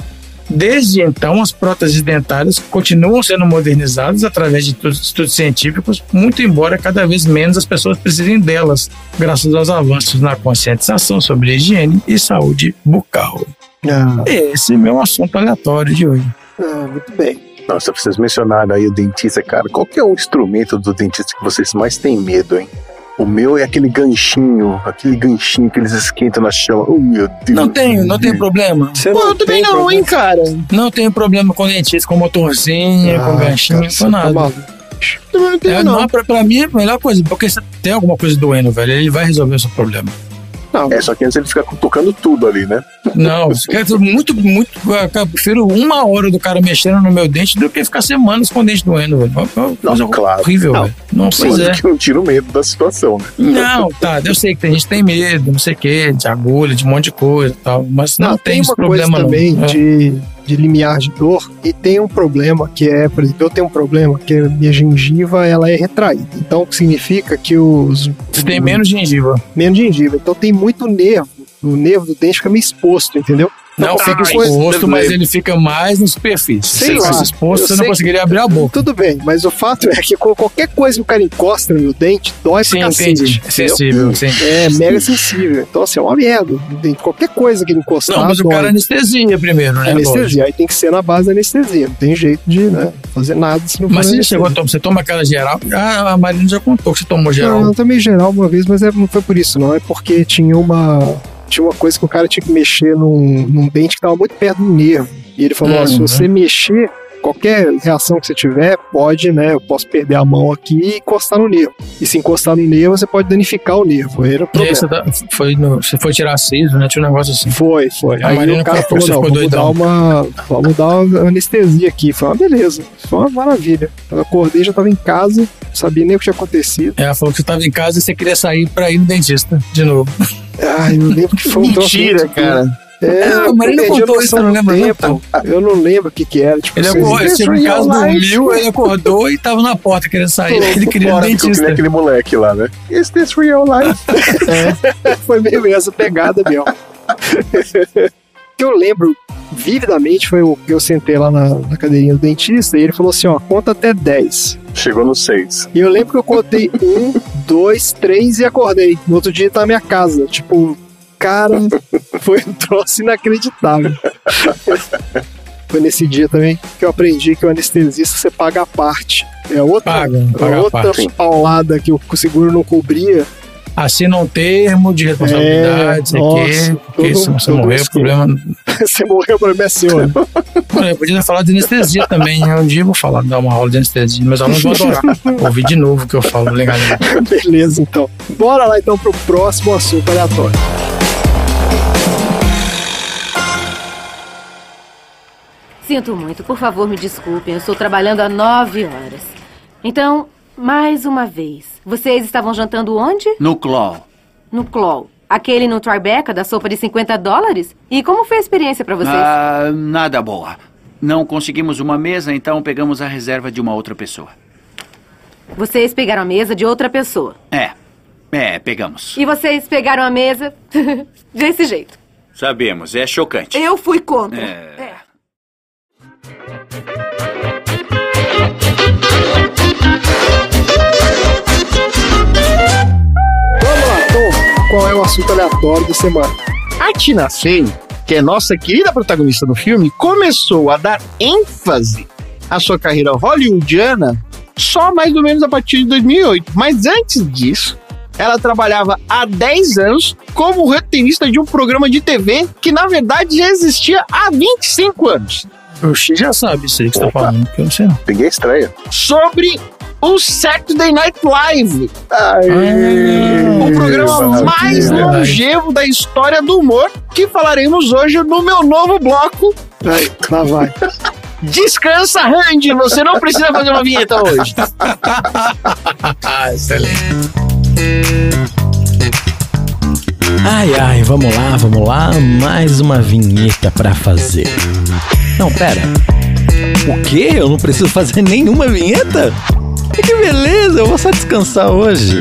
Speaker 2: Desde então, as próteses dentárias continuam sendo modernizadas através de estudos científicos, muito embora cada vez menos as pessoas precisem delas, graças aos avanços na conscientização sobre higiene e saúde bucal.
Speaker 3: Ah,
Speaker 2: Esse é meu assunto aleatório de hoje.
Speaker 3: ah, muito bem.
Speaker 4: Nossa, vocês mencionaram aí o dentista, cara. Qual que é o instrumento do dentista que vocês mais têm medo, hein? O meu é aquele ganchinho, aquele ganchinho que eles esquentam na chama. Oh, meu Deus.
Speaker 2: Não tenho, não tem problema.
Speaker 3: Você
Speaker 1: Pô,
Speaker 3: não
Speaker 1: eu também
Speaker 3: tem
Speaker 1: não, hein, cara.
Speaker 2: Não tenho problema com dentista, com motorzinha, com ganchinho,
Speaker 3: cara,
Speaker 2: com
Speaker 3: tá
Speaker 2: nada.
Speaker 3: maluco.
Speaker 1: Também não tenho,
Speaker 2: É,
Speaker 1: não.
Speaker 2: não, pra, pra mim é a melhor coisa, porque se tem alguma coisa doendo, velho, ele vai resolver o seu problema.
Speaker 3: Não,
Speaker 4: É, só que antes ele fica tocando tudo ali, né?
Speaker 2: Não, dizer, muito, muito. Eu prefiro uma hora do cara mexendo no meu dente do que ficar semanas com o dente doendo, velho. É coisa
Speaker 4: Não, claro.
Speaker 2: horrível,
Speaker 4: Não.
Speaker 2: velho. Não,
Speaker 4: Só
Speaker 2: pois é.
Speaker 4: que não tira o medo da situação, né?
Speaker 2: Não, tá, eu sei que tem gente que tem medo, não sei o quê, de agulha, de um monte de coisa e tal, mas não,
Speaker 3: Não,
Speaker 2: tem,
Speaker 3: tem
Speaker 2: esse problema
Speaker 3: também
Speaker 2: não. É.
Speaker 3: de, limiar de dor e tem um problema que é, por exemplo, eu tenho um problema que a minha gengiva ela é retraída. Então o que significa que os
Speaker 2: Você tem menos gengiva.
Speaker 3: menos gengiva. Então tem muito nervo. O nervo do dente fica meio exposto, entendeu?
Speaker 2: Não fica exposto, mas ele fica mais na superfície.
Speaker 3: Sei
Speaker 2: Se ele fosse exposto, você não conseguiria abrir a boca.
Speaker 3: Tudo bem, mas o fato é que qualquer coisa que o cara encosta no dente dói
Speaker 2: Sim,
Speaker 3: pra cacete.
Speaker 2: entendi.
Speaker 3: entendeu?
Speaker 2: Sensível, sim.
Speaker 3: É mega sensível. Então, assim, é uma merda. Qualquer coisa que ele encostar.
Speaker 2: Não, mas o
Speaker 3: dói.
Speaker 2: cara anestesia primeiro, né?
Speaker 3: Anestesia. Aí tem que ser na base da anestesia. Não tem jeito de né, fazer nada se não
Speaker 2: Mas você chegou a tomar, você toma aquela geral? Ah, a Marina já contou que você tomou geral.
Speaker 3: Não, eu tomei geral uma vez, mas é- não foi por isso, não. É porque tinha uma. Tinha uma coisa que o cara tinha que mexer num, num dente que tava muito perto do nervo. E ele falou: ó, se
Speaker 2: Uhum.
Speaker 3: você mexer, qualquer reação que você tiver, pode, né? Eu posso perder a mão aqui e encostar no nervo. E se encostar no nervo, você pode danificar o nervo. Era o
Speaker 2: E aí
Speaker 3: problema.
Speaker 2: você, tá- foi no- você foi tirar siso, né? Tinha um negócio assim.
Speaker 3: Foi, foi.
Speaker 2: A
Speaker 3: Aí o cara falou,
Speaker 2: você
Speaker 3: não,
Speaker 2: ficou
Speaker 3: vamos dar,
Speaker 2: doidão.
Speaker 3: uma, vamos dar uma anestesia aqui. Foi uma beleza. Foi uma maravilha. Eu acordei, já tava em casa, não sabia nem o que tinha acontecido.
Speaker 2: Ela falou que você estava em casa e você queria sair pra ir no dentista de novo.
Speaker 3: Ai, eu lembro que foi um
Speaker 1: Mentira, cara.
Speaker 3: É,
Speaker 2: ele
Speaker 3: perdi a
Speaker 2: contou isso, eu não lembro não,
Speaker 3: tempo. Eu não lembro o que que era. Tipo,
Speaker 2: Ele,
Speaker 3: assim,
Speaker 2: acordou, ele
Speaker 3: "Is
Speaker 2: chegou em casa,
Speaker 3: real life?"
Speaker 2: dormiu, ele acordou e tava na porta querendo sair. Ele queria
Speaker 4: Bora, ficou que
Speaker 2: dentista.
Speaker 4: aquele moleque lá, né? Is this real life?
Speaker 3: Foi meio essa pegada mesmo. O que eu lembro vividamente foi o que eu sentei lá na, na cadeirinha do dentista e ele falou assim: ó, conta até 10.
Speaker 4: Chegou no 6.
Speaker 3: E eu lembro que eu contei um, dois, três e acordei. No outro dia tá na minha casa. Tipo, cara, foi um troço inacreditável. Foi nesse dia também que eu aprendi que o anestesista você paga a parte. É outra,
Speaker 2: Paga, paga
Speaker 3: é
Speaker 2: a
Speaker 3: outra
Speaker 2: parte.
Speaker 3: paulada que o, seguro não cobria.
Speaker 2: Assina um termo de responsabilidade,
Speaker 3: É, nossa,
Speaker 2: porque
Speaker 3: todo-
Speaker 2: se você morrer, o problema.
Speaker 3: você morreu, o problema é seu. né?
Speaker 2: Olha, eu podia falar de anestesia também. né? Um dia eu vou falar, dar uma aula de anestesia, mas eu não vou adorar. Ouvir de novo o que eu falo legalmente.
Speaker 3: Beleza, então. Bora lá então pro próximo assunto aleatório.
Speaker 11: Sinto muito, por favor, me desculpem. Eu estou trabalhando há nove horas. Então, mais uma vez. Vocês estavam jantando onde?
Speaker 7: No Claw.
Speaker 11: No Claw. Aquele no Tribeca da sopa de 50 dólares? E como foi a experiência para vocês?
Speaker 7: Ah, nada boa. Não conseguimos uma mesa, então pegamos a reserva de uma outra pessoa.
Speaker 11: Vocês pegaram a mesa de outra pessoa.
Speaker 7: É. É, pegamos.
Speaker 11: E vocês pegaram a mesa desse jeito.
Speaker 7: Sabemos, é chocante.
Speaker 8: Eu fui contra.
Speaker 7: É.
Speaker 3: Vamos lá, Tom. Qual é o assunto aleatório da semana?
Speaker 1: A Tina Fey, que é nossa querida protagonista do filme, começou a dar ênfase à sua carreira hollywoodiana só mais ou menos a partir de 2008. Mas antes disso, ela trabalhava há 10 anos como roteirista de um programa de TV que, na verdade, já existia há 25 anos.
Speaker 2: O X já sabe isso aí que você tá falando, que eu não sei não.
Speaker 4: Peguei estreia.
Speaker 1: Sobre o Saturday Night Live.
Speaker 2: Hum,
Speaker 1: o programa mais longevo da história do humor, que falaremos hoje no meu novo bloco.
Speaker 3: Aí, lá vai.
Speaker 1: Descansa, Randy, você não precisa fazer uma vinheta hoje.
Speaker 2: Ah, excelente.
Speaker 12: Ai, ai, vamos lá, vamos lá. Mais uma vinheta pra fazer. Não, pera. O quê? Eu não preciso fazer nenhuma vinheta? Que beleza, eu vou só descansar hoje.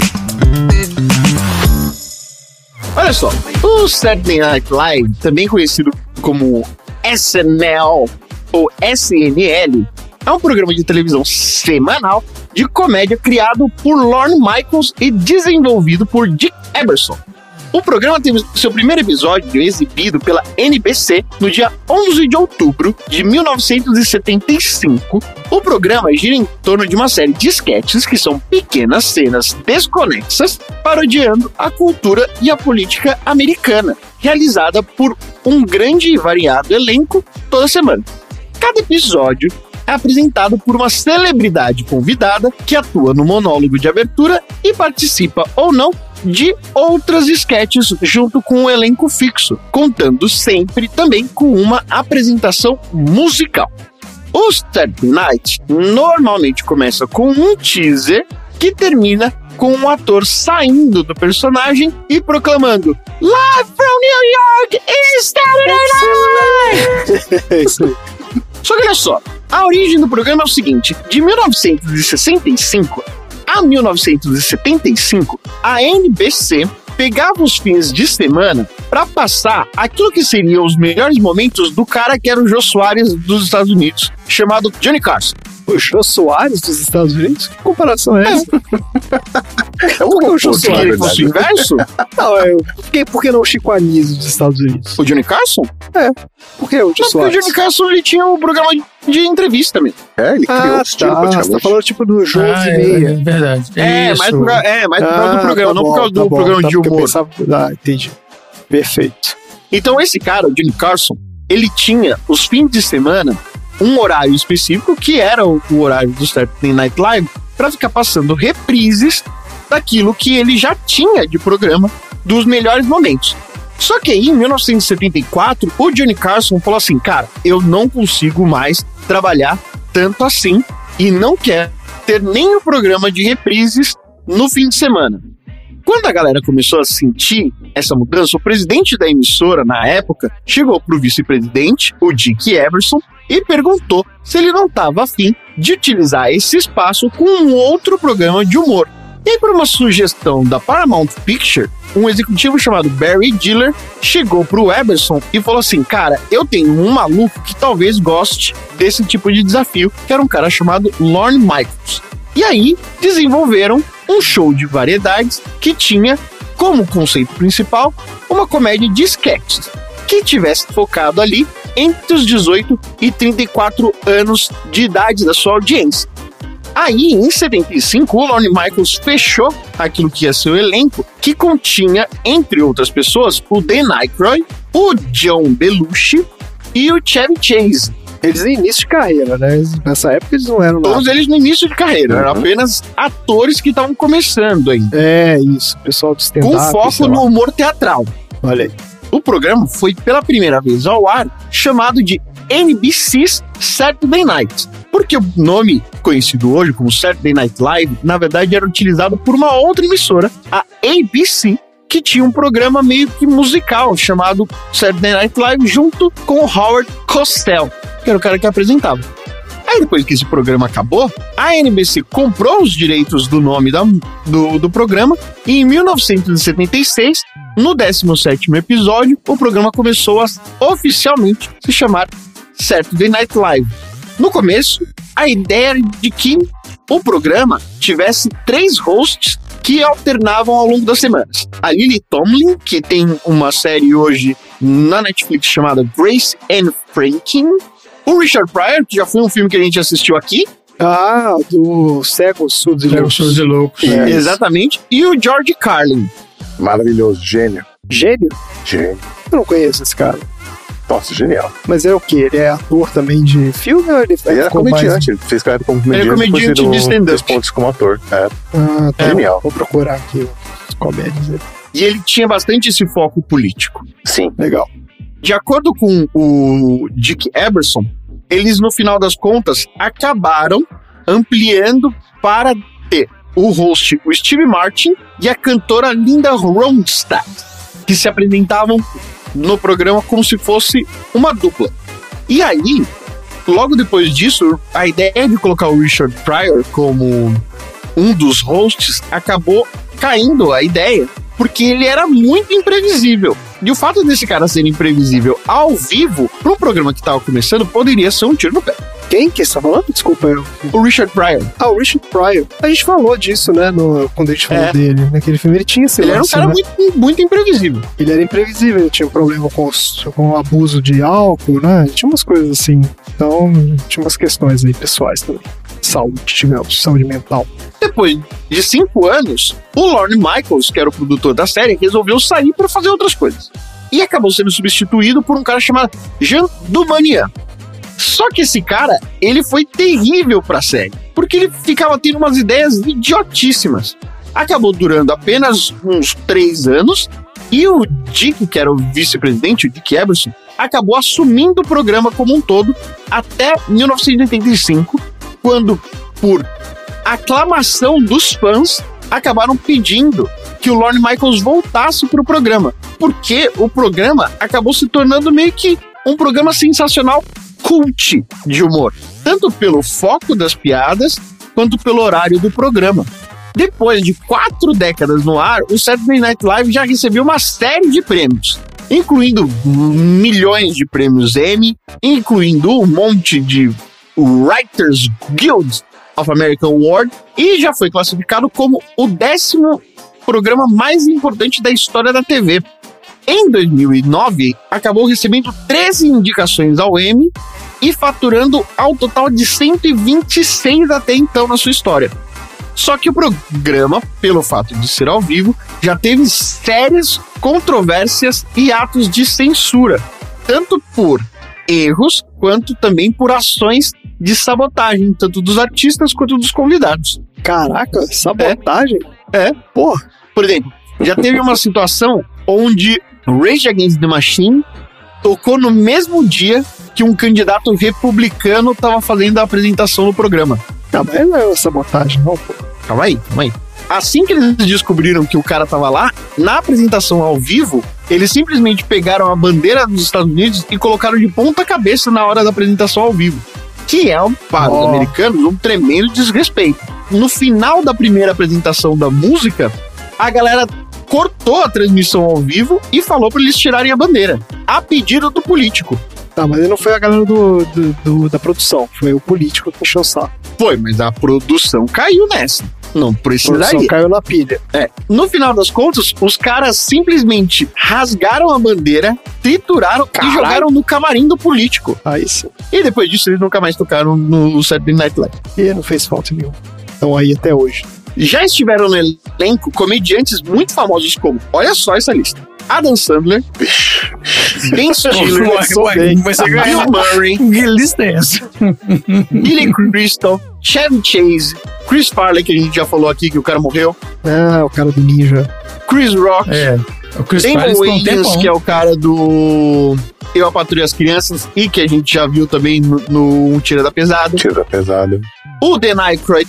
Speaker 1: Olha só, o Saturday Night Live, também conhecido como SNL ou SNL, é um programa de televisão semanal de comédia criado por Lorne Michaels e desenvolvido por Dick Eberson. O programa teve seu primeiro episódio exibido pela NBC no dia 11 de outubro de 1975. O programa gira em torno de uma série de sketches que são pequenas cenas desconexas parodiando a cultura e a política americana, realizada por um grande e variado elenco toda semana. Cada episódio é apresentado por uma celebridade convidada que atua no monólogo de abertura e participa ou não de outras sketches junto com um elenco fixo, contando sempre também com uma apresentação musical. O Saturday Night normalmente começa com um teaser que termina com um ator saindo do personagem e proclamando Live from New York, it's Saturday Night! Só que olha só, a origem do programa é o seguinte: de 1965 a 1975, a NBC pegava os fins de semana para passar aquilo que seriam os melhores momentos do cara que era o Jô Soares dos Estados Unidos, chamado Johnny Carson.
Speaker 3: O Jô Soares dos Estados Unidos? Que comparação é essa?
Speaker 4: É
Speaker 3: Por que o Jô Soares?
Speaker 1: fosse o inverso?
Speaker 3: Não, é, por que, por que não o Chico Anísio dos Estados Unidos?
Speaker 1: O Johnny Carson?
Speaker 3: É. Por que o Jô
Speaker 1: Não, porque o
Speaker 3: Soares?
Speaker 1: Johnny Carson ele tinha um programa de entrevista mesmo.
Speaker 4: É, ele criou
Speaker 3: Ah,
Speaker 4: o estilo
Speaker 3: tá. Você tá falando tipo do João
Speaker 2: Ah,
Speaker 3: e
Speaker 2: é,
Speaker 3: meia.
Speaker 2: é verdade.
Speaker 1: É,
Speaker 2: Isso.
Speaker 1: mais por, causa- é, mais por causa do programa,
Speaker 3: tá
Speaker 1: não por
Speaker 3: bom,
Speaker 1: causa do
Speaker 3: tá bom,
Speaker 1: programa
Speaker 3: tá,
Speaker 1: de
Speaker 3: porque
Speaker 1: humor.
Speaker 3: pensava- Ah, entendi. Perfeito.
Speaker 1: Então esse cara, o Johnny Carson, ele tinha os fins de semana um horário específico que era o, o horário do Saturday Night Live para ficar passando reprises daquilo que ele já tinha de programa dos melhores momentos. Só que aí, em 1974, o Johnny Carson falou assim: cara, eu não consigo mais trabalhar tanto assim e não quero ter nenhum programa de reprises no fim de semana. Quando a galera começou a sentir essa mudança, o presidente da emissora, na época, chegou pro vice-presidente, o Dick Everson, e perguntou se ele não estava afim de utilizar esse espaço com um outro programa de humor. E por uma sugestão da Paramount Picture, um executivo chamado Barry Diller chegou pro Everson e falou assim: Cara, eu tenho um maluco que talvez goste desse tipo de desafio, que era um cara chamado Lorne Michaels. E aí desenvolveram um show de variedades que tinha como conceito principal uma comédia de sketches que tivesse focado ali entre os 18 e 34 anos de idade da sua audiência. Aí, em 75, o Lorne Michaels fechou aquilo que ia ser o elenco, que continha, entre outras pessoas, o Dan Aykroyd, o John Belushi e o Chevy Chase.
Speaker 3: Eles em início de carreira, né? Nessa época eles não eram.
Speaker 1: Todos eles no início de carreira, eram apenas atores que estavam começando ainda,
Speaker 3: É, isso. Pessoal do stand-up.
Speaker 1: com foco no humor teatral.
Speaker 3: Olha aí.
Speaker 1: O programa foi pela primeira vez ao ar chamado de NBC's Saturday Night. Porque o nome conhecido hoje como Saturday Night Live, na verdade era utilizado por uma outra emissora, a ABC, que tinha um programa meio que musical chamado Saturday Night Live junto com o Howard Cosell, que era o cara que apresentava. Aí depois que esse programa acabou, a NBC comprou os direitos do nome da- do, do programa e em 1976, no 17º episódio, o programa começou a oficialmente se chamar Saturday Night Live. No começo, a ideia era de que o programa tivesse três hosts que alternavam ao longo das semanas. A Lily Tomlin, que tem uma série hoje na Netflix chamada Grace and Franklin. O Richard Pryor, que já foi um filme que a gente assistiu aqui.
Speaker 3: Ah, do Cegos, Surdos e
Speaker 2: Cegos,
Speaker 3: Loucos.
Speaker 2: E Loucos.
Speaker 3: É.
Speaker 1: Exatamente. E o George Carlin.
Speaker 4: Maravilhoso, gênio.
Speaker 3: Gênio?
Speaker 4: Gênio.
Speaker 3: Eu não conheço esse cara.
Speaker 4: Nossa, genial.
Speaker 3: Mas é o quê? Ele é ator também de filme ou ele,
Speaker 4: Ele era
Speaker 3: ficou mais-
Speaker 4: comediante, ele fez carreira como
Speaker 1: Ele é
Speaker 4: comediante.
Speaker 1: comediante de stand-up.
Speaker 4: dois pontos como ator. É.
Speaker 3: Ah, tá.
Speaker 4: Genial.
Speaker 3: Vou procurar aqui os comédias dele.
Speaker 1: E ele tinha bastante esse foco político.
Speaker 4: Sim.
Speaker 3: Legal.
Speaker 1: De acordo com o Dick Eberson, eles, no final das contas, acabaram ampliando para ter o host, o Steve Martin, e a cantora Linda Ronstadt, que se apresentavam no programa como se fosse uma dupla. E aí, logo depois disso, a ideia de colocar o Richard Pryor como um dos hosts acabou caindo a ideia, porque ele era muito imprevisível. E o fato desse cara ser imprevisível ao vivo, para um programa que estava começando, poderia ser um tiro no pé.
Speaker 3: Quem que você tá falando? Desculpa. Eu...
Speaker 1: O Richard Pryor.
Speaker 3: Ah, o Richard Pryor. A gente falou disso, né? No, quando a gente falou
Speaker 1: É.
Speaker 3: dele. Naquele filme ele tinha esse
Speaker 1: Ele era um
Speaker 3: lance,
Speaker 1: cara
Speaker 3: né?
Speaker 1: muito, muito imprevisível.
Speaker 3: Ele era imprevisível, ele tinha um problema com, os- com o abuso de álcool, né? Tinha umas coisas assim. Então, tinha umas questões aí pessoais também. Saúde, saúde mental.
Speaker 1: Depois de cinco anos, o Lorne Michaels, que era o produtor da série, resolveu sair para fazer outras coisas. E acabou sendo substituído por um cara chamado Jean Dumanian. Só que esse cara, ele foi terrível pra série, porque ele ficava tendo umas ideias idiotíssimas. Acabou durando apenas uns três anos, e o Dick, que era o vice-presidente, o Dick Eberson, acabou assumindo o programa como um todo até 1985, quando, por aclamação dos fãs, acabaram pedindo que o Lorne Michaels voltasse para o programa, porque o programa acabou se tornando meio que um programa sensacional cult de humor, tanto pelo foco das piadas quanto pelo horário do programa. Depois de quatro décadas no ar, o Saturday Night Live já recebeu uma série de prêmios, incluindo milhões de prêmios Emmy, incluindo um monte de Writers Guild of American Award e já foi classificado como o décimo programa mais importante da história da TV. Em 2009, acabou recebendo 13 indicações ao Emmy e faturando ao total de 126 até então na sua história. Só que o programa, pelo fato de ser ao vivo, já teve sérias controvérsias e atos de censura, tanto por erros quanto também por ações de sabotagem, tanto dos artistas quanto dos convidados.
Speaker 3: Caraca, sabotagem?
Speaker 1: É.
Speaker 3: Porra.
Speaker 1: Por exemplo, já teve uma situação onde Rage Against the Machine tocou no mesmo dia que um candidato republicano estava fazendo a apresentação no programa.
Speaker 3: Tá, mas não é sabotagem, não, pô.
Speaker 1: Calma aí, calma aí. Assim que eles descobriram que o cara tava lá, na apresentação ao vivo, eles simplesmente pegaram a bandeira dos Estados Unidos e colocaram de ponta cabeça na hora da apresentação ao vivo. Que é, para os
Speaker 3: Ó.
Speaker 1: americanos, um tremendo desrespeito. No final da primeira apresentação da música, a galera cortou a transmissão ao vivo e falou para eles tirarem a bandeira, a pedido do político.
Speaker 3: Tá, mas não foi a galera do, do- do- da produção, foi o político que encheu o saco.
Speaker 1: Foi, mas a produção caiu nessa. Não precisaria.
Speaker 3: caiu na pilha.
Speaker 1: É. No final das contas, os caras simplesmente rasgaram a bandeira, trituraram
Speaker 3: Caralho.
Speaker 1: e jogaram no camarim do político.
Speaker 3: Aí sim.
Speaker 1: E depois disso, eles nunca mais tocaram no Saturday Night Live.
Speaker 3: E não fez falta nenhum. Estão aí até hoje.
Speaker 1: Já estiveram no elenco comediantes muito famosos como, olha só essa lista: Adam Sandler, Ben Stiller, Bill. Murray,
Speaker 2: Que lista é essa?
Speaker 1: Billy Crystal, Chevy Chase, Chris Farley, que a gente já falou aqui que o cara morreu,
Speaker 3: Ah, o cara do ninja.
Speaker 1: Chris Rock,
Speaker 2: É. O Chris
Speaker 1: Damon
Speaker 2: um tempão.
Speaker 1: que é o cara do Eu, a Patrulha as Crianças, e que a gente já viu também no, no Um Tira da Pesada.
Speaker 4: Tira da pesada.
Speaker 1: O Dan Aykroyd,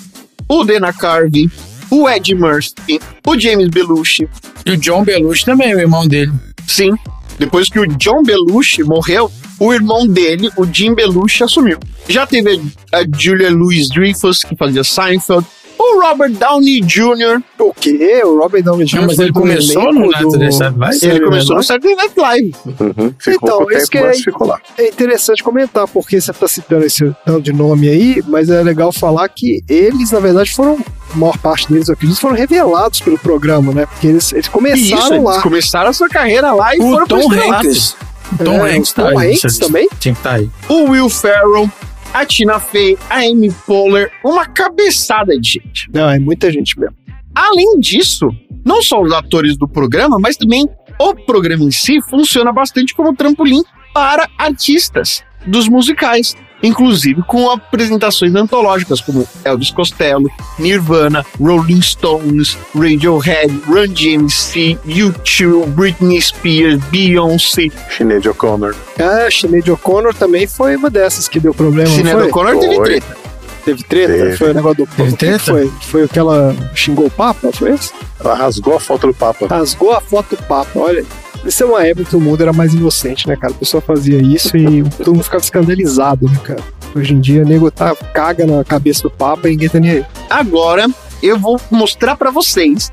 Speaker 1: o Dana Carvey, o Ed Murphy, o James Belushi.
Speaker 2: E o John Belushi também, o irmão dele.
Speaker 1: Sim. Depois que o John Belushi morreu, o irmão dele, o Jim Belushi, assumiu. Já teve a Julia Louis-Dreyfus, que fazia Seinfeld. O Robert Downey Jr.
Speaker 3: O quê? O Robert Downey Jr.
Speaker 2: Não, mas ele começou no Saturday Night Live?
Speaker 1: Ele começou no Saturday Night Live.
Speaker 4: Uhum. Ficou
Speaker 3: Então,
Speaker 4: pouco
Speaker 3: isso que é-
Speaker 4: mas ficou lá.
Speaker 3: É interessante comentar, porque você está citando esse tanto de nome aí, mas é legal falar que eles, na verdade, foram, a maior parte deles, eu acredito, foram revelados pelo programa, né? Porque eles, eles começaram
Speaker 1: Isso,
Speaker 3: lá.
Speaker 1: eles começaram a sua carreira lá e
Speaker 2: O
Speaker 1: foram
Speaker 2: Tom. Hanks. O Tom
Speaker 3: É,
Speaker 2: Hanks
Speaker 3: o Tom
Speaker 2: tá aí.
Speaker 3: Hanks também?
Speaker 2: Tinha que estar aí.
Speaker 1: O Will Ferrell, a Tina Fey, a Amy Poehler, uma cabeçada de gente.
Speaker 3: Não, é muita gente mesmo.
Speaker 1: Além disso, não só os atores do programa, mas também o programa em si funciona bastante como trampolim para artistas dos musicais, inclusive com apresentações antológicas como Elvis Costello, Nirvana, Rolling Stones, Radiohead, Run DMC, U2, Britney Spears, Beyoncé.
Speaker 4: Sinead O'Connor.
Speaker 3: Ah, Sinead O'Connor também foi uma dessas que deu problema,
Speaker 1: Sinead? O'Connor teve treta.
Speaker 3: Teve treta?
Speaker 4: Teve.
Speaker 3: Foi o negócio do...
Speaker 2: Teve
Speaker 3: que
Speaker 2: treta?
Speaker 3: Foi? Foi o que ela xingou o Papa, foi isso?
Speaker 4: Ela rasgou a foto do Papa.
Speaker 3: Rasgou a foto do Papa, olha. Isso é uma época que o mundo era mais inocente, né, cara? A pessoa fazia isso e todo mundo ficava escandalizado, né, cara? Hoje em dia, o nego tá, caga na cabeça do Papa e ninguém tá nem aí.
Speaker 1: Agora eu vou mostrar pra vocês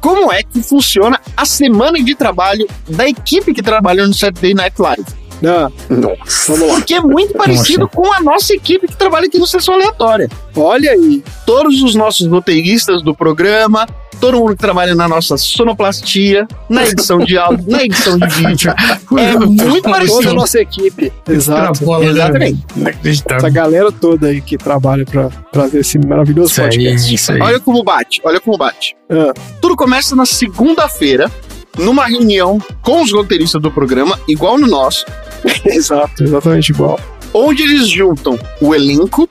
Speaker 1: como é que funciona a semana de trabalho da equipe que trabalha no Saturday Night Live.
Speaker 3: Ah,
Speaker 4: Nossa.
Speaker 3: vamos lá.
Speaker 1: Que é muito parecido com a nossa equipe que trabalha aqui no Sessão Aleatória.
Speaker 3: Olha aí.
Speaker 1: Todos os nossos roteiristas do programa, todo mundo que trabalha na nossa sonoplastia, na edição de áudio, na edição de vídeo. É muito
Speaker 3: Toda a
Speaker 1: parecido.
Speaker 3: nossa equipe. Exato.
Speaker 1: Exatamente.
Speaker 3: Essa galera toda aí que trabalha pra trazer esse maravilhoso
Speaker 2: Isso aí,
Speaker 3: podcast.
Speaker 2: isso aí.
Speaker 1: Olha como bate, olha como bate.
Speaker 3: Ah,
Speaker 1: Tudo começa na segunda-feira, numa reunião com os roteiristas do programa, igual no nosso,
Speaker 3: exato, exatamente igual.
Speaker 1: onde eles juntam o elenco,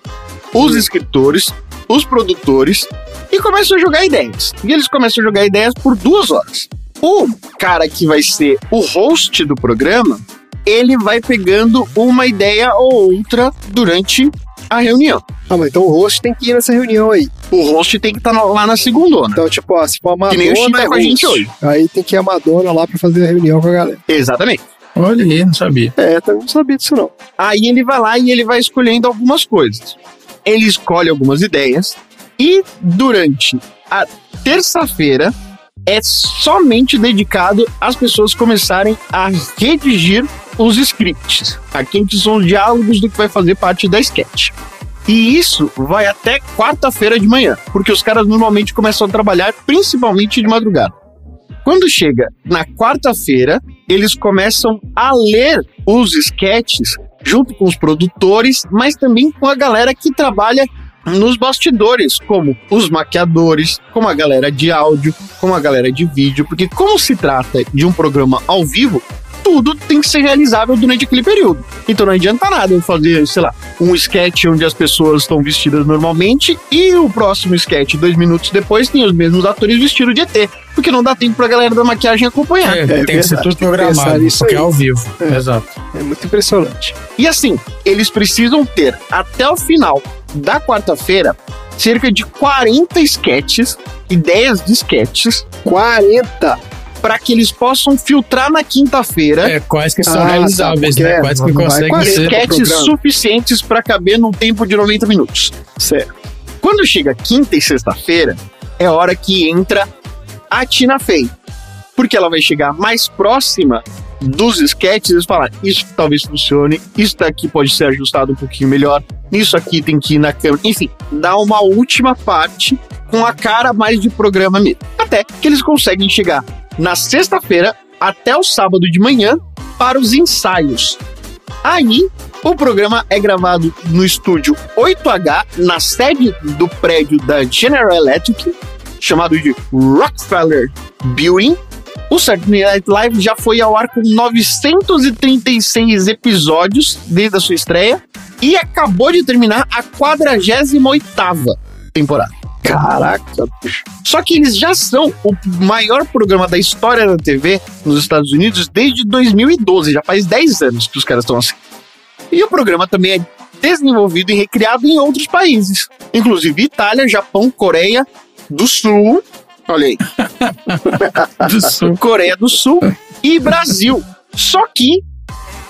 Speaker 1: os escritores, os produtores e começam a jogar ideias. E eles começam a jogar ideias por duas horas. O cara que vai ser o host do programa, ele vai pegando uma ideia ou outra durante a reunião.
Speaker 3: Ah, mas então o host tem que ir nessa reunião aí.
Speaker 1: O host tem que estar lá na segundona.
Speaker 3: Então, tipo, ó, se for a
Speaker 1: Que nem o Chico
Speaker 3: Madonna,
Speaker 1: tá com a
Speaker 3: é
Speaker 1: gente hoje.
Speaker 3: Aí tem que ir a Madonna lá pra fazer a reunião com a galera.
Speaker 1: Exatamente.
Speaker 2: Olha aí, não sabia.
Speaker 3: É, também não sabia disso não.
Speaker 1: Aí ele vai lá e ele vai escolhendo algumas coisas. Ele escolhe algumas ideias e durante a terça-feira é somente dedicado às pessoas começarem a redigir os scripts. Aqui são os diálogos do que vai fazer parte da sketch. E isso vai até quarta-feira de manhã, porque os caras normalmente começam a trabalhar principalmente de madrugada. Quando chega na quarta-feira, eles começam a ler os sketches junto com os produtores, mas também com a galera que trabalha nos bastidores, como os maquiadores, como a galera de áudio, como a galera de vídeo, porque como se trata de um programa ao vivo, tudo tem que ser realizável durante aquele período. Então não adianta nada eu fazer, sei lá, um sketch onde as pessoas estão vestidas normalmente e o próximo sketch, dois minutos depois, tem os mesmos atores vestidos de ET. Porque não dá tempo pra galera da maquiagem acompanhar.
Speaker 2: É, tem que ser
Speaker 3: verdade,
Speaker 2: tudo programado,
Speaker 3: nisso
Speaker 2: porque é
Speaker 3: aí.
Speaker 2: ao vivo.
Speaker 3: É.
Speaker 2: Exato.
Speaker 3: É muito impressionante.
Speaker 1: E assim, eles precisam ter até o final da quarta-feira cerca de 40 sketches, ideias de sketches,
Speaker 3: 40!
Speaker 1: Para que eles possam filtrar na quinta-feira
Speaker 2: É, quais que são
Speaker 3: Ah,
Speaker 2: realizáveis, né? Quais que conseguem ser.
Speaker 3: esquete.
Speaker 1: sketches
Speaker 3: programa.
Speaker 1: suficientes para caber num tempo de 90 minutos.
Speaker 3: Certo.
Speaker 1: Quando chega quinta e sexta-feira, é hora que entra a Tina Fey. Porque ela vai chegar mais próxima dos sketches e falar: Isso talvez funcione, isso daqui pode ser ajustado um pouquinho melhor, isso aqui tem que ir na câmera. Enfim, dá uma última parte com a cara mais de programa mesmo. Até que eles conseguem chegar na sexta-feira até o sábado de manhã para os ensaios. Aí, o programa é gravado no estúdio 8H, na sede do prédio da General Electric, chamado de Rockefeller Building. O Saturday Night Live já foi ao ar com 936 episódios desde a sua estreia e acabou de terminar a 48ª temporada.
Speaker 3: Caraca, bicho.
Speaker 1: Só que eles já são o maior programa da história da TV nos Estados Unidos desde 2012, já faz 10 anos que os caras estão assim. E o programa também é desenvolvido e recriado em outros países, inclusive Itália, Japão, Coreia do Sul, olha aí,
Speaker 2: Do Sul.
Speaker 1: Coreia do Sul e Brasil. Só que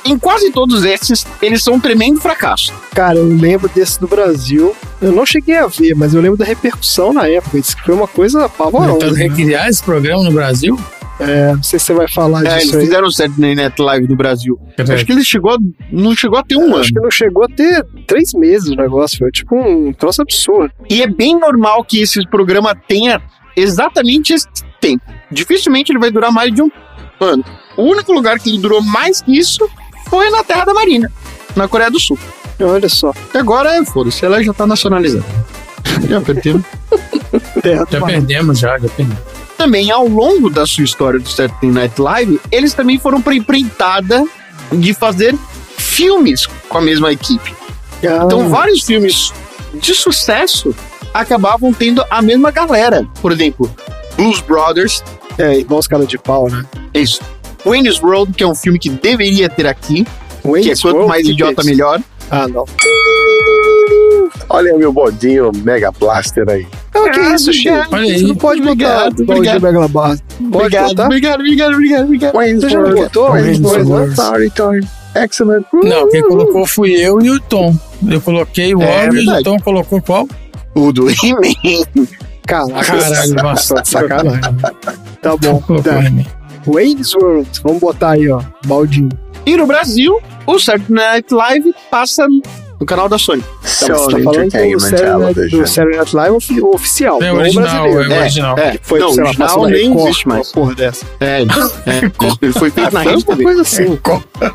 Speaker 1: em quase todos esses, eles são um tremendo fracasso.
Speaker 3: Cara, eu lembro desse do Brasil. Eu não cheguei a ver, mas eu lembro da repercussão na época. Isso foi uma coisa pavorosa.
Speaker 2: Tentando
Speaker 3: né?
Speaker 2: recriar esse programa no Brasil?
Speaker 3: É, não sei se você vai falar
Speaker 1: É, eles
Speaker 3: disso aí.
Speaker 1: fizeram o Saturday Night Live no Brasil. Acho que ele chegou, não chegou a ter um ano.
Speaker 3: Acho que não chegou a ter três meses o negócio. Foi tipo um troço absurdo.
Speaker 1: E é bem normal que esse programa tenha exatamente esse tempo. Dificilmente ele vai durar mais de um ano. O único lugar que ele durou mais que isso foi na Terra da Marina, na Coreia do Sul.
Speaker 3: Olha só.
Speaker 1: E agora, é, foda-se, ela já tá nacionalizada. Já perdemos.
Speaker 3: Terra
Speaker 2: Já perdemos, já, já perdemos.
Speaker 1: também, ao longo da sua história do Saturday Night Live, eles também foram pra empreitada de fazer filmes com a mesma equipe.
Speaker 3: Ah,
Speaker 1: Então, vários filmes de sucesso acabavam tendo a mesma galera. Por exemplo, Blues Brothers,
Speaker 3: É, irmãos cara de pau, né?
Speaker 1: isso. Wayne's World, que é um filme que deveria ter aqui, que é
Speaker 3: Wayne's
Speaker 1: quanto
Speaker 3: World,
Speaker 1: mais
Speaker 3: é
Speaker 1: idiota,
Speaker 3: isso?
Speaker 1: melhor.
Speaker 3: Ah, não.
Speaker 4: Olha meu bodinho Mega Blaster aí.
Speaker 3: Não, que
Speaker 1: Ah,
Speaker 3: isso.
Speaker 2: Olha
Speaker 3: Você não pode botar
Speaker 1: Obrigado,
Speaker 3: o
Speaker 1: obrigado.
Speaker 3: Megalabar. Pode
Speaker 1: Obrigado,
Speaker 3: botar?
Speaker 1: obrigado, obrigado, obrigado, obrigado.
Speaker 3: Você já botou?
Speaker 2: Wayne's
Speaker 3: Wayne's
Speaker 2: World.
Speaker 3: World?
Speaker 4: Sorry, Time. Excellent.
Speaker 2: Não, quem colocou fui eu e o Tom. Eu coloquei o
Speaker 1: É
Speaker 2: e o Tom colocou qual?
Speaker 1: O do He-Man.
Speaker 3: Caraca,
Speaker 2: Caralho, nossa.
Speaker 3: tá sacanagem. Tá bom.
Speaker 2: Colocou
Speaker 3: Tá. Wayne's World. Vamos botar aí, ó. Baldinho.
Speaker 1: E no Brasil, o Saturday Night Live passa no canal da Sony.
Speaker 3: Então, você tá falando do Saturday do Saturday Night Live ofi- o oficial.
Speaker 2: É original,
Speaker 3: brasileiro.
Speaker 2: é o original.
Speaker 1: É,
Speaker 3: Foi,
Speaker 1: não,
Speaker 3: sei
Speaker 1: o
Speaker 3: lá,
Speaker 1: original
Speaker 3: na
Speaker 1: nem
Speaker 3: Record,
Speaker 1: existe mais.
Speaker 3: uma porra dessa.
Speaker 1: É, é, ele foi feito na
Speaker 3: Foi
Speaker 1: Rede
Speaker 3: coisa assim.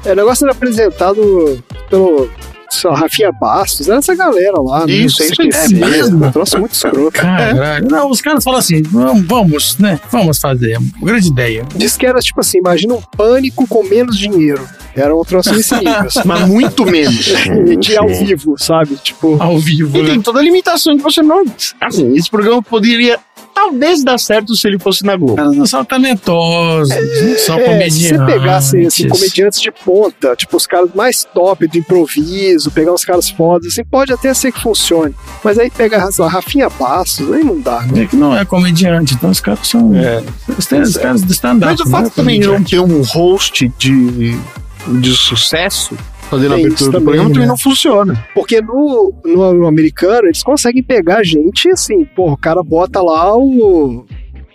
Speaker 3: É, o negócio era apresentado pelo sei lá, Rafinha Bastos, era essa galera lá. né?
Speaker 1: Isso, é isso É mesmo?
Speaker 3: Um troço muito escroto.
Speaker 2: Caralho. Não, os caras falam assim, vamos, né? Vamos fazer. Grande ideia.
Speaker 3: Diz que era tipo assim, imagina um pânico com menos dinheiro. Era um troço nesse nível. assim.
Speaker 1: Mas muito menos.
Speaker 3: E de ao vivo, sabe? Tipo,
Speaker 2: Ao vivo,
Speaker 1: E
Speaker 2: né?
Speaker 1: tem toda a limitação que você não. Assim, esse programa poderia talvez dar certo se ele fosse na Globo.
Speaker 2: Elas não são talentosos, não são
Speaker 3: é, se
Speaker 2: comediantes.
Speaker 3: você pegasse assim, comediantes de ponta, tipo os caras mais top do improviso, pegar uns caras fodas, assim, pode até ser que funcione. Mas aí pegar sei lá, Rafinha Bastos, aí não dá, né?
Speaker 2: É que não é comediante, então os caras são. Os caras- os caras do stand-up.
Speaker 1: Mas o
Speaker 2: não
Speaker 1: fato
Speaker 2: é
Speaker 1: também de não ter um host de, de sucesso fazendo a
Speaker 3: Tem
Speaker 1: abertura
Speaker 3: isso
Speaker 1: do
Speaker 3: também,
Speaker 1: programa também
Speaker 3: né?
Speaker 1: não funciona.
Speaker 3: Porque no, no, no americano eles conseguem pegar gente assim, pô, o cara bota lá o.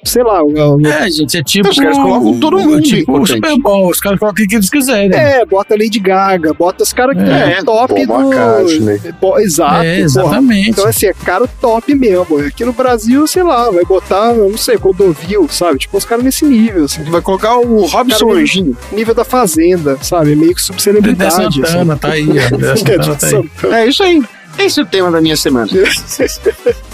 Speaker 3: Sei lá, o. o-
Speaker 2: É, gente, é tipo.
Speaker 1: Os caras colocam todo mundo
Speaker 2: Tipo o. Super Bowl, os caras colocam o que eles quiserem.
Speaker 3: É, bota Lady Gaga, bota os caras que
Speaker 1: É,
Speaker 3: é, top
Speaker 4: Paul
Speaker 3: do.
Speaker 4: McCartney.
Speaker 3: Bo- Exato.
Speaker 2: É,
Speaker 3: porra.
Speaker 2: exatamente.
Speaker 3: Então, assim, é cara top mesmo. Aqui no Brasil, sei lá, vai botar, eu não sei, Clodovil, sabe? Tipo, os caras nesse nível, assim.
Speaker 1: Vai colocar o Robson Anjinho.
Speaker 3: Nível da Fazenda, sabe? Meio que
Speaker 2: Dedé
Speaker 3: subcelebridade.
Speaker 2: Santana, tá aí. ó. Dedé Santana tá aí.
Speaker 1: É isso aí. Esse é o tema da minha semana.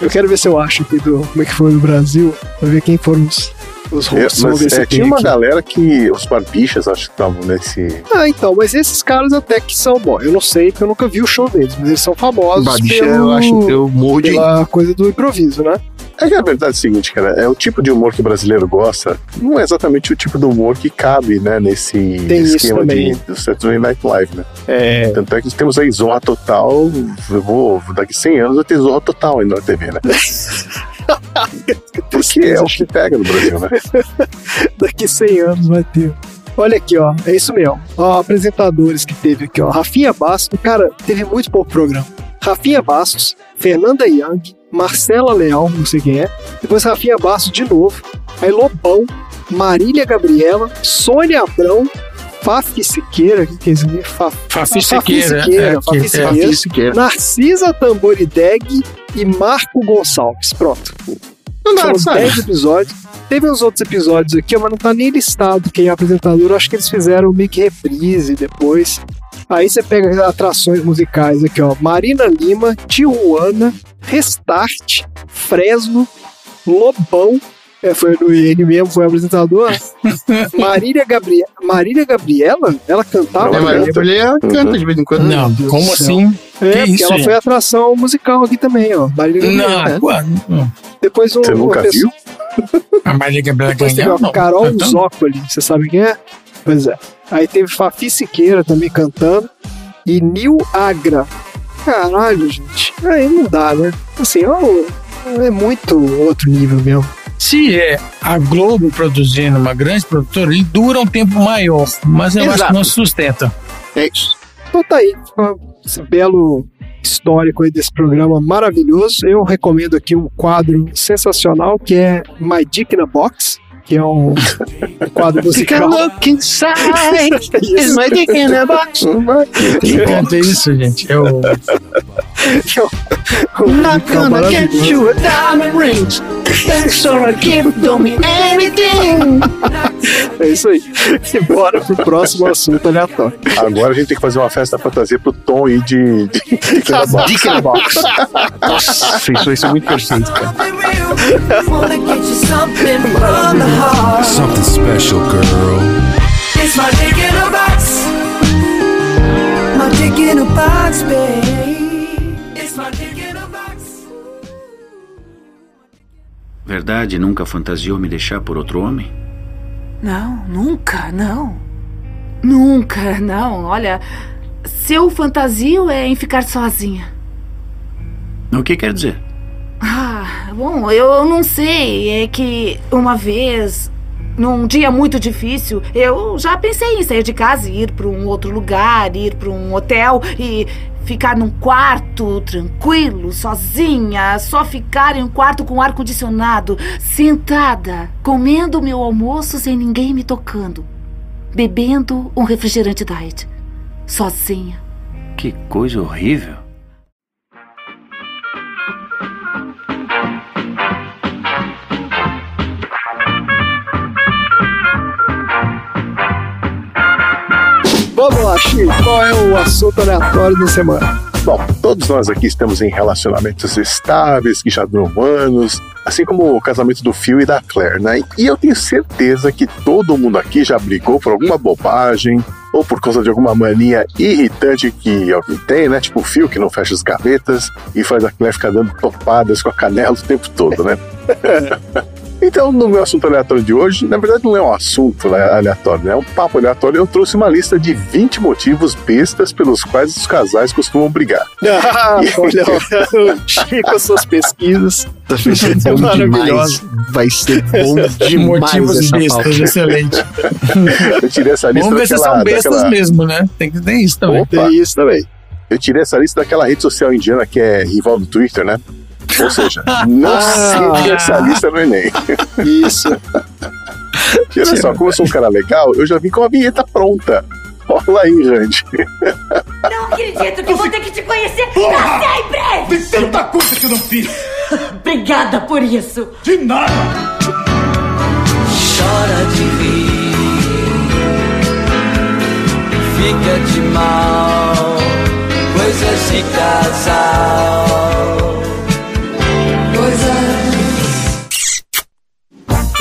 Speaker 3: Eu quero ver se eu acho aqui do como é que foi no Brasil, pra ver quem foram os, os
Speaker 4: É,
Speaker 3: hosts. Vamos
Speaker 4: mas é, tinha uma
Speaker 3: aqui.
Speaker 4: galera que os barbichas acho que estavam nesse.
Speaker 3: Ah, então, mas esses caras até que são bom. Eu não sei, porque eu nunca vi o show deles, mas eles são famosos
Speaker 1: Babicha,
Speaker 3: pelo,
Speaker 1: eu acho que eu morro de.
Speaker 3: pela coisa do improviso, né?
Speaker 4: É que a verdade é o seguinte, cara, é o tipo de humor que o brasileiro gosta, não é exatamente o tipo de humor que cabe, né, nesse
Speaker 3: Tem
Speaker 4: esquema de, do Saturday Night Live, né?
Speaker 3: É.
Speaker 4: Tanto é que temos aí Zorra Total, eu vou, daqui 100 anos vai ter Zorra Total aí na TV, né? Porque é o que pega no Brasil, né?
Speaker 3: Daqui 100 anos vai ter. Olha aqui, ó. É isso mesmo. Ó, apresentadores que teve aqui, ó. Rafinha Bastos. Cara, teve muito pouco programa. Rafinha Bastos, Fernanda Young, Marcela Leal, não sei quem é. Depois Rafinha Bastos de novo. Aí Lobão, Marília Gabriela, Sônia Abrão, Fafi Siqueira. Que, que é isso aqui? Fa-
Speaker 2: Fafi Siqueira.
Speaker 3: Siqueira,
Speaker 2: é,
Speaker 3: Fafi
Speaker 2: que- é,
Speaker 3: Siqueira. Narcisa Tamborideg e Marco Gonçalves. Pronto.
Speaker 1: Não dá,
Speaker 3: São
Speaker 1: sabe?
Speaker 3: 10 episódios. Teve uns outros episódios aqui, mas não tá nem listado quem é apresentador. Acho que eles fizeram meio que reprise depois. Aí você pega atrações musicais aqui, ó. Marina Lima, Tijuana, Restart, Fresno, Lobão, É, foi no ele mesmo, foi apresentador. Marília, Gabriela, Marília Gabriela, ela cantava.
Speaker 1: É, Marília Gabriela canta de vez em quando.
Speaker 2: Não,
Speaker 3: Meu Deus
Speaker 2: como assim?
Speaker 3: É,
Speaker 2: Que
Speaker 3: porque
Speaker 2: isso,
Speaker 3: ela
Speaker 2: gente?
Speaker 3: foi atração musical aqui também, ó. Marília Gabriela.
Speaker 2: Não, não.
Speaker 3: Depois um,
Speaker 4: Você nunca
Speaker 3: pessoa-
Speaker 4: viu?
Speaker 2: A Marília Gabriela
Speaker 3: Depois teve
Speaker 2: ganhou,
Speaker 3: a
Speaker 2: não.
Speaker 3: Carol? Zócoli, você sabe quem é? Pois é. Aí teve Fafi Siqueira também cantando. E Nil Agra. Caralho, gente. Aí não dá, né? Assim, ó, é muito outro nível mesmo.
Speaker 2: Se é a Globo produzindo uma grande produtora, ele dura um tempo maior, mas eu acho
Speaker 3: Exato.
Speaker 2: que não sustenta.
Speaker 1: É isso.
Speaker 3: Então tá aí, esse belo histórico aí desse programa maravilhoso. Eu recomendo aqui um quadro sensacional que é My Dick in a Box, que é um quadro
Speaker 1: Take a
Speaker 3: musical.
Speaker 1: look inside.
Speaker 3: Isso.
Speaker 1: Is my dick in a box?
Speaker 2: Quem canta isso, gente? É o
Speaker 1: Not
Speaker 3: musical
Speaker 1: gonna get
Speaker 3: maravilhoso.
Speaker 1: you a diamond ring. Thanks for don't mean anything.
Speaker 3: É isso aí. E bora pro próximo assunto aleatório.
Speaker 4: Agora a gente tem que fazer uma festa fantasia pro Tom aí de. de... Dick in a Box.
Speaker 1: Nossa, isso vai ser muito perfeito, cara.
Speaker 5: Wanna get you something from the heart.
Speaker 9: Something special, girl.
Speaker 5: It's my dick in a box. My dick in a box, babe.
Speaker 7: Verdade nunca fantasiou me deixar por outro homem?
Speaker 8: Não, nunca, não. Nunca, não. Olha, seu fantasio é em ficar sozinha.
Speaker 7: O que quer dizer?
Speaker 8: Ah, bom, eu não sei. É que uma vez, num dia muito difícil, eu já pensei em sair de casa e ir para um outro lugar, ir para um hotel e ficar num quarto tranquilo, sozinha, só ficar em um quarto com ar condicionado, sentada, comendo meu almoço sem ninguém me tocando, bebendo um refrigerante diet, sozinha.
Speaker 7: Que coisa horrível.
Speaker 3: Vamos lá, Chico. Qual é o assunto aleatório da semana?
Speaker 4: Bom, todos nós aqui estamos em relacionamentos estáveis, que já duram anos, assim como o casamento do Phil e da Claire, né? E eu tenho certeza que todo mundo aqui já brigou por alguma bobagem, ou por causa de alguma mania irritante que alguém tem, né? Tipo o Phil que não fecha as gavetas e faz a Claire ficar dando topadas com a canela o tempo todo, né? Então, no meu assunto aleatório de hoje, na verdade não é um assunto aleatório, né? é um papo aleatório. Eu trouxe uma lista de 20 motivos bestas pelos quais os casais costumam brigar.
Speaker 3: Ah, olha, o Chico, suas pesquisas.
Speaker 1: Vai ser
Speaker 3: É
Speaker 1: demais. Vai ser bom demais
Speaker 2: motivos bestas, excelente.
Speaker 4: Eu tirei essa lista
Speaker 2: Vamos ver se
Speaker 4: daquela,
Speaker 2: são bestas
Speaker 4: daquela-
Speaker 2: mesmo, né? Tem que ter isso também.
Speaker 4: Opa.
Speaker 3: Tem isso também.
Speaker 4: Eu tirei essa lista daquela rede social indiana que é rival do Twitter, né? Ou seja, não
Speaker 3: Ah.
Speaker 4: essa lista no Enem.
Speaker 3: Isso.
Speaker 4: E olha só, como eu sou um cara legal, eu já vim com a vinheta pronta. Rola aí, Randy.
Speaker 13: Não acredito que vou ter que te conhecer pra sempre!
Speaker 5: Tem tanta coisa que eu não fiz.
Speaker 13: Obrigada por isso!
Speaker 5: De nada.
Speaker 14: Chora de rir, fica de mal, coisas de casal.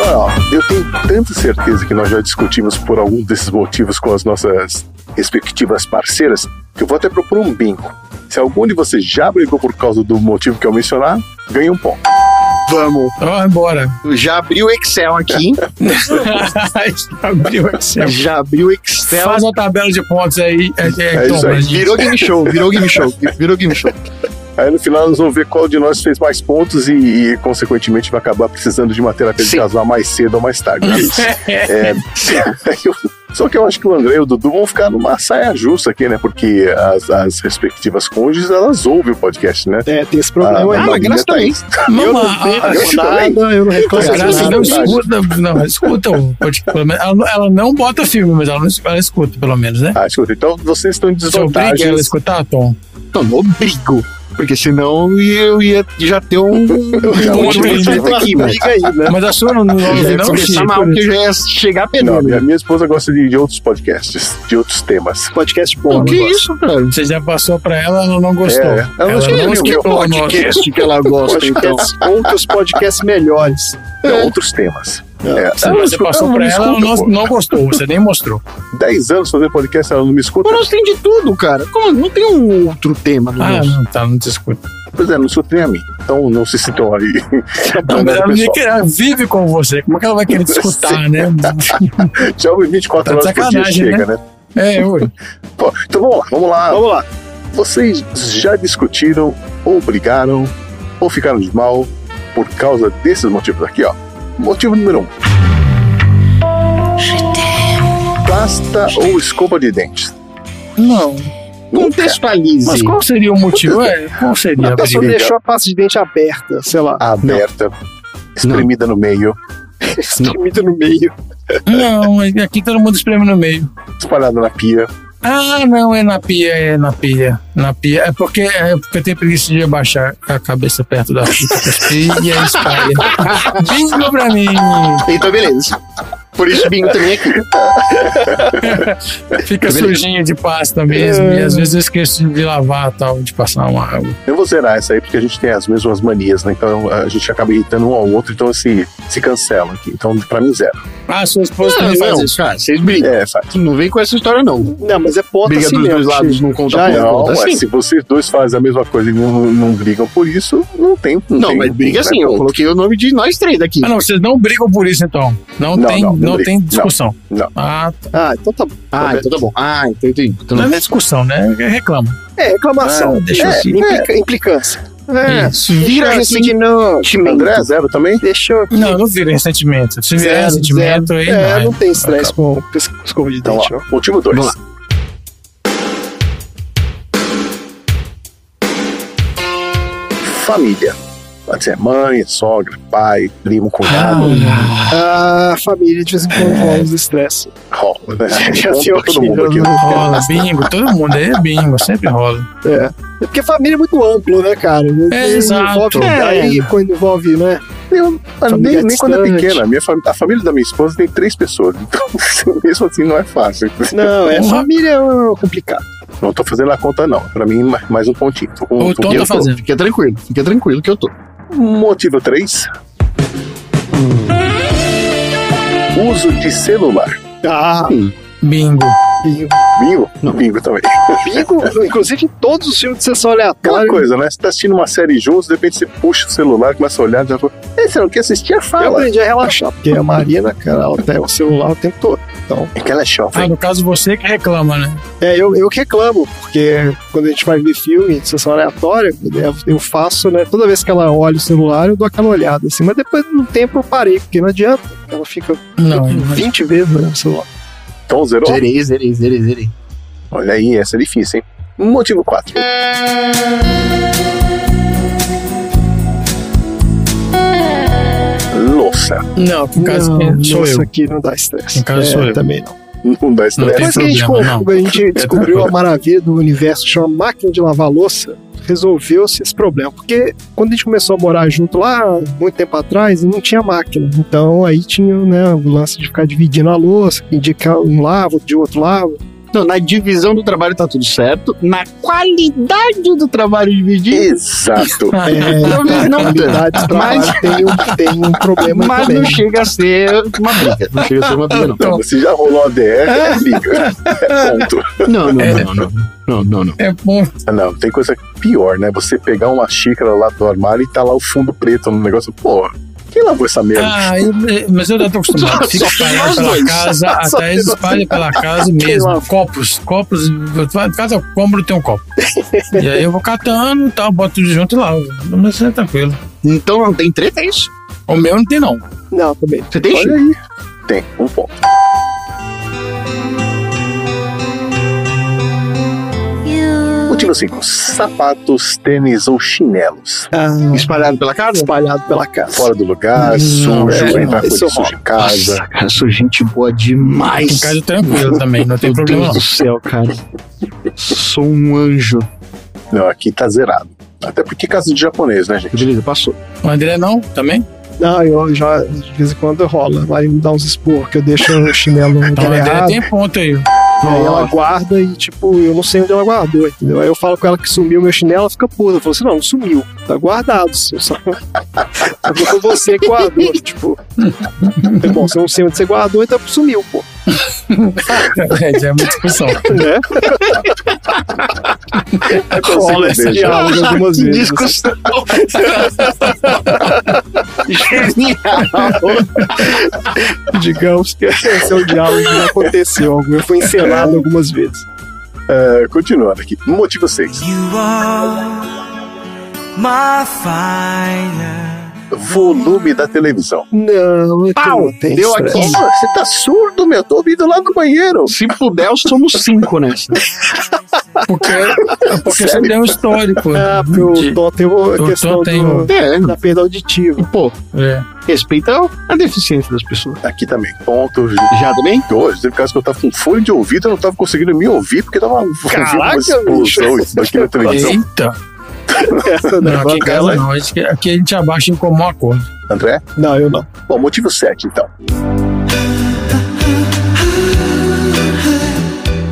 Speaker 4: Ó, eu tenho tanta certeza que nós já discutimos por algum desses motivos com as nossas respectivas parceiras que eu vou até propor um bingo. Se algum de vocês já brigou por causa do motivo que eu mencionar, ganha um ponto.
Speaker 1: Vamos.
Speaker 2: Ó, bora.
Speaker 1: Já abri o Excel aqui.
Speaker 2: Abriu o Excel.
Speaker 1: Já abri o Excel.
Speaker 2: Faz uma tabela de pontos aí. É, é,
Speaker 4: É isso
Speaker 2: toma,
Speaker 4: aí.
Speaker 1: Virou game show, virou game show, virou game show.
Speaker 4: Aí no final nós vamos ver qual de nós fez mais pontos e, e, consequentemente vai acabar precisando de uma terapia de
Speaker 1: Sim.
Speaker 4: casal mais cedo ou mais tarde. né? É, eu- só que eu acho que o André e o Dudu vão ficar numa saia justa aqui, né? Porque as, as respectivas cônjuges, elas ouvem o podcast, né?
Speaker 3: É, tem esse problema
Speaker 4: Ah,
Speaker 3: aí.
Speaker 4: mas
Speaker 1: mas graças
Speaker 4: tá
Speaker 1: também.
Speaker 4: isso.
Speaker 3: Eu não
Speaker 2: a- a-
Speaker 4: Graça
Speaker 3: nada, eu não reclamo
Speaker 2: A
Speaker 3: de
Speaker 2: Graça não escuta, não, escuta o podcast. Ela, não- ela não bota filme, mas ela, não, ela escuta, pelo menos, né?
Speaker 4: Ah, escuta, então vocês estão em
Speaker 2: Se eu briga ela
Speaker 4: desvantagem.
Speaker 2: escutar, Tom.
Speaker 1: Não, não brigo. Porque senão eu ia já ter um, um
Speaker 2: outro
Speaker 1: motivo aqui, mas...
Speaker 3: Briga aí, né?
Speaker 2: Mas a sua não, não,
Speaker 1: Já ia
Speaker 2: não,
Speaker 1: começar
Speaker 2: Chico.
Speaker 1: mal, porque eu já ia chegar
Speaker 4: Não,
Speaker 1: pegando.
Speaker 4: minha, esposa gosta de, de outros podcasts, de outros temas.
Speaker 3: Podcast bom.
Speaker 1: que isso, cara?
Speaker 2: Você já passou pra ela, ela não gostou.
Speaker 4: É, ela não
Speaker 2: ela não nosso.
Speaker 1: podcast que ela gosta, então.
Speaker 3: Outros podcasts melhores.
Speaker 4: É, outros temas. É,
Speaker 2: Você,
Speaker 4: ela não
Speaker 2: você
Speaker 4: escuta-
Speaker 2: passou pra ela, ela
Speaker 4: escuta,
Speaker 2: não, não gostou, você nem mostrou.
Speaker 4: 10 anos fazendo podcast, ela não me escuta.
Speaker 1: Mas nós tem de tudo, cara. Como não tem um outro tema no
Speaker 2: Ah,
Speaker 1: nosso?
Speaker 2: não, tá, não te escuta.
Speaker 4: Pois é, não escuta nem a mim. Então não se sintam aí.
Speaker 2: Não, mas ela, vive com você, como é que ela vai querer te escutar, né?
Speaker 4: Já ouve 24
Speaker 2: Tá
Speaker 4: horas por dia chega,
Speaker 2: né?
Speaker 4: né?
Speaker 2: É, ui.
Speaker 4: Pô, então vamos lá, vamos lá.
Speaker 3: Vamos lá.
Speaker 4: Vocês já discutiram, ou brigaram, ou ficaram de mal por causa desses motivos aqui, ó. Motivo número um. Pasta ou escova de dentes?
Speaker 2: Não.
Speaker 1: Contextualize.
Speaker 2: Mas qual seria o motivo? É, qual seria
Speaker 3: A
Speaker 2: a
Speaker 3: pessoa
Speaker 2: briga?
Speaker 3: deixou a pasta de dente aberta, sei lá,
Speaker 4: Aberta, espremida no meio,
Speaker 3: espremida no meio.
Speaker 2: Não, aqui todo mundo espreme no meio.
Speaker 4: espalhada na pia.
Speaker 2: Ah, não, é na pia, é na pia. Na pia. É porque, é porque eu tenho preguiça de abaixar a cabeça perto da fita e aí espalha. Bingo pra mim!
Speaker 1: Então, beleza. Por isso, bingo também aqui.
Speaker 2: Fica sujinho de pasta mesmo. E às vezes eu esqueço de lavar tal, de passar uma água.
Speaker 4: Eu vou zerar essa aí porque a gente tem as mesmas manias, né? Então a gente acaba irritando um ao outro, então se, se cancela aqui. Então pra mim, zero.
Speaker 2: Ah, sua esposa
Speaker 1: Não,
Speaker 2: também faz isso.
Speaker 1: cara, vocês brigam.
Speaker 4: É, faz.
Speaker 1: Não vem com essa história, não.
Speaker 3: Não, mas é ponta
Speaker 1: Briga
Speaker 3: assim
Speaker 1: dos dois lados não conta
Speaker 3: Já é.
Speaker 4: Não,
Speaker 1: conta
Speaker 4: ué,
Speaker 1: sim.
Speaker 4: se vocês dois fazem a mesma coisa e não, não brigam por isso, não tem. Não,
Speaker 1: Não,
Speaker 4: tem,
Speaker 1: mas briga assim.
Speaker 4: é
Speaker 1: Eu coloquei o nome de nós três aqui.
Speaker 2: Ah, não, vocês não brigam por isso então. Não,
Speaker 4: Não,
Speaker 2: tem,
Speaker 4: não,
Speaker 2: não,
Speaker 4: não
Speaker 2: tem discussão.
Speaker 4: Não.
Speaker 2: Ah, tá.
Speaker 3: Ah, então tá bom.
Speaker 1: Ah, então tá bom. Ah, então entendi. Então
Speaker 2: não
Speaker 1: não
Speaker 2: é discussão, né? Reclama.
Speaker 3: É, reclamação.
Speaker 2: Ah, deixa
Speaker 3: é,
Speaker 2: assim.
Speaker 3: implica- implicância.
Speaker 1: É,
Speaker 2: Isso.
Speaker 1: vira
Speaker 3: assim novo.
Speaker 4: André, zero também?
Speaker 3: Deixa eu aqui.
Speaker 2: Não, não vira ressentimento. Se virar
Speaker 3: Zero,
Speaker 2: ressentimento,
Speaker 3: zero.
Speaker 2: aí
Speaker 3: É,
Speaker 2: não.
Speaker 3: não tem estresse com escova de
Speaker 4: Então,
Speaker 3: dente,
Speaker 4: ó,
Speaker 3: não.
Speaker 4: motivo dois.
Speaker 1: Vamos
Speaker 4: Família. Pode ser mãe, sogra, pai, primo, cunhado.
Speaker 3: A família de vez em quando rola os estresse.
Speaker 4: Rola, né?
Speaker 3: Viu
Speaker 4: pra todo mundo aqui.
Speaker 2: Rola, bingo, todo mundo aí é bingo, sempre rola.
Speaker 3: É. É porque família é muito amplo, né, cara?
Speaker 2: É, exato.
Speaker 3: Envolve,
Speaker 1: É.
Speaker 3: Aí quando envolve, né?
Speaker 4: Eu,
Speaker 3: Família
Speaker 4: nem, nem quando é pequena. A, minha fam- a família da minha esposa tem três pessoas. Então, mesmo assim, não é fácil.
Speaker 3: Não, é família é complicado.
Speaker 4: Não tô fazendo a conta, não. Pra mim, mais- um pontinho. Tô com,
Speaker 2: O Tom tá fazendo.
Speaker 1: Fica tranquilo, fica tranquilo que eu tô.
Speaker 4: Motivo 3. Uso de celular.
Speaker 3: Ah,
Speaker 2: Bingo.
Speaker 3: Bingo.
Speaker 4: Bingo? Bingo também.
Speaker 3: Bingo, inclusive em todos os filmes de sessão
Speaker 4: Aquela
Speaker 3: aleatória.
Speaker 4: coisa, né? Você tá assistindo uma série juntos, de repente você puxa o celular, começa a olhar, já fala, Ei, você não quer assistir?
Speaker 3: Eu
Speaker 4: Fala.
Speaker 3: aprendi a relaxar, porque a Marina, cara, ela tem o celular o tempo todo. Então,
Speaker 4: É que ela é
Speaker 2: Ah,
Speaker 4: jovem.
Speaker 2: no caso você que reclama, né?
Speaker 3: é, eu, eu que reclamo, porque quando a gente vai ver filme de sessão aleatória, eu- eu faço, né? Toda vez que ela olha o celular, eu dou aquela olhada, assim. Mas depois do tempo eu parei, porque não adianta. Ela fica
Speaker 2: Não,
Speaker 3: 20 vezes no celular.
Speaker 4: Então, zerou?
Speaker 1: Zerei, zerei, zerei, zerei.
Speaker 4: Olha aí, essa é difícil, hein? Motivo 4. Louça.
Speaker 2: não, no caso
Speaker 3: não,
Speaker 2: sou
Speaker 3: isso
Speaker 2: eu.
Speaker 3: aqui não dá estresse.
Speaker 2: No caso
Speaker 3: É,
Speaker 2: sou eu.
Speaker 3: Também não.
Speaker 4: Não dá
Speaker 2: Não
Speaker 4: estresse.
Speaker 3: Depois que a gente, a gente descobriu
Speaker 2: tranquilo.
Speaker 3: a maravilha do universo, chama máquina de lavar louça, resolveu-se esse problema. Porque quando a gente começou a morar junto lá, muito tempo atrás, não tinha máquina. Então aí tinha né, o lance de ficar dividindo a louça, indicar um lava, de outro lava.
Speaker 1: Não, na divisão do trabalho tá tudo certo. Na qualidade do trabalho dividido.
Speaker 4: Exato.
Speaker 3: É,
Speaker 1: Talvez não
Speaker 3: trabalho
Speaker 1: Mas-
Speaker 3: tem, um, tem um problema
Speaker 1: Mas
Speaker 3: também.
Speaker 1: não chega a ser uma briga. Não chega a ser uma briga, não.
Speaker 4: Então, se já rolou a DR, é liga. É ponto.
Speaker 1: Não, não, não, não. Não, não, não.
Speaker 2: É bom.
Speaker 4: Ah, Não, tem coisa pior, né? Você pegar uma xícara lá do armário e tá lá o fundo preto no negócio. Porra, quem lavou essa merda?
Speaker 2: Ah, eu- mas eu já tô acostumado. Fica
Speaker 1: nós
Speaker 2: pela
Speaker 1: dois.
Speaker 2: casa, até eles espalham pela casa mesmo. Copos, copos. Cada cômodo tem um copo. E aí eu vou catando e tal, boto tudo junto e lavo. Mas é tranquilo.
Speaker 1: Então não tem treta, é isso?
Speaker 2: O meu não tem, não.
Speaker 3: Não, também.
Speaker 1: Você tem,
Speaker 4: Olha aí. Tem, um ponto. Motivo 5. Sapatos, tênis ou chinelos.
Speaker 3: Ah,
Speaker 1: Espalhado pela casa?
Speaker 3: espalhado pela casa.
Speaker 4: Fora do lugar, sujo,
Speaker 3: é,
Speaker 4: entrar com ele sujo em casa.
Speaker 1: Nossa, cara, sou gente boa demais.
Speaker 2: Em casa é tranquilo também, não tem
Speaker 1: Meu
Speaker 2: problema
Speaker 1: Deus
Speaker 2: não.
Speaker 1: do céu, cara. Sou um anjo.
Speaker 4: Não, aqui tá zerado. Até porque casa de japonês, né, gente?
Speaker 1: Beleza, passou.
Speaker 2: O André não? Também?
Speaker 3: Não, eu já, de vez em quando rola. A Marina me dá uns esporros, que eu deixo o chinelo no
Speaker 2: Então o André
Speaker 3: errado.
Speaker 2: tem ponto aí.
Speaker 3: Aí ela guarda e, tipo, eu não sei onde ela guardou, entendeu? Aí eu falo com ela que sumiu meu chinelo, ela fica puta. Eu falo assim, não, não sumiu. Tá guardado. Só, só foi você que guardou. Tipo, bom, se eu não sei onde você guardou, então sumiu, pô.
Speaker 2: É, já é muita discussão.
Speaker 3: Né? Rola esse diálogo algumas vezes.
Speaker 1: Discussão.
Speaker 3: Digamos que esse é o diálogo que já aconteceu. Foi encenado algumas vezes.
Speaker 4: É, continuando aqui. Motivo 6.
Speaker 14: You are my fire.
Speaker 4: Volume da televisão.
Speaker 3: Não, é que
Speaker 1: Pau,
Speaker 3: não
Speaker 1: deu aqui.
Speaker 4: Você tá surdo, meu? Tô ouvindo lá no banheiro.
Speaker 1: Se puder, somos cinco nessa.
Speaker 2: Porque, porque você tem um histórico.
Speaker 3: Ah, porque o Tom tem a questão
Speaker 2: tem
Speaker 3: do-
Speaker 1: É,
Speaker 3: da perda auditiva.
Speaker 1: pô,
Speaker 2: É.
Speaker 1: respeita a deficiência das pessoas.
Speaker 4: Aqui também. Ponto.
Speaker 1: Já também?
Speaker 4: Hoje, teve caso que eu tava com fone de ouvido, eu não tava conseguindo me ouvir, porque tava ouvindo uma
Speaker 3: Caraca,
Speaker 4: explosão isso daqui na televisão.
Speaker 2: Eita!
Speaker 3: Essa
Speaker 2: Não, aqui em casa não. Aqui, aqui a gente abaixa em comum acordo.
Speaker 4: André?
Speaker 3: Não, eu não.
Speaker 4: Bom, motivo 7, então.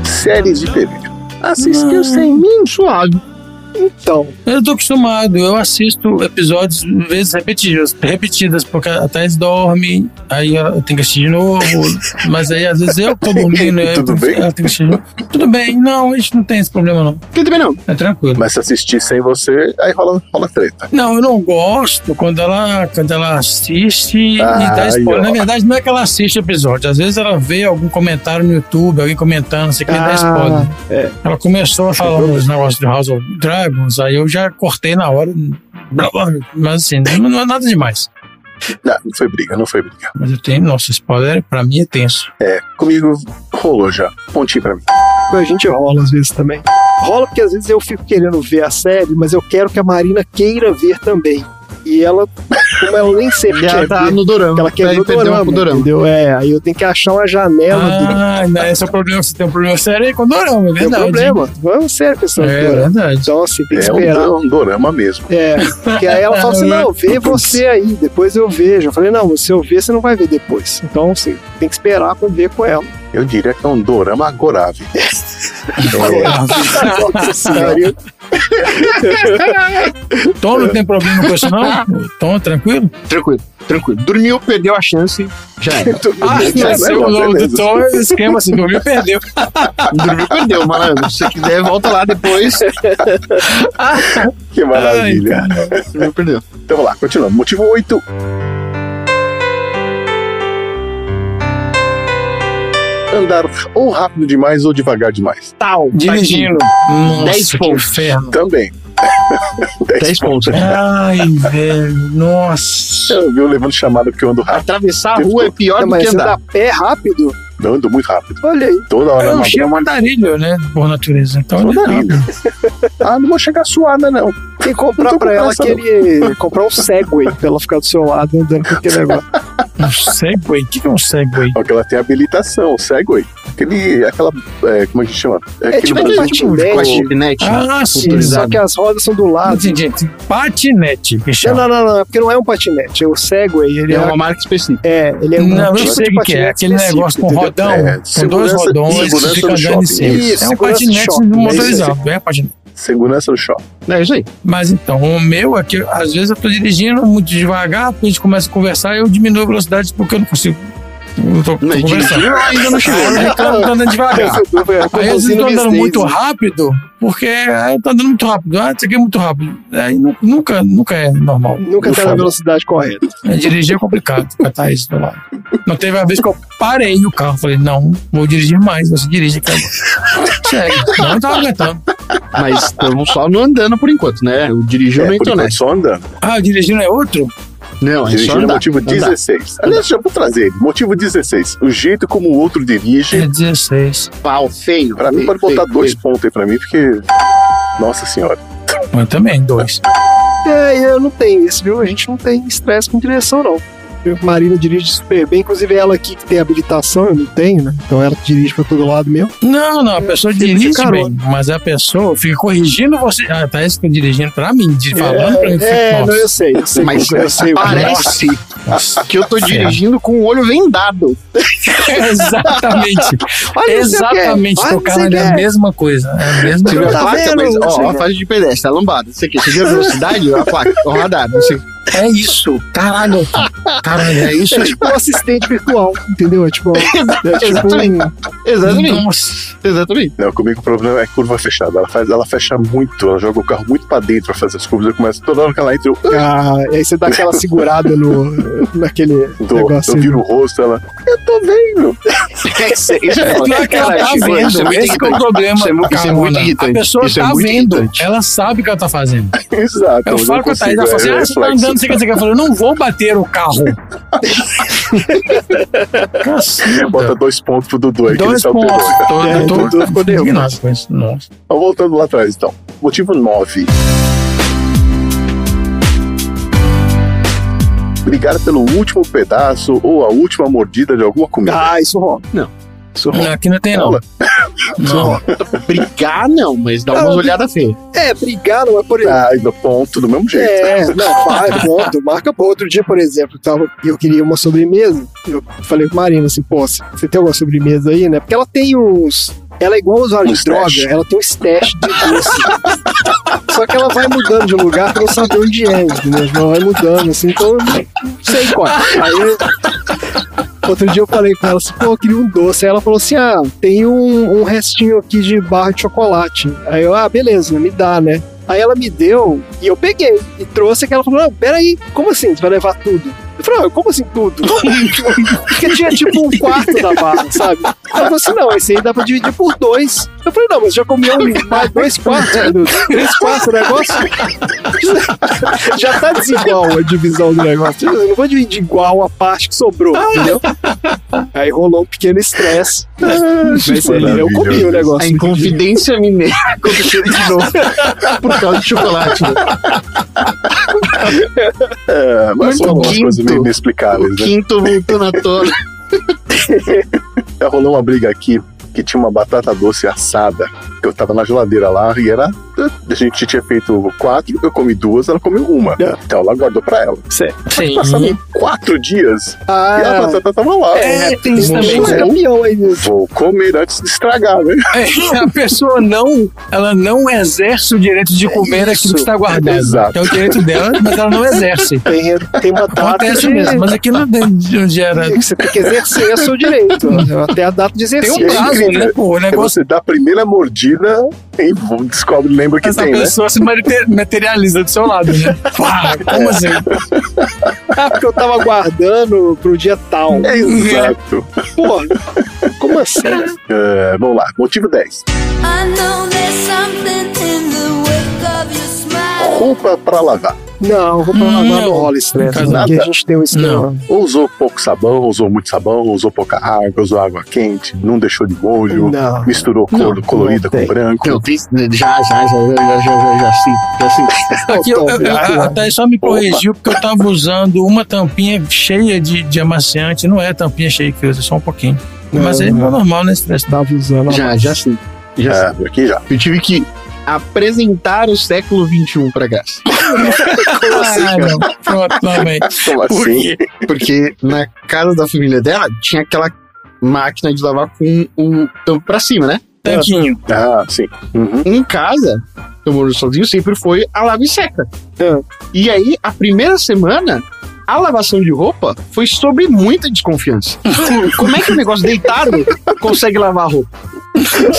Speaker 4: Séries de TV. Assistiu sem mim?
Speaker 1: Suave.
Speaker 3: Então,
Speaker 2: Eu tô acostumado, eu assisto episódios vezes repetidas, repetidas, porque a Thais dorme, aí eu tenho que assistir de novo, mas aí às vezes eu tô dormindo, aí
Speaker 4: Tudo
Speaker 2: eu-
Speaker 4: bem?
Speaker 2: ela tem que assistir de novo. Tudo bem, não, a gente não tem esse problema não,
Speaker 1: Eu também não.
Speaker 2: é tranquilo.
Speaker 4: Mas se assistir sem você, aí rola, rola treta.
Speaker 2: Não, eu não gosto quando ela, quando ela assiste e
Speaker 4: Ah,
Speaker 2: dá spoiler.
Speaker 4: aí, ó.
Speaker 2: Na verdade, não é que ela assiste episódio. Às vezes ela vê algum comentário no YouTube, alguém comentando, não sei o que, e dá spoiler.
Speaker 3: é.
Speaker 2: Ela começou a falar uns negócios de House of Dragons, aí eu já cortei na hora. blá, Mas assim, não, não é nada demais.
Speaker 4: Não, não foi briga, não foi briga.
Speaker 2: Mas eu tenho, nossa, spoiler pra mim é tenso.
Speaker 4: É, comigo rolou já. Pontinho pra mim.
Speaker 3: a gente rola às vezes também. Rola porque às vezes eu fico querendo ver a série, mas eu quero que a Marina queira ver também. E ela, como ela nem sempre
Speaker 1: Já
Speaker 3: quer
Speaker 1: tá
Speaker 3: ver,
Speaker 1: no dorama.
Speaker 3: ela quer ver o
Speaker 1: perdeu
Speaker 3: dorama, entendeu? É, aí eu tenho que achar uma janela do
Speaker 2: Ah, não, esse é o problema. Você tem um problema sério aí com o Dorama, é
Speaker 3: Tem
Speaker 2: verdade.
Speaker 3: problema. Vamos sério questão
Speaker 2: É
Speaker 3: do
Speaker 2: verdade.
Speaker 3: Então, assim, tem que
Speaker 4: É um,
Speaker 3: esperar.
Speaker 4: um dorama mesmo.
Speaker 3: É, porque aí ela fala assim: não, vê você aí, depois eu vejo. Eu falei: não, se eu ver, você não vai ver depois. Então, assim, tem que esperar pra ver com ela.
Speaker 4: Eu diria que é um dorama agorável.
Speaker 3: Nossa senhora.
Speaker 2: Tom não tem problema com isso, não? Tom, tranquilo?
Speaker 1: Tranquilo, tranquilo. Dormiu, perdeu a chance, já era.
Speaker 2: Ah,
Speaker 4: Já é
Speaker 2: o nome do. Tom é esquema assim, dormiu, perdeu.
Speaker 1: Dormiu, perdeu, malandro. Se você quiser, volta lá depois.
Speaker 4: Que maravilha.
Speaker 1: Dormiu, perdeu.
Speaker 4: Então vamos lá, continuando. Motivo 8. Andar ou rápido demais ou devagar demais.
Speaker 1: Tal.
Speaker 2: Dirigindo. Nossa,
Speaker 1: 10
Speaker 2: que
Speaker 1: pontos.
Speaker 2: inferno.
Speaker 4: Também.
Speaker 1: 10 pontos.
Speaker 2: Ai, velho, nossa.
Speaker 4: Eu vi eu levando chamada porque eu ando rápido.
Speaker 1: Atravessar a rua é pior
Speaker 3: Não,
Speaker 1: do
Speaker 3: mas
Speaker 1: que andar.
Speaker 3: dá pé rápido?
Speaker 4: Eu ando muito rápido.
Speaker 3: Olha aí.
Speaker 4: Toda hora
Speaker 2: Eu
Speaker 4: na
Speaker 2: achei um andarilho, né? Por natureza. Então, não.
Speaker 4: linda. Ah, não vou chegar suada, não.
Speaker 3: Tem que comprar pra ela aquele. comprar um Segway pra ela ficar do seu lado andando com aquele negócio.
Speaker 2: Um Segway? O que é um Segway?
Speaker 4: Porque ela tem habilitação, o Segway. Aquele. Aquela. é, como é que chama?
Speaker 3: É tipo
Speaker 4: aquele
Speaker 3: um
Speaker 4: Brasil-
Speaker 3: patinete.
Speaker 1: Patinete.
Speaker 2: Ah, sim.
Speaker 3: Só que as rodas são do lado.
Speaker 2: Entendi. Patinete,
Speaker 3: Não, não, não, não, é porque não é um patinete. É o Segway, ele
Speaker 1: É
Speaker 3: é.
Speaker 1: uma marca específica.
Speaker 3: É, ele é um
Speaker 2: Não, eu
Speaker 3: tipo
Speaker 2: sei
Speaker 3: de
Speaker 2: o que é. Aquele negócio com
Speaker 3: entendeu?
Speaker 2: Rodão,
Speaker 4: É,
Speaker 2: com dois rodões
Speaker 4: segurança
Speaker 2: fica
Speaker 4: do
Speaker 2: andando em cima.
Speaker 3: Isso,
Speaker 2: é um patinete
Speaker 3: é
Speaker 2: motorizado, é patinete.
Speaker 4: Segurança do shopping.
Speaker 1: É isso aí.
Speaker 2: Mas então, o meu é que às vezes eu tô dirigindo muito devagar, a gente começa a conversar e eu diminuo a velocidade porque eu não consigo. Eu tô, tô
Speaker 1: Não, dirigiu, ainda não chegou,
Speaker 2: Aí
Speaker 1: né?
Speaker 2: eu tô andando devagar. Aí às vezes eu tô andando muito rápido, porque aí eu tô andando muito rápido. Ah, isso aqui é muito rápido. Aí nu- nunca, nunca é normal.
Speaker 3: Nunca tá na velocidade correta.
Speaker 2: É, dirigir é complicado, catar isso do lado. Não teve uma vez que eu parei o carro. Falei, não, vou dirigir mais. Você dirige, cara. Segue. Não tava aguentando.
Speaker 1: Mas estamos só no andando por enquanto, né? O dirigiu
Speaker 4: É,
Speaker 1: não entrou nessa.
Speaker 4: só andando.
Speaker 2: Ah, dirigindo é outro?
Speaker 1: Não, é só
Speaker 4: Dirigindo é
Speaker 1: andar.
Speaker 4: motivo
Speaker 1: andar.
Speaker 4: 16. Aliás, já vou trazer ele. Motivo 16. O jeito como o outro dirige.
Speaker 2: É 16.
Speaker 1: Pau, feio.
Speaker 4: Pra mim,
Speaker 1: feio,
Speaker 4: pode botar
Speaker 1: feio,
Speaker 4: dois
Speaker 1: feio.
Speaker 4: pontos aí pra mim, porque. Nossa senhora.
Speaker 2: Mas também, dois.
Speaker 3: É, eu não tenho isso, viu? A gente não tem estresse com direção, não. Marina dirige super bem, inclusive ela aqui que tem habilitação, eu não tenho, né? Então ela que dirige pra todo lado mesmo.
Speaker 2: Não, não, a pessoa dirige bem, mas a pessoa fica corrigindo você. Ah, tá isso que dirigindo pra mim, de, falando pra mim.
Speaker 3: é,
Speaker 2: nossa.
Speaker 3: não, eu sei, eu sei.
Speaker 1: Mas
Speaker 3: eu sei.
Speaker 1: parece
Speaker 2: Nossa.
Speaker 1: que eu tô dirigindo com o olho vendado.
Speaker 2: Exatamente.
Speaker 3: Olha, o.
Speaker 2: Exatamente.
Speaker 3: Olha, não
Speaker 2: Tocar
Speaker 3: sei o
Speaker 2: ali é mesma coisa. É a mesma
Speaker 1: Você viu a
Speaker 2: coisa.
Speaker 3: Tá
Speaker 1: placa,
Speaker 3: vendo?
Speaker 1: mas, ó,
Speaker 3: sei,
Speaker 1: a faixa de pedestre, a lombada, isso aqui. Você viu a velocidade? a placa, o radar, não sei.
Speaker 2: É isso. Caralho. Caralho, é isso.
Speaker 3: É tipo um assistente virtual, entendeu? É tipo, é tipo
Speaker 1: Exatamente.
Speaker 3: um...
Speaker 1: Exatamente.
Speaker 2: Nossa.
Speaker 1: Exatamente.
Speaker 4: Não, comigo o problema é curva fechada. Ela, faz, ela fecha muito, ela joga o carro muito pra dentro pra fazer as curvas. Eu começo toda hora que ela entra, eu,
Speaker 3: Ah, e aí você dá aquela segurada no, naquele negócio.
Speaker 4: eu viro o rosto, ela. Eu tô vendo.
Speaker 1: Isso é
Speaker 2: Não é que ela tá
Speaker 1: Cara,
Speaker 2: vendo,
Speaker 1: isso é muito
Speaker 2: esse que é o problema.
Speaker 1: Isso é mu- isso é muito irritante.
Speaker 2: A pessoa
Speaker 1: Isso é
Speaker 2: tá
Speaker 1: muito
Speaker 2: vendo,
Speaker 1: irritante.
Speaker 2: ela sabe o que ela tá fazendo.
Speaker 4: Exato.
Speaker 2: Eu falo com a Thaís, ela fala assim,
Speaker 4: é
Speaker 2: ah, você tá andando, não sei o que, não sei o que. Eu não vou bater o carro. Caceta.
Speaker 4: Bota dois pontos pro Dudu aí, que ele
Speaker 2: Dois
Speaker 4: tá o
Speaker 2: pontos. Tô,
Speaker 3: É,
Speaker 2: eu tô,
Speaker 3: Dudu ficou nervoso.
Speaker 2: indignado com isso. Nossa.
Speaker 4: Então, voltando lá atrás, então. Motivo 9. Brigar pelo último pedaço ou a última mordida de alguma comida.
Speaker 3: Ah, isso rola. Não. Rola.
Speaker 2: Aqui não tem, não. Não.
Speaker 1: Brigar, não, mas dá umas olhadas feias.
Speaker 3: É, brigar não é por exemplo.
Speaker 4: Ah, ainda ponto do mesmo jeito.
Speaker 3: É, não, vai, ponto. Marca por outro dia, por exemplo, tava, eu queria uma sobremesa. Eu falei com a Marina assim, pô, você tem alguma sobremesa aí, né? Porque ela tem uns. Ela é igual a usuário
Speaker 4: Um
Speaker 3: de droga,
Speaker 4: stash.
Speaker 3: ela tem um stash de doce. Só que ela vai mudando de lugar pra não saber onde é, entendeu? Ela vai mudando, assim, então eu não sei qual. é. Aí Outro dia eu falei com ela assim, pô, eu queria um doce. Aí ela falou assim: ah, tem um, um restinho aqui de barra de chocolate. Aí eu, ah, beleza, me dá, né? Aí ela me deu e eu peguei e trouxe aquela falou: Não, peraí, como assim? Você vai levar tudo? Eu falei, ah, como assim tudo? Porque tinha tipo um quarto da barra, sabe? Ela falou assim: não, esse aí dá pra dividir por dois. Eu falei, não, mas já comeu um, mais dois quartos, meu Deus. três quartos o negócio. Já tá desigual a divisão do negócio. Eu não vou dividir igual a parte que sobrou, entendeu? Aí rolou um pequeno estresse. Mas ele, eu comi o negócio.
Speaker 1: A Inconfidência Mineira aconteceu de novo. Por causa de chocolate. né?
Speaker 4: É, mas
Speaker 1: Muito
Speaker 4: umas
Speaker 1: quinto.
Speaker 4: coisas meio inexplicáveis, né?
Speaker 1: Quinto voltando à tona.
Speaker 4: Já rolou uma briga aqui que tinha uma batata doce assada, que eu tava na geladeira lá e era. A gente tinha feito quatro, eu comi duas, ela comeu uma. Então ela guardou pra ela.
Speaker 3: Certo.
Speaker 2: Sim.
Speaker 4: Passaram quatro dias e a
Speaker 3: Ah,
Speaker 4: batata tava lá.
Speaker 2: É, tem isso também.
Speaker 3: campeão aí. né?
Speaker 4: Vou comer antes de estragar, né?
Speaker 2: É, a pessoa não, ela não exerce o direito de comer aquilo que está guardado.
Speaker 4: Exato.
Speaker 2: É o direito dela, mas ela não exerce.
Speaker 3: Tem, tem uma data
Speaker 2: Acontece mesmo, mas aqui não onde era.
Speaker 3: Você tem que exercer o seu direito. Até a data de
Speaker 2: Tem
Speaker 3: exercício.
Speaker 2: um prazo, né? Pô, o
Speaker 4: É
Speaker 2: negócio.
Speaker 4: você dá a primeira mordida e descobre, lembra que
Speaker 2: Essa
Speaker 4: tem, né?
Speaker 2: pessoa se mate- materializa do seu lado, né? Pá, como assim?
Speaker 3: Ah, porque eu tava guardando pro dia tal.
Speaker 4: É exato.
Speaker 3: Pô, como assim?
Speaker 4: É, vamos lá, motivo 10.
Speaker 13: I know there's something in the wake of your smile.
Speaker 4: Roupa pra lavar.
Speaker 3: Não, roupa lavar não
Speaker 2: Não.
Speaker 3: rola estresse.
Speaker 2: Nada.
Speaker 3: Porque a gente tem um esquema.
Speaker 4: Ou usou pouco sabão, usou muito sabão, usou pouca água, usou água quente, não deixou de molho,
Speaker 3: Não.
Speaker 4: misturou cor
Speaker 3: Não,
Speaker 4: colorida
Speaker 3: não
Speaker 4: com branco.
Speaker 1: Eu fiz. Já, já, já, já, já, já, já, já, sim. Já sim.
Speaker 2: Aqui eu, eu, eu, a Thaís só me corrigiu porque eu tava usando uma tampinha cheia de, de amaciante. Não é tampinha cheia que usa, só um pouquinho. Mas é
Speaker 3: não.
Speaker 2: normal, né? Estresse.
Speaker 3: Tava usando.
Speaker 1: Já, já sim. Já sim.
Speaker 4: É, aqui já.
Speaker 1: Eu tive que apresentar o século XXI pra Graça.
Speaker 2: Ah, não. Pronto, lá vem.
Speaker 4: Como
Speaker 2: Por
Speaker 4: assim?
Speaker 2: quê?
Speaker 1: Porque na casa da família dela tinha aquela máquina de lavar com o tampo pra cima, né?
Speaker 2: Tanquinho.
Speaker 4: Ah, sim. Uhum.
Speaker 1: Em casa, eu moro sozinho, sempre foi a lava e seca.
Speaker 3: É.
Speaker 1: E aí, a primeira semana, a lavação de roupa foi sobre muita desconfiança. Como é que o negócio deitado consegue lavar a roupa?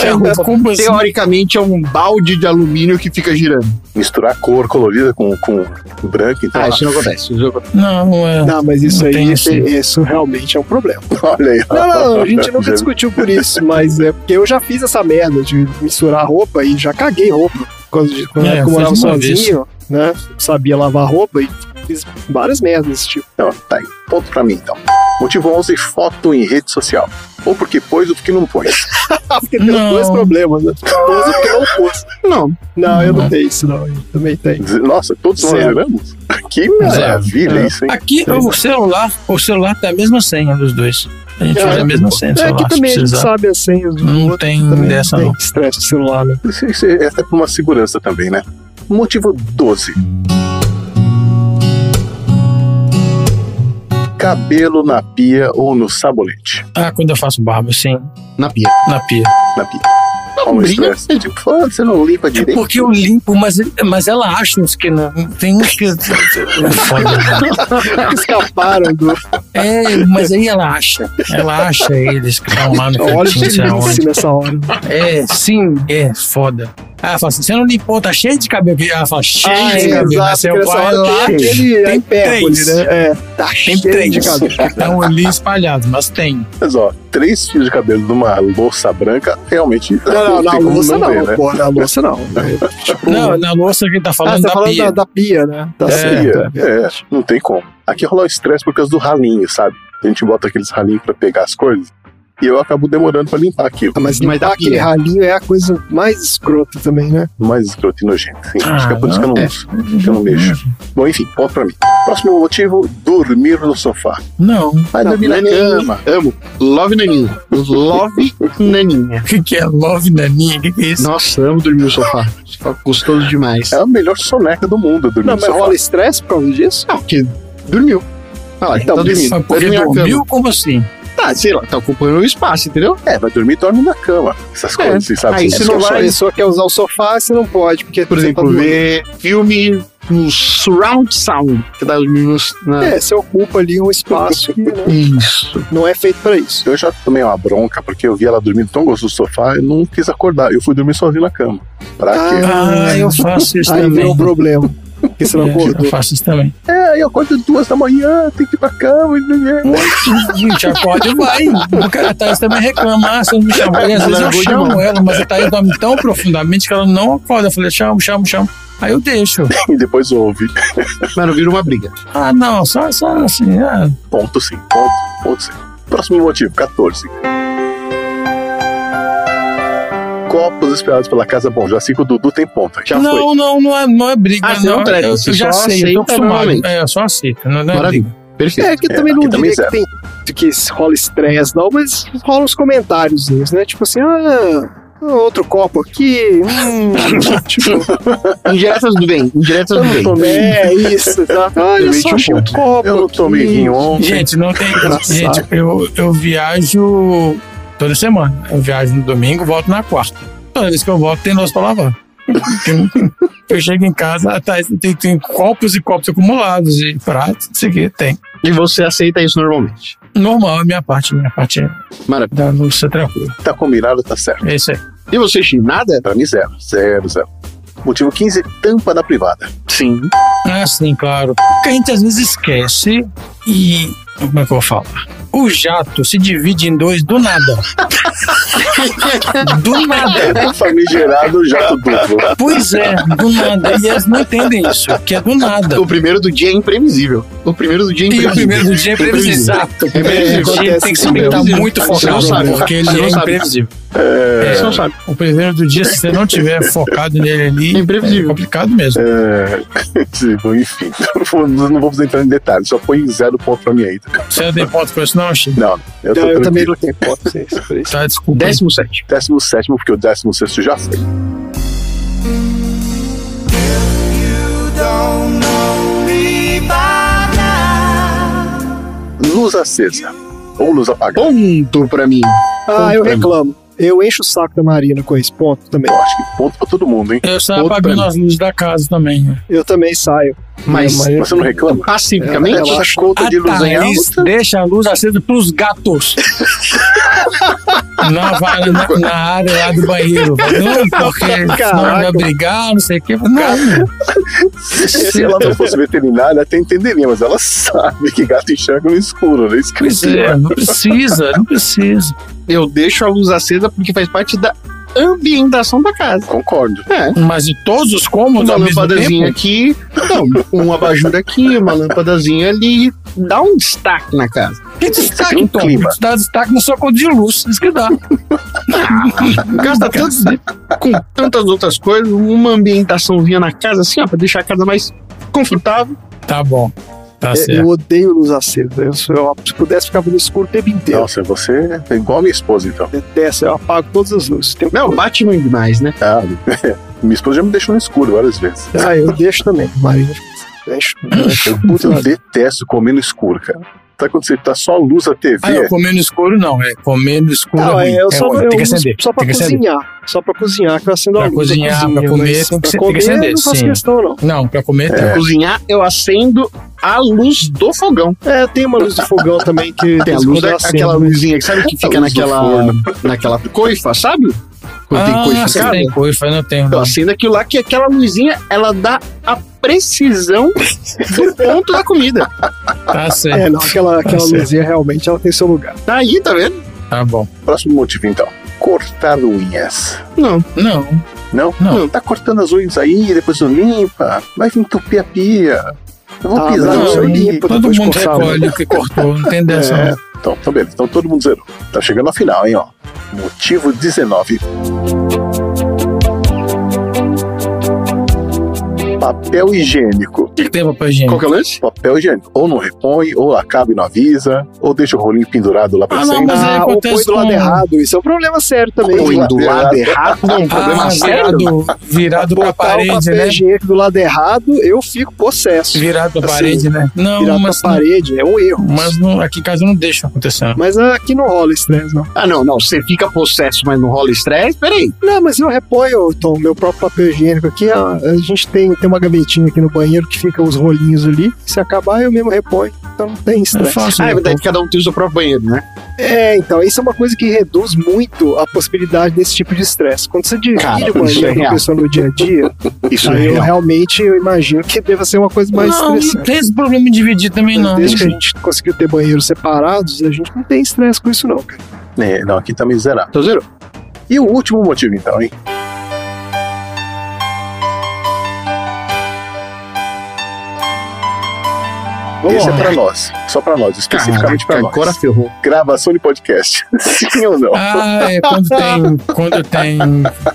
Speaker 2: É, como assim?
Speaker 1: Teoricamente é um balde de alumínio que fica girando.
Speaker 4: Misturar cor colorida com, com branco, então.
Speaker 1: Ah, isso não acontece. Isso não acontece.
Speaker 2: Não, não é.
Speaker 3: Não, mas isso
Speaker 2: Não
Speaker 3: aí, isso,
Speaker 2: assim.
Speaker 3: isso realmente é um problema.
Speaker 4: Olha aí.
Speaker 3: Não, não, a gente nunca discutiu por isso, mas é porque eu já fiz essa merda de misturar roupa e já caguei roupa. Quando, de- quando
Speaker 2: É,
Speaker 3: eu morava
Speaker 2: vez.
Speaker 3: sozinho, né? Sabia lavar roupa e fiz várias merdas desse tipo.
Speaker 4: Não, tá aí. Ponto pra mim, então. Motivo 11, foto em rede social. Ou porque pôs ou porque não pôs.
Speaker 3: porque tem os dois problemas, né? Pôs e porque não pôs.
Speaker 1: Não.
Speaker 3: Não, eu não tenho isso, não. Eu também tenho.
Speaker 4: Nossa, todos nós zeramos? Que maravilha
Speaker 2: É.
Speaker 4: isso, hein?
Speaker 2: Aqui o celular, o celular tem a mesma senha dos dois. A gente usa a mesma senha
Speaker 3: É,
Speaker 2: celular.
Speaker 3: aqui também a gente sabe as senhas
Speaker 2: Não
Speaker 3: outro.
Speaker 2: tem dessa,
Speaker 3: tem
Speaker 2: não.
Speaker 3: estresse do celular, né?
Speaker 4: Isso, isso é até por uma segurança também, né? Motivo 12. Cabelo na pia ou no sabonete.
Speaker 2: Ah, quando eu faço barba, sim.
Speaker 1: Na pia.
Speaker 2: Na pia.
Speaker 4: Na pia.
Speaker 1: Briga.
Speaker 4: estresse. Tipo, "Ah, você não limpa direito.
Speaker 2: Porque eu limpo, mas, mas ela acha uns que não. Tem uns que. Foda, né?
Speaker 3: Escaparam do.
Speaker 2: É, mas aí ela acha. Ela acha eles que estão lá no
Speaker 3: Olha
Speaker 2: cantinho,
Speaker 3: nessa hora.
Speaker 2: É, sim, é foda. Ah, ela fala assim: você não limpou, tá cheio de cabelo. aqui." Ela fala: cheio
Speaker 3: Ah,
Speaker 2: de cabelo.
Speaker 3: Exato,
Speaker 2: você vai lá,
Speaker 3: tem aquele
Speaker 2: tem três.
Speaker 3: né? É, tá
Speaker 2: Tem
Speaker 3: cheio
Speaker 2: três.
Speaker 3: de cabelo.
Speaker 2: Estão ali espalhados, mas tem.
Speaker 4: Mas ó, três fios de cabelo numa louça branca, realmente.
Speaker 3: Não, não, na
Speaker 4: tem como
Speaker 3: louça não,
Speaker 4: ver, né?
Speaker 3: pô, na louça não. Tipo,
Speaker 2: Não, na louça que tá
Speaker 3: ah,
Speaker 2: falando
Speaker 3: você tá
Speaker 2: da
Speaker 3: falando
Speaker 2: pia.
Speaker 3: da, da pia, né? Tá
Speaker 2: É,
Speaker 3: certo.
Speaker 4: É, não tem como. Aqui rola o estresse por causa do ralinho, sabe? A gente bota aqueles ralinhos pra pegar as coisas. E eu acabo demorando pra limpar aquilo.
Speaker 3: Ah, mas
Speaker 1: Mas
Speaker 3: limpar aquele ralinho é a coisa mais escrota também, né?
Speaker 4: Mais escroto e nojento. Sim, acho
Speaker 2: Ah,
Speaker 4: que é por isso que eu não
Speaker 1: é.
Speaker 4: uso. Que eu não mexo. Bom, enfim, ponto pra mim. Próximo motivo: dormir no sofá.
Speaker 2: Não.
Speaker 4: Vai dormir na cama.
Speaker 1: Amo. Love Naninha. Love Naninha.
Speaker 2: O que, que é love naninha? O que, que é isso?
Speaker 1: Nossa, amo dormir no sofá. Sofá gostoso demais.
Speaker 4: É a melhor soneca do mundo dormir
Speaker 3: Não,
Speaker 4: no
Speaker 3: mas
Speaker 4: sofá.
Speaker 3: rola estresse por causa disso?
Speaker 1: Não, porque dormiu. Ah lá,
Speaker 3: Então,
Speaker 1: tá dormindo.
Speaker 2: Mas porque
Speaker 1: cama.
Speaker 2: dormiu? Como assim?
Speaker 1: Tá, sei lá, tá ocupando o espaço, entendeu?
Speaker 4: É, vai dormir, dorme na cama. Essas
Speaker 1: É.
Speaker 4: coisas, sabe?
Speaker 1: Aí você não
Speaker 3: Se a
Speaker 1: vai-
Speaker 3: pessoa quer usar o sofá, você não pode, porque
Speaker 1: Por exemplo,
Speaker 3: tá
Speaker 1: ver filme no surround sound. Que tá dormindo na...
Speaker 3: É, você ocupa ali um espaço que não,
Speaker 1: Isso.
Speaker 3: não é feito pra isso.
Speaker 4: Eu já tomei uma bronca porque eu vi ela dormindo tão gostoso no sofá, eu não quis acordar. Eu fui dormir sozinho na cama. Pra quê?
Speaker 2: Ah, eu faço isso
Speaker 3: Aí vem
Speaker 2: também.
Speaker 3: o problema. Porque você não
Speaker 2: Eu
Speaker 3: acordou.
Speaker 2: faço isso também.
Speaker 4: É, aí eu acordo duas da manhã, tem que ir pra cama. e-
Speaker 2: Gente, acorde e vai. O cara, a Thaís também reclama. Ah, você não me chama. E às vezes eu
Speaker 1: de
Speaker 2: chamo ela, mas a Thaís dorme tão profundamente que ela não acorda. Eu falei, chamo, chamo, chamo. Aí eu deixo.
Speaker 4: E depois ouve.
Speaker 1: Mas não vira uma briga.
Speaker 2: Ah, não, só, só assim. Ah,
Speaker 4: Ponto sim, ponto, ponto sim. Próximo motivo, 14. Copos esperados pela casa. Bom, já sei que o Dudu tem ponto. Já foi.
Speaker 2: não, não, não é, não é briga.
Speaker 1: Ah, você não treta,
Speaker 2: eu,
Speaker 1: você
Speaker 2: eu já sei, eu tô
Speaker 1: aceita
Speaker 2: acostumado.
Speaker 1: normalmente.
Speaker 2: É, eu só aceito. Não, não é
Speaker 1: Maravilha.
Speaker 2: briga.
Speaker 1: Perfeito.
Speaker 3: É, que eu
Speaker 4: É,
Speaker 3: também não diria que tem que rola estresse, não, mas rola uns comentários, né? Tipo assim, ah, outro copo aqui. Hum, tipo,
Speaker 1: Indiretas do bem. Indiretas do bem.
Speaker 3: é isso, tá? Olha só,
Speaker 1: um
Speaker 3: copo.
Speaker 4: Eu não tomei
Speaker 3: aqui.
Speaker 4: vinho ontem.
Speaker 2: Gente, não tem. Gente, eu, eu viajo toda semana. Eu viajo no domingo, volto na quarta. Toda vez que eu volto, tem louça pra lavar. eu chego em casa, tá, tem, tem copos e copos acumulados e pratos, isso aqui tem.
Speaker 1: E você aceita isso normalmente.
Speaker 2: Normal, a minha parte, minha parte é
Speaker 1: Maravilha.
Speaker 2: da louça tranquila.
Speaker 4: Tá combinado, tá certo.
Speaker 2: É isso aí.
Speaker 1: E você, Xi, nada?
Speaker 4: Pra mim, zero. Zero, zero. Motivo 15, tampa da privada.
Speaker 1: Sim.
Speaker 2: Ah, sim, claro. Porque a gente às vezes esquece e. Como é que eu vou falar? O jato se divide em dois do nada. do nada.
Speaker 4: O famigerado jato duplo.
Speaker 2: Pois é, do nada. E eles não entendem isso, que é do nada.
Speaker 1: O primeiro do dia é imprevisível. O primeiro do dia é
Speaker 2: E
Speaker 1: imprevisível.
Speaker 2: o primeiro do dia é previsível. Exato. O primeiro do dia tem que se estar muito focado,
Speaker 1: sabe.
Speaker 2: porque ele é imprevisível.
Speaker 4: É,
Speaker 1: Você não sabe.
Speaker 2: O primeiro do dia, se você não tiver focado nele ali,
Speaker 1: É imprevisível.
Speaker 2: é complicado mesmo.
Speaker 4: é, sim, enfim, não, vamos entrar em detalhes, só põe zero ponto pra mim aí.
Speaker 2: Você não tem ponto com isso, não, Chico?
Speaker 4: Não, eu,
Speaker 3: Não, eu também não tenho ponto pra isso. por isso.
Speaker 2: Tá, desculpa.
Speaker 1: Décimo sétimo.
Speaker 4: Décimo sétimo, porque o décimo sexto já foi. Luz acesa ou luz apagada.
Speaker 1: Ponto pra mim.
Speaker 3: Ah, eu
Speaker 1: pra mim.
Speaker 3: reclamo. Eu encho o saco da Marina com esse ponto também.
Speaker 4: Eu acho que ponto pra todo mundo, hein?
Speaker 2: Eu saio
Speaker 1: Ponto
Speaker 2: apagando as luzes da casa também.
Speaker 3: Eu também saio.
Speaker 1: Mas
Speaker 3: Mas-
Speaker 4: Você não reclama?
Speaker 1: pacificamente,
Speaker 3: Ela-
Speaker 4: Essa conta
Speaker 2: A
Speaker 4: de luz em
Speaker 2: Thaís
Speaker 4: alta.
Speaker 2: deixa a luz acesa pros gatos. na, na, na área lá do banheiro. Não, porque senão vai brigar, não sei o quê. Não.
Speaker 4: Se ela não fosse veterinária, até entenderia, mas ela sabe que gato enxerga no escuro, né? Que
Speaker 2: Pois é, não precisa, não precisa.
Speaker 1: eu deixo a luz acesa porque faz parte da ambientação da casa.
Speaker 4: Concordo.
Speaker 1: É.
Speaker 2: Mas de todos os cômodos
Speaker 1: Uma
Speaker 2: ao mesmo
Speaker 1: lâmpadazinha
Speaker 2: tempo.
Speaker 1: aqui, não, um abajur aqui, uma lâmpadazinha ali. dá um destaque na casa.
Speaker 2: Que destaque,
Speaker 1: um
Speaker 2: Tom?
Speaker 1: clima.
Speaker 2: Dá destaque na sua conta de luz. Isso que dá.
Speaker 1: Gasta tanto com tantas outras coisas, uma ambientaçãozinha na casa, assim, ó, pra deixar a casa mais confortável.
Speaker 2: Tá bom. Tá certo.
Speaker 3: eu odeio luz acesa. Eu, se eu se pudesse, ficava no escuro o tempo inteiro.
Speaker 4: Nossa, você é igual a minha esposa, então.
Speaker 3: Detesto, eu apago todas as luzes. Tem...
Speaker 1: Não, bate muito demais, né?
Speaker 4: Ah, minha esposa já me deixou no escuro várias vezes.
Speaker 3: Ah, eu deixo também. Marina deixo.
Speaker 4: Eu, eu detesto comer no escuro, cara. Quando você tá só a luz da TV?
Speaker 2: Ah, não, comer no escuro não. É comer no escuro
Speaker 3: Não,
Speaker 2: é ruim.
Speaker 3: é, eu
Speaker 2: É
Speaker 3: só,
Speaker 2: ruim,
Speaker 3: eu
Speaker 2: tem que acender.
Speaker 3: só pra
Speaker 2: acender.
Speaker 3: cozinhar. Só pra cozinhar, que eu acendo a
Speaker 2: Pra
Speaker 3: luz da
Speaker 2: cozinhar,
Speaker 3: cozinha,
Speaker 2: pra comer, tem que,
Speaker 3: pra
Speaker 2: ser- tem que
Speaker 3: comer,
Speaker 2: acender.
Speaker 3: não faço
Speaker 2: sim.
Speaker 3: questão, não.
Speaker 2: Não, pra comer
Speaker 1: Pra
Speaker 2: tem.
Speaker 1: cozinhar, eu acendo a luz do fogão.
Speaker 3: É, tem uma luz de fogão também que
Speaker 1: Tem a luz, da- aquela luzinha que sabe que fica
Speaker 4: A luz do
Speaker 1: naquela, naquela coifa, sabe? Quando tem
Speaker 2: Ah,
Speaker 1: coifa cara,
Speaker 2: tem coifa, não
Speaker 1: eu
Speaker 2: Não.
Speaker 1: acendo aquilo lá, que aquela luzinha, ela dá a precisão do ponto da comida.
Speaker 2: Tá certo.
Speaker 3: É, não, aquela, aquela
Speaker 2: certo.
Speaker 3: luzinha realmente ela tem seu lugar.
Speaker 1: Tá aí, tá vendo?
Speaker 2: Tá bom.
Speaker 4: Próximo motivo, então. Cortar unhas.
Speaker 1: Não.
Speaker 2: Não.
Speaker 4: Não?
Speaker 2: Não.
Speaker 4: Tá cortando as unhas aí, depois não limpa. Vai entupir a pia. Eu vou
Speaker 3: Ah,
Speaker 4: pisar
Speaker 3: não,
Speaker 4: nisso
Speaker 3: eu
Speaker 4: aí.
Speaker 3: limpo.
Speaker 2: Todo mundo recolhe o que cortou. Não tem dessa,
Speaker 4: É,
Speaker 2: não.
Speaker 4: Então, então beleza. Então todo mundo zerou. Tá chegando ao final, hein, ó. Motivo 19. Papel higiênico.
Speaker 2: O que, que tem papel higiênico?
Speaker 1: Qual que é o lance?
Speaker 4: Papel higiênico. Ou não repõe, ou acaba e não avisa, ou deixa o rolinho pendurado lá pra
Speaker 2: Ah, não,
Speaker 4: sempre.
Speaker 2: mas aí
Speaker 3: Ah, ou
Speaker 2: acontece
Speaker 3: põe do lado
Speaker 2: com-
Speaker 3: errado. Isso é um problema sério também.
Speaker 1: Põe do
Speaker 4: lado errado.
Speaker 1: não é um problema
Speaker 2: Ah,
Speaker 1: sério.
Speaker 2: virado, virado pra
Speaker 3: Botar o
Speaker 2: parede,
Speaker 3: papel
Speaker 2: né?
Speaker 3: higiênico do lado errado, eu fico possesso.
Speaker 2: Virado pra
Speaker 3: Assim,
Speaker 2: parede, né? Não,
Speaker 3: Virado
Speaker 2: mas,
Speaker 3: pra parede é um erro.
Speaker 2: mas não, aqui em casa não deixa acontecer. não.
Speaker 3: Mas aqui não rola estresse, não.
Speaker 1: Ah, não, não. Você fica possesso, mas não rola estresse? Peraí.
Speaker 3: Não, mas eu reponho, Tom, meu próprio papel higiênico aqui. A, a gente tem, tem uma gavetinha aqui no banheiro que fica os rolinhos ali. Se acabar, eu mesmo reponho. Então não tem
Speaker 2: É
Speaker 3: estresse.
Speaker 2: fácil.
Speaker 1: Ah, é
Speaker 2: né?
Speaker 1: verdade que cada um tem o seu próprio banheiro, né?
Speaker 3: É, então, isso é uma coisa que reduz muito a possibilidade desse tipo de estresse. Quando você divide
Speaker 1: Cara,
Speaker 3: o
Speaker 1: é
Speaker 3: banheiro com a
Speaker 1: real.
Speaker 3: pessoa no dia a dia,
Speaker 1: Isso é
Speaker 3: aí eu
Speaker 1: real.
Speaker 3: realmente eu imagino que deva ser uma coisa mais
Speaker 2: não, não
Speaker 3: estressante.
Speaker 2: tem esse problema de dividir também,
Speaker 3: Mas
Speaker 2: não.
Speaker 3: Desde que a gente conseguiu ter banheiros separados, a gente não tem estresse com isso, não, cara.
Speaker 4: É, não, aqui tá miserável.
Speaker 1: Então zerou.
Speaker 4: E o último motivo, então, hein?
Speaker 3: Vamos
Speaker 4: Esse
Speaker 3: lá.
Speaker 4: é pra nós. Só pra nós, especificamente pra
Speaker 1: Caraca,
Speaker 4: nós.
Speaker 1: agora ferrou.
Speaker 4: Gravação de podcast. Sim ou não?
Speaker 2: Ah, é quando tem, quando tem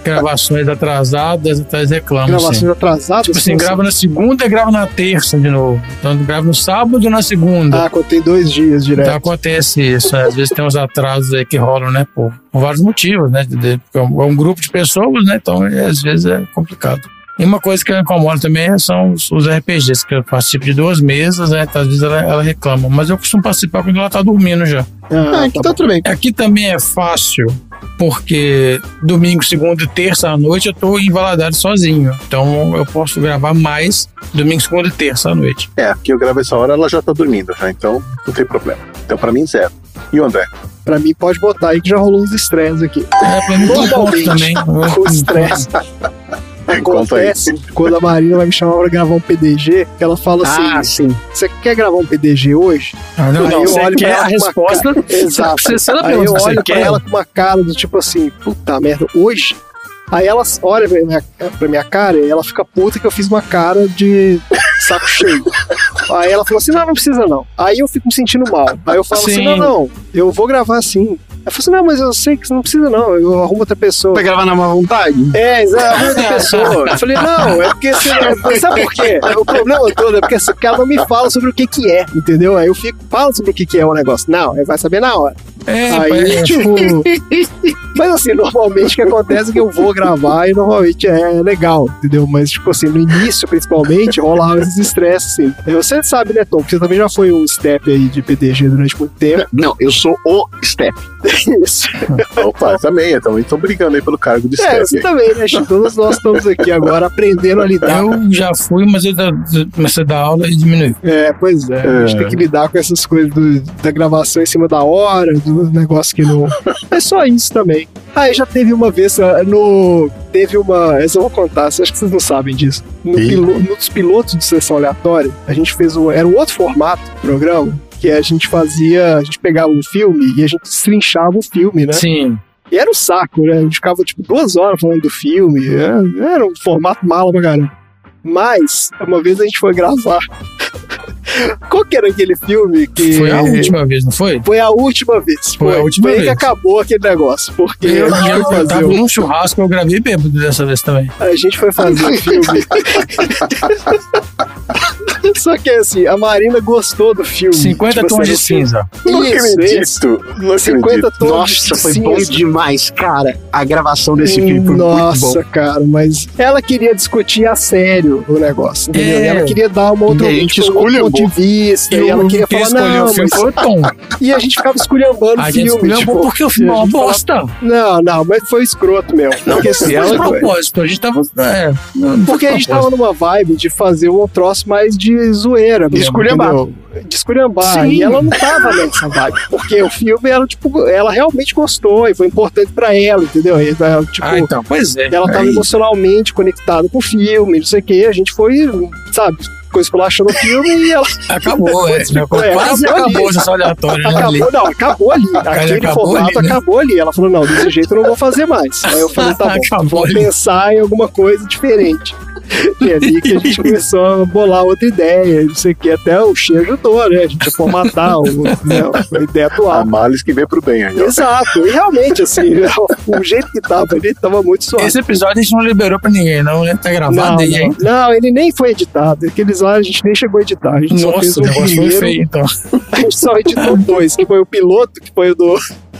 Speaker 2: gravações atrasadas, eles reclamam.
Speaker 3: Gravações
Speaker 2: Assim.
Speaker 3: atrasadas.
Speaker 2: Tipo assim, grava na segunda e grava na terça de novo. Então grava no sábado e na segunda.
Speaker 3: Ah, quando tem dois dias direto.
Speaker 2: Então acontece isso. né? Às vezes tem uns atrasos aí que rolam, né? Por, por vários motivos, né? de- de- porque É um, é um grupo de pessoas, né? Então é, às vezes é complicado. E uma coisa que incomoda também são os, os RPGs, que eu participo de duas mesas, né? Então, às vezes ela, ela reclama. Mas eu costumo participar quando ela tá dormindo já.
Speaker 3: Ah,
Speaker 1: Ah, aqui tá tudo bem.
Speaker 2: Aqui também é fácil, porque domingo, segunda e terça à noite eu tô em Valadares sozinho. Então eu posso gravar mais domingo, segunda e terça à noite.
Speaker 4: É, porque eu gravo essa hora, ela já tá dormindo, já, então não tem problema. Então, pra mim, zero. E o André?
Speaker 3: Pra mim, pode botar aí que já rolou uns estresses aqui.
Speaker 2: É, pra mim tem ponto
Speaker 3: Normalmente,
Speaker 2: também.
Speaker 3: com estresse. Acontece quando a Marina vai me chamar pra gravar um PDG, ela fala
Speaker 1: Ah,
Speaker 3: assim:
Speaker 1: sim.
Speaker 3: Você quer gravar um PDG hoje?
Speaker 2: Ah, não,
Speaker 3: Aí
Speaker 2: não,
Speaker 3: eu
Speaker 2: você
Speaker 3: olho pra
Speaker 2: quer
Speaker 3: ela
Speaker 2: a
Speaker 3: com uma
Speaker 2: resposta.
Speaker 3: cara- Exato.
Speaker 2: Você sabe a
Speaker 3: Aí eu olho pra
Speaker 2: quer?
Speaker 3: ela com uma cara do tipo assim: Puta merda, hoje? Aí ela olha pra minha, pra minha cara e ela fica puta que eu fiz uma cara de saco cheio. Aí ela falou assim: Não, não precisa não. Aí eu fico me sentindo mal. Aí eu falo assim:
Speaker 2: Sim.
Speaker 3: Não, não, eu vou gravar assim. Ela falou assim: Não, mas eu sei que você não precisa não. Eu arrumo outra pessoa.
Speaker 1: Vai gravar na má vontade?
Speaker 3: É, exato, outra pessoa. Eu falei, não, é porque você. Sabe por quê? O problema todo é porque, assim, porque ela não me fala sobre o que que é, entendeu? Aí eu fico, fala sobre o que que é o negócio. Não, aí vai saber na hora.
Speaker 2: É,
Speaker 3: Aí,
Speaker 2: é,
Speaker 3: tipo. Mas assim, normalmente o que acontece é que eu vou gravar e normalmente é legal, entendeu? Mas, tipo assim, no início, principalmente, rolava esses estresses, assim. Você sabe, né, Tom? Que você também já foi um step aí de PDG durante muito tempo.
Speaker 1: Não, eu sou o Step.
Speaker 3: Isso.
Speaker 4: Opa, também, também estão brigando aí pelo cargo de
Speaker 3: É,
Speaker 4: step.
Speaker 3: você
Speaker 4: aí.
Speaker 3: também, né, Chico? Todos nós estamos aqui agora aprendendo a lidar
Speaker 2: Eu já fui, mas eu comecei a dar aula e diminuiu.
Speaker 3: É, pois é. A gente
Speaker 4: É.
Speaker 3: tem que lidar com essas coisas do- da gravação em cima da hora, do negócio que não. É só isso também. Aí já teve uma vez ah, no. Teve uma. Essa eu vou contar, acho que vocês não sabem disso. No pilo- nos pilotos de sessão aleatória, a gente fez um. Era um outro formato do programa. Que a gente fazia. A gente pegava um filme e a gente trinchava o filme, né?
Speaker 2: Sim.
Speaker 3: E era um saco, né? A gente ficava tipo duas horas falando do filme. Era, era um formato mala pra caramba. Mas, uma vez a gente foi gravar. Qual que era aquele filme que.
Speaker 2: Foi a última vez, não foi?
Speaker 3: Foi a última vez.
Speaker 2: Foi a última
Speaker 3: Foi aí
Speaker 2: vez.
Speaker 3: que acabou aquele negócio. Porque
Speaker 2: Eu,
Speaker 3: a gente
Speaker 2: eu,
Speaker 3: foi
Speaker 2: eu tava num churrasco, eu gravei bêbado dessa vez também.
Speaker 3: A gente foi fazer o filme. Só que assim, a Marina gostou do filme.
Speaker 2: 50 tons
Speaker 3: assim,
Speaker 2: de cinza.
Speaker 4: Não
Speaker 3: Isso,
Speaker 4: acredito.
Speaker 3: isso.
Speaker 4: Não
Speaker 3: 50
Speaker 4: acredito.
Speaker 3: tons
Speaker 1: Nossa,
Speaker 3: de
Speaker 1: foi
Speaker 3: cinza.
Speaker 1: bom demais, cara. A gravação desse filme foi
Speaker 3: Nossa,
Speaker 1: muito bom.
Speaker 3: cara, mas ela queria discutir a sério o negócio, entendeu?
Speaker 2: É.
Speaker 3: Ela queria dar uma outra,
Speaker 1: E a gente
Speaker 3: tipo, um outro
Speaker 1: escolheu,
Speaker 3: ponto de vista, e
Speaker 2: Eu-
Speaker 3: ela queria falar, não,
Speaker 2: o filme
Speaker 3: mas...
Speaker 2: foi Tom.
Speaker 3: E a gente ficava esculhambando o filme,
Speaker 2: escolheu
Speaker 3: tipo,
Speaker 2: porque o filme é
Speaker 3: e
Speaker 2: uma
Speaker 3: falava-
Speaker 2: bosta.
Speaker 3: Não, não, mas foi escroto mesmo. Porque, assim,
Speaker 2: Foi
Speaker 3: ela-
Speaker 2: propósito, a gente tava. É, não, não foi
Speaker 3: porque a gente tava numa vibe de fazer um troço mais de zoeira mesmo,
Speaker 1: Esculhambar.
Speaker 3: De esculhambar.
Speaker 1: Sim.
Speaker 3: E ela não tava nessa vibe. Porque o filme, ela, tipo, ela realmente gostou e foi importante pra ela, entendeu? E ela, tipo,
Speaker 2: Ah, então, pois é.
Speaker 3: ela tava
Speaker 2: Aí-
Speaker 3: emocionalmente conectada com o filme, não sei o que. A gente foi, sabe, ficou esculachando o filme e ela.
Speaker 2: Acabou, é.
Speaker 3: Ficou, é,
Speaker 2: Quase
Speaker 3: acabou
Speaker 2: acabou
Speaker 3: ali.
Speaker 2: essa aleatória, né? ali.
Speaker 3: Acabou, não, acabou ali. Aquele
Speaker 2: acabou
Speaker 3: formato
Speaker 2: ali, né?
Speaker 3: acabou ali. Ela falou: não, desse jeito eu não vou fazer mais. Aí eu falei: tá bom,
Speaker 2: Acabou
Speaker 3: vou
Speaker 2: ali.
Speaker 3: pensar em alguma coisa diferente. E ali que a gente começou a bolar outra ideia, não sei o que. Até o Xê ajudou, né? A gente a formatar o, né, a ideia
Speaker 4: A
Speaker 3: atual.
Speaker 4: males que vem pro bem aí.
Speaker 3: Exato, e realmente, assim, o jeito que tava ali tava muito suave.
Speaker 2: Esse episódio a gente não liberou pra ninguém, não, né? Tá gravado
Speaker 3: Não,
Speaker 2: aí,
Speaker 3: não,
Speaker 2: hein?
Speaker 3: não, ele nem foi editado. Aqueles lá a gente nem chegou a editar. A gente só fez
Speaker 2: Nossa, o
Speaker 3: o
Speaker 2: negócio foi
Speaker 3: primeiro.
Speaker 2: feio, então.
Speaker 3: A gente só editou dois, que foi o piloto, que foi o do.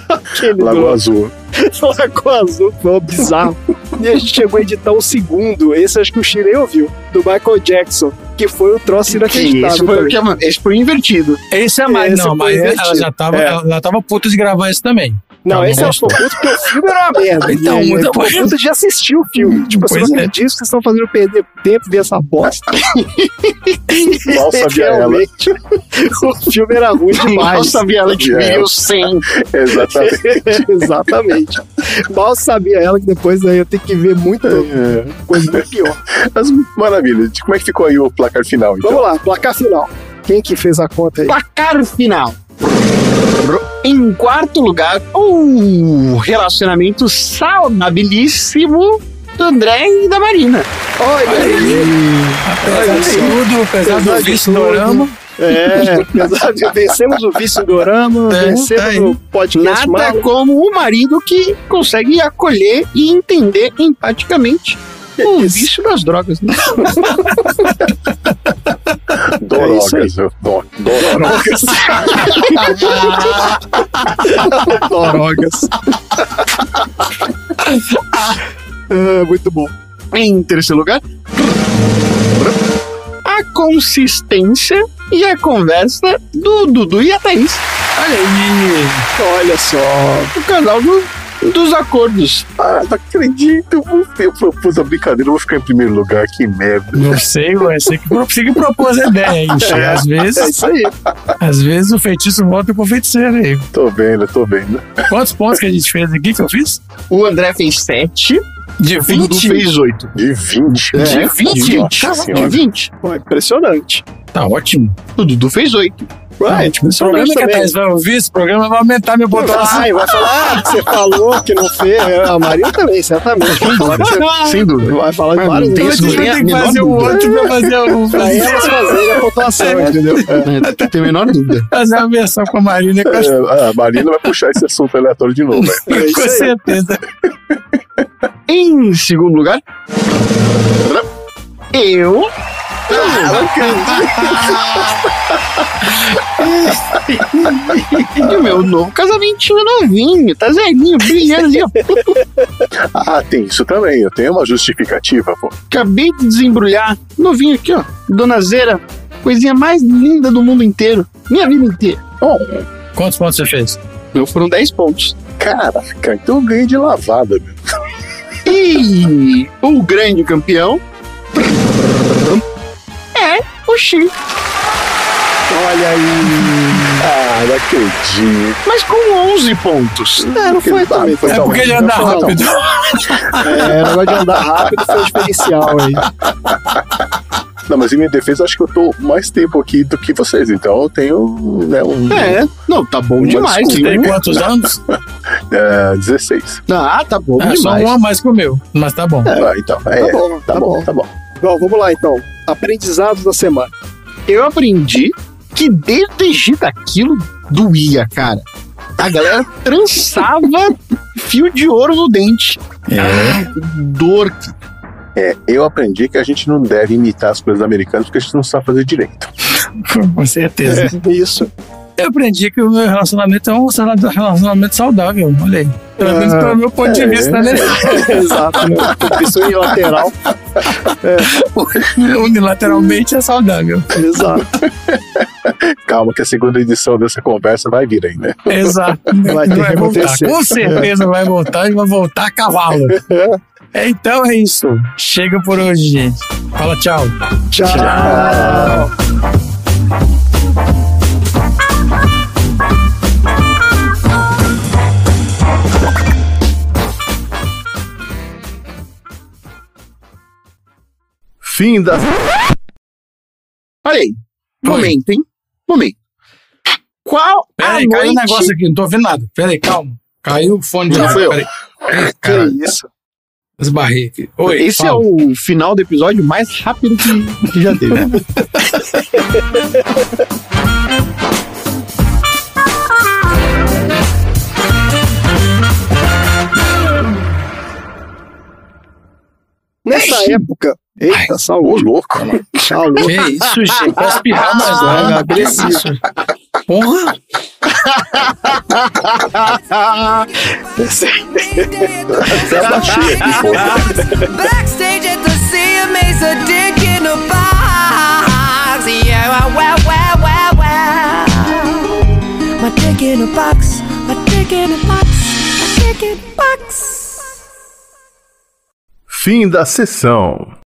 Speaker 3: Aquele
Speaker 4: Lagoa
Speaker 3: do
Speaker 4: Azul.
Speaker 3: Lagoa Azul, que foi um bizarro. E a gente chegou a editar o segundo, esse acho que o Chile ouviu, do Michael Jackson, que foi o troço
Speaker 1: Esse
Speaker 3: inacreditável.
Speaker 1: foi, o
Speaker 3: também.
Speaker 1: que- esse foi invertido.
Speaker 2: Esse é Mari.
Speaker 3: Esse
Speaker 2: Não,
Speaker 3: foi
Speaker 2: mas ela
Speaker 3: invertido.
Speaker 2: já tava,
Speaker 3: É.
Speaker 2: ela, ela tava puta de gravar esse também.
Speaker 3: Não,
Speaker 2: Ela
Speaker 3: esse é o puto porque o filme era uma merda.
Speaker 2: Então,
Speaker 3: e,
Speaker 2: então,
Speaker 3: puto de assistir o filme. Tipo, assim, não
Speaker 2: é.
Speaker 3: acredito que vocês estão fazendo perder tempo ver essa bosta.
Speaker 4: Mal sabia ela.
Speaker 3: O filme era ruim demais.
Speaker 1: Mal sabia ela que
Speaker 4: É.
Speaker 1: veio sem.
Speaker 4: Exatamente.
Speaker 3: Exatamente. Mal sabia ela que depois aí eu tenho que ver muita
Speaker 4: É.
Speaker 3: coisa muito pior.
Speaker 4: Mas maravilha. Como é que ficou aí o placar final, então?
Speaker 3: Vamos lá, placar final. Quem que fez a conta aí?
Speaker 1: Placar final. Em quarto lugar, o relacionamento saudabilíssimo do André e da Marina.
Speaker 3: Olha aí.
Speaker 2: Apesar de tudo, apesar do
Speaker 3: tudo.
Speaker 2: dorama,
Speaker 3: É, apesar de vencemos o vice Dorama,
Speaker 2: É,
Speaker 3: vencemos o podcast
Speaker 1: Nada
Speaker 3: Malo.
Speaker 1: como o marido que consegue acolher e entender empaticamente o vício das drogas. Né?
Speaker 4: Dorogas. eu- do- Dorogas.
Speaker 3: Dorogas. Ah, muito bom.
Speaker 1: Em terceiro lugar, a consistência e a conversa do Dudu e a Thaís.
Speaker 2: olha aí.
Speaker 3: Olha só.
Speaker 1: O canal do- dos acordos.
Speaker 4: Ah, não acredito. Eu vou- Eu propus a brincadeira, eu vou ficar em primeiro lugar. Que merda.
Speaker 2: Não sei, ué. Você que, você que propôs a ideia aí, Che. Às
Speaker 3: É
Speaker 2: vezes,
Speaker 3: isso aí.
Speaker 2: às vezes o feitiço volta com o feiticeiro aí.
Speaker 4: Tô vendo, tô vendo.
Speaker 2: Quantos pontos que a gente fez aqui que eu fiz?
Speaker 1: O André fez 7,
Speaker 2: De
Speaker 1: o Dudu
Speaker 2: 20?
Speaker 1: fez 8.
Speaker 4: De 20.
Speaker 1: De 20?
Speaker 4: Nossa
Speaker 1: De
Speaker 4: senhora.
Speaker 1: 20.
Speaker 3: Pô, impressionante.
Speaker 2: Tá ótimo.
Speaker 1: O Dudu fez 8.
Speaker 3: Vai,
Speaker 2: O programa
Speaker 3: impressionante
Speaker 2: que a
Speaker 3: também.
Speaker 2: Vai ouvir, esse programa vai aumentar minha pontuação.
Speaker 3: Vai, vai falar ah, que você falou que não fez. A Marina também, certamente. Vai falar, que você-
Speaker 1: Sem dúvida.
Speaker 3: vai falar de
Speaker 1: não tem isso, a
Speaker 2: ter que
Speaker 1: menor
Speaker 2: fazer o
Speaker 1: dúvida.
Speaker 2: outro pra fazer o.
Speaker 3: Pra elas fazerem a pontuação, entendeu? É.
Speaker 1: É, tem a menor dúvida.
Speaker 2: Fazer uma versão com a Marina eu acho
Speaker 4: É, a Marina vai puxar esse assunto aleatório de novo, velho.
Speaker 3: É
Speaker 2: com
Speaker 3: aí.
Speaker 2: certeza.
Speaker 1: Em segundo lugar, eu. E o meu novo casamentinho novinho, tá zerinho, brilhando ali, ó.
Speaker 4: Ah, tem isso também. Eu tenho uma justificativa, pô.
Speaker 1: Acabei de desembrulhar, novinho aqui, ó. Dona Zera, coisinha mais linda do mundo inteiro. Minha vida inteira.
Speaker 4: Bom,
Speaker 2: Quantos pontos você fez?
Speaker 1: Meu foram 10 pontos.
Speaker 4: caraca, então eu ganhei de lavada, meu.
Speaker 1: E o grande campeão é o Xi.
Speaker 3: Olha aí.
Speaker 4: Ah, não acredito.
Speaker 1: Mas com 11 pontos.
Speaker 3: É, não foi também. Foi
Speaker 2: É
Speaker 3: tão-
Speaker 2: porque ele anda rápido.
Speaker 3: É, o negócio de andar rápido foi um diferencial aí.
Speaker 4: Não, mas em minha defesa, acho que eu tô mais tempo aqui do que vocês. Então eu tenho, né, um.
Speaker 1: É, não, tá bom demais.
Speaker 4: desculpa.
Speaker 2: Tem quantos anos?
Speaker 4: É, 16.
Speaker 1: Ah, tá bom
Speaker 2: É só
Speaker 1: demais.
Speaker 2: um a mais que o meu, mas tá bom.
Speaker 4: Ah, então, é.
Speaker 3: Tá bom,
Speaker 4: tá,
Speaker 3: tá
Speaker 4: bom,
Speaker 3: bom.
Speaker 4: tá bom.
Speaker 3: Bom, vamos lá então. Aprendizados da semana.
Speaker 1: Eu aprendi que desde daquilo doía, cara. A galera trançava fio de ouro no dente. É. dor.
Speaker 4: É, eu aprendi que a gente não deve imitar as coisas americanas porque a gente não sabe fazer direito.
Speaker 2: Com certeza.
Speaker 3: É, isso.
Speaker 2: Eu aprendi que o meu relacionamento é um relacionamento saudável, olha aí. Pelo menos
Speaker 3: Ah,
Speaker 2: pelo meu ponto de
Speaker 3: é,
Speaker 2: vista, né?
Speaker 3: Exato, né? Pessoa unilateral.
Speaker 2: Unilateralmente é saudável.
Speaker 3: Exato.
Speaker 4: Calma que a segunda edição dessa conversa vai vir ainda.
Speaker 2: Exato.
Speaker 3: Vai ter que
Speaker 2: voltar. Com certeza vai voltar e vai voltar a cavalo. É, Então é isso. Chega por hoje, gente. Fala tchau.
Speaker 3: Tchau.
Speaker 4: Fim da.
Speaker 1: Olha aí. Momento. Qual
Speaker 2: Peraí, caiu um
Speaker 1: noite...
Speaker 2: negócio aqui, não tô ouvindo nada. Peraí, calma. Caiu o fone de
Speaker 1: Não,
Speaker 2: novo.
Speaker 1: foi eu.
Speaker 2: Peraí. Ai,
Speaker 3: Que isso?
Speaker 2: esbarrei aqui. Oi,
Speaker 1: Esse
Speaker 2: fala.
Speaker 1: é o final do episódio mais rápido que, que já teve.
Speaker 3: Nessa época. Eita,
Speaker 4: Ô,
Speaker 3: saúde.
Speaker 4: louco.
Speaker 3: Saúde.
Speaker 2: Que isso, gente? Vai espirrar mais
Speaker 3: Ah,
Speaker 2: nada.
Speaker 3: agressivo.
Speaker 2: Porra!
Speaker 4: Tela cheia aqui, pô.
Speaker 14: Backstage at the CMA's a dick in a box. Yeah, well, well, well, well. My dick in a box. My dick in a box. My dick in a box.
Speaker 4: Fim da sessão.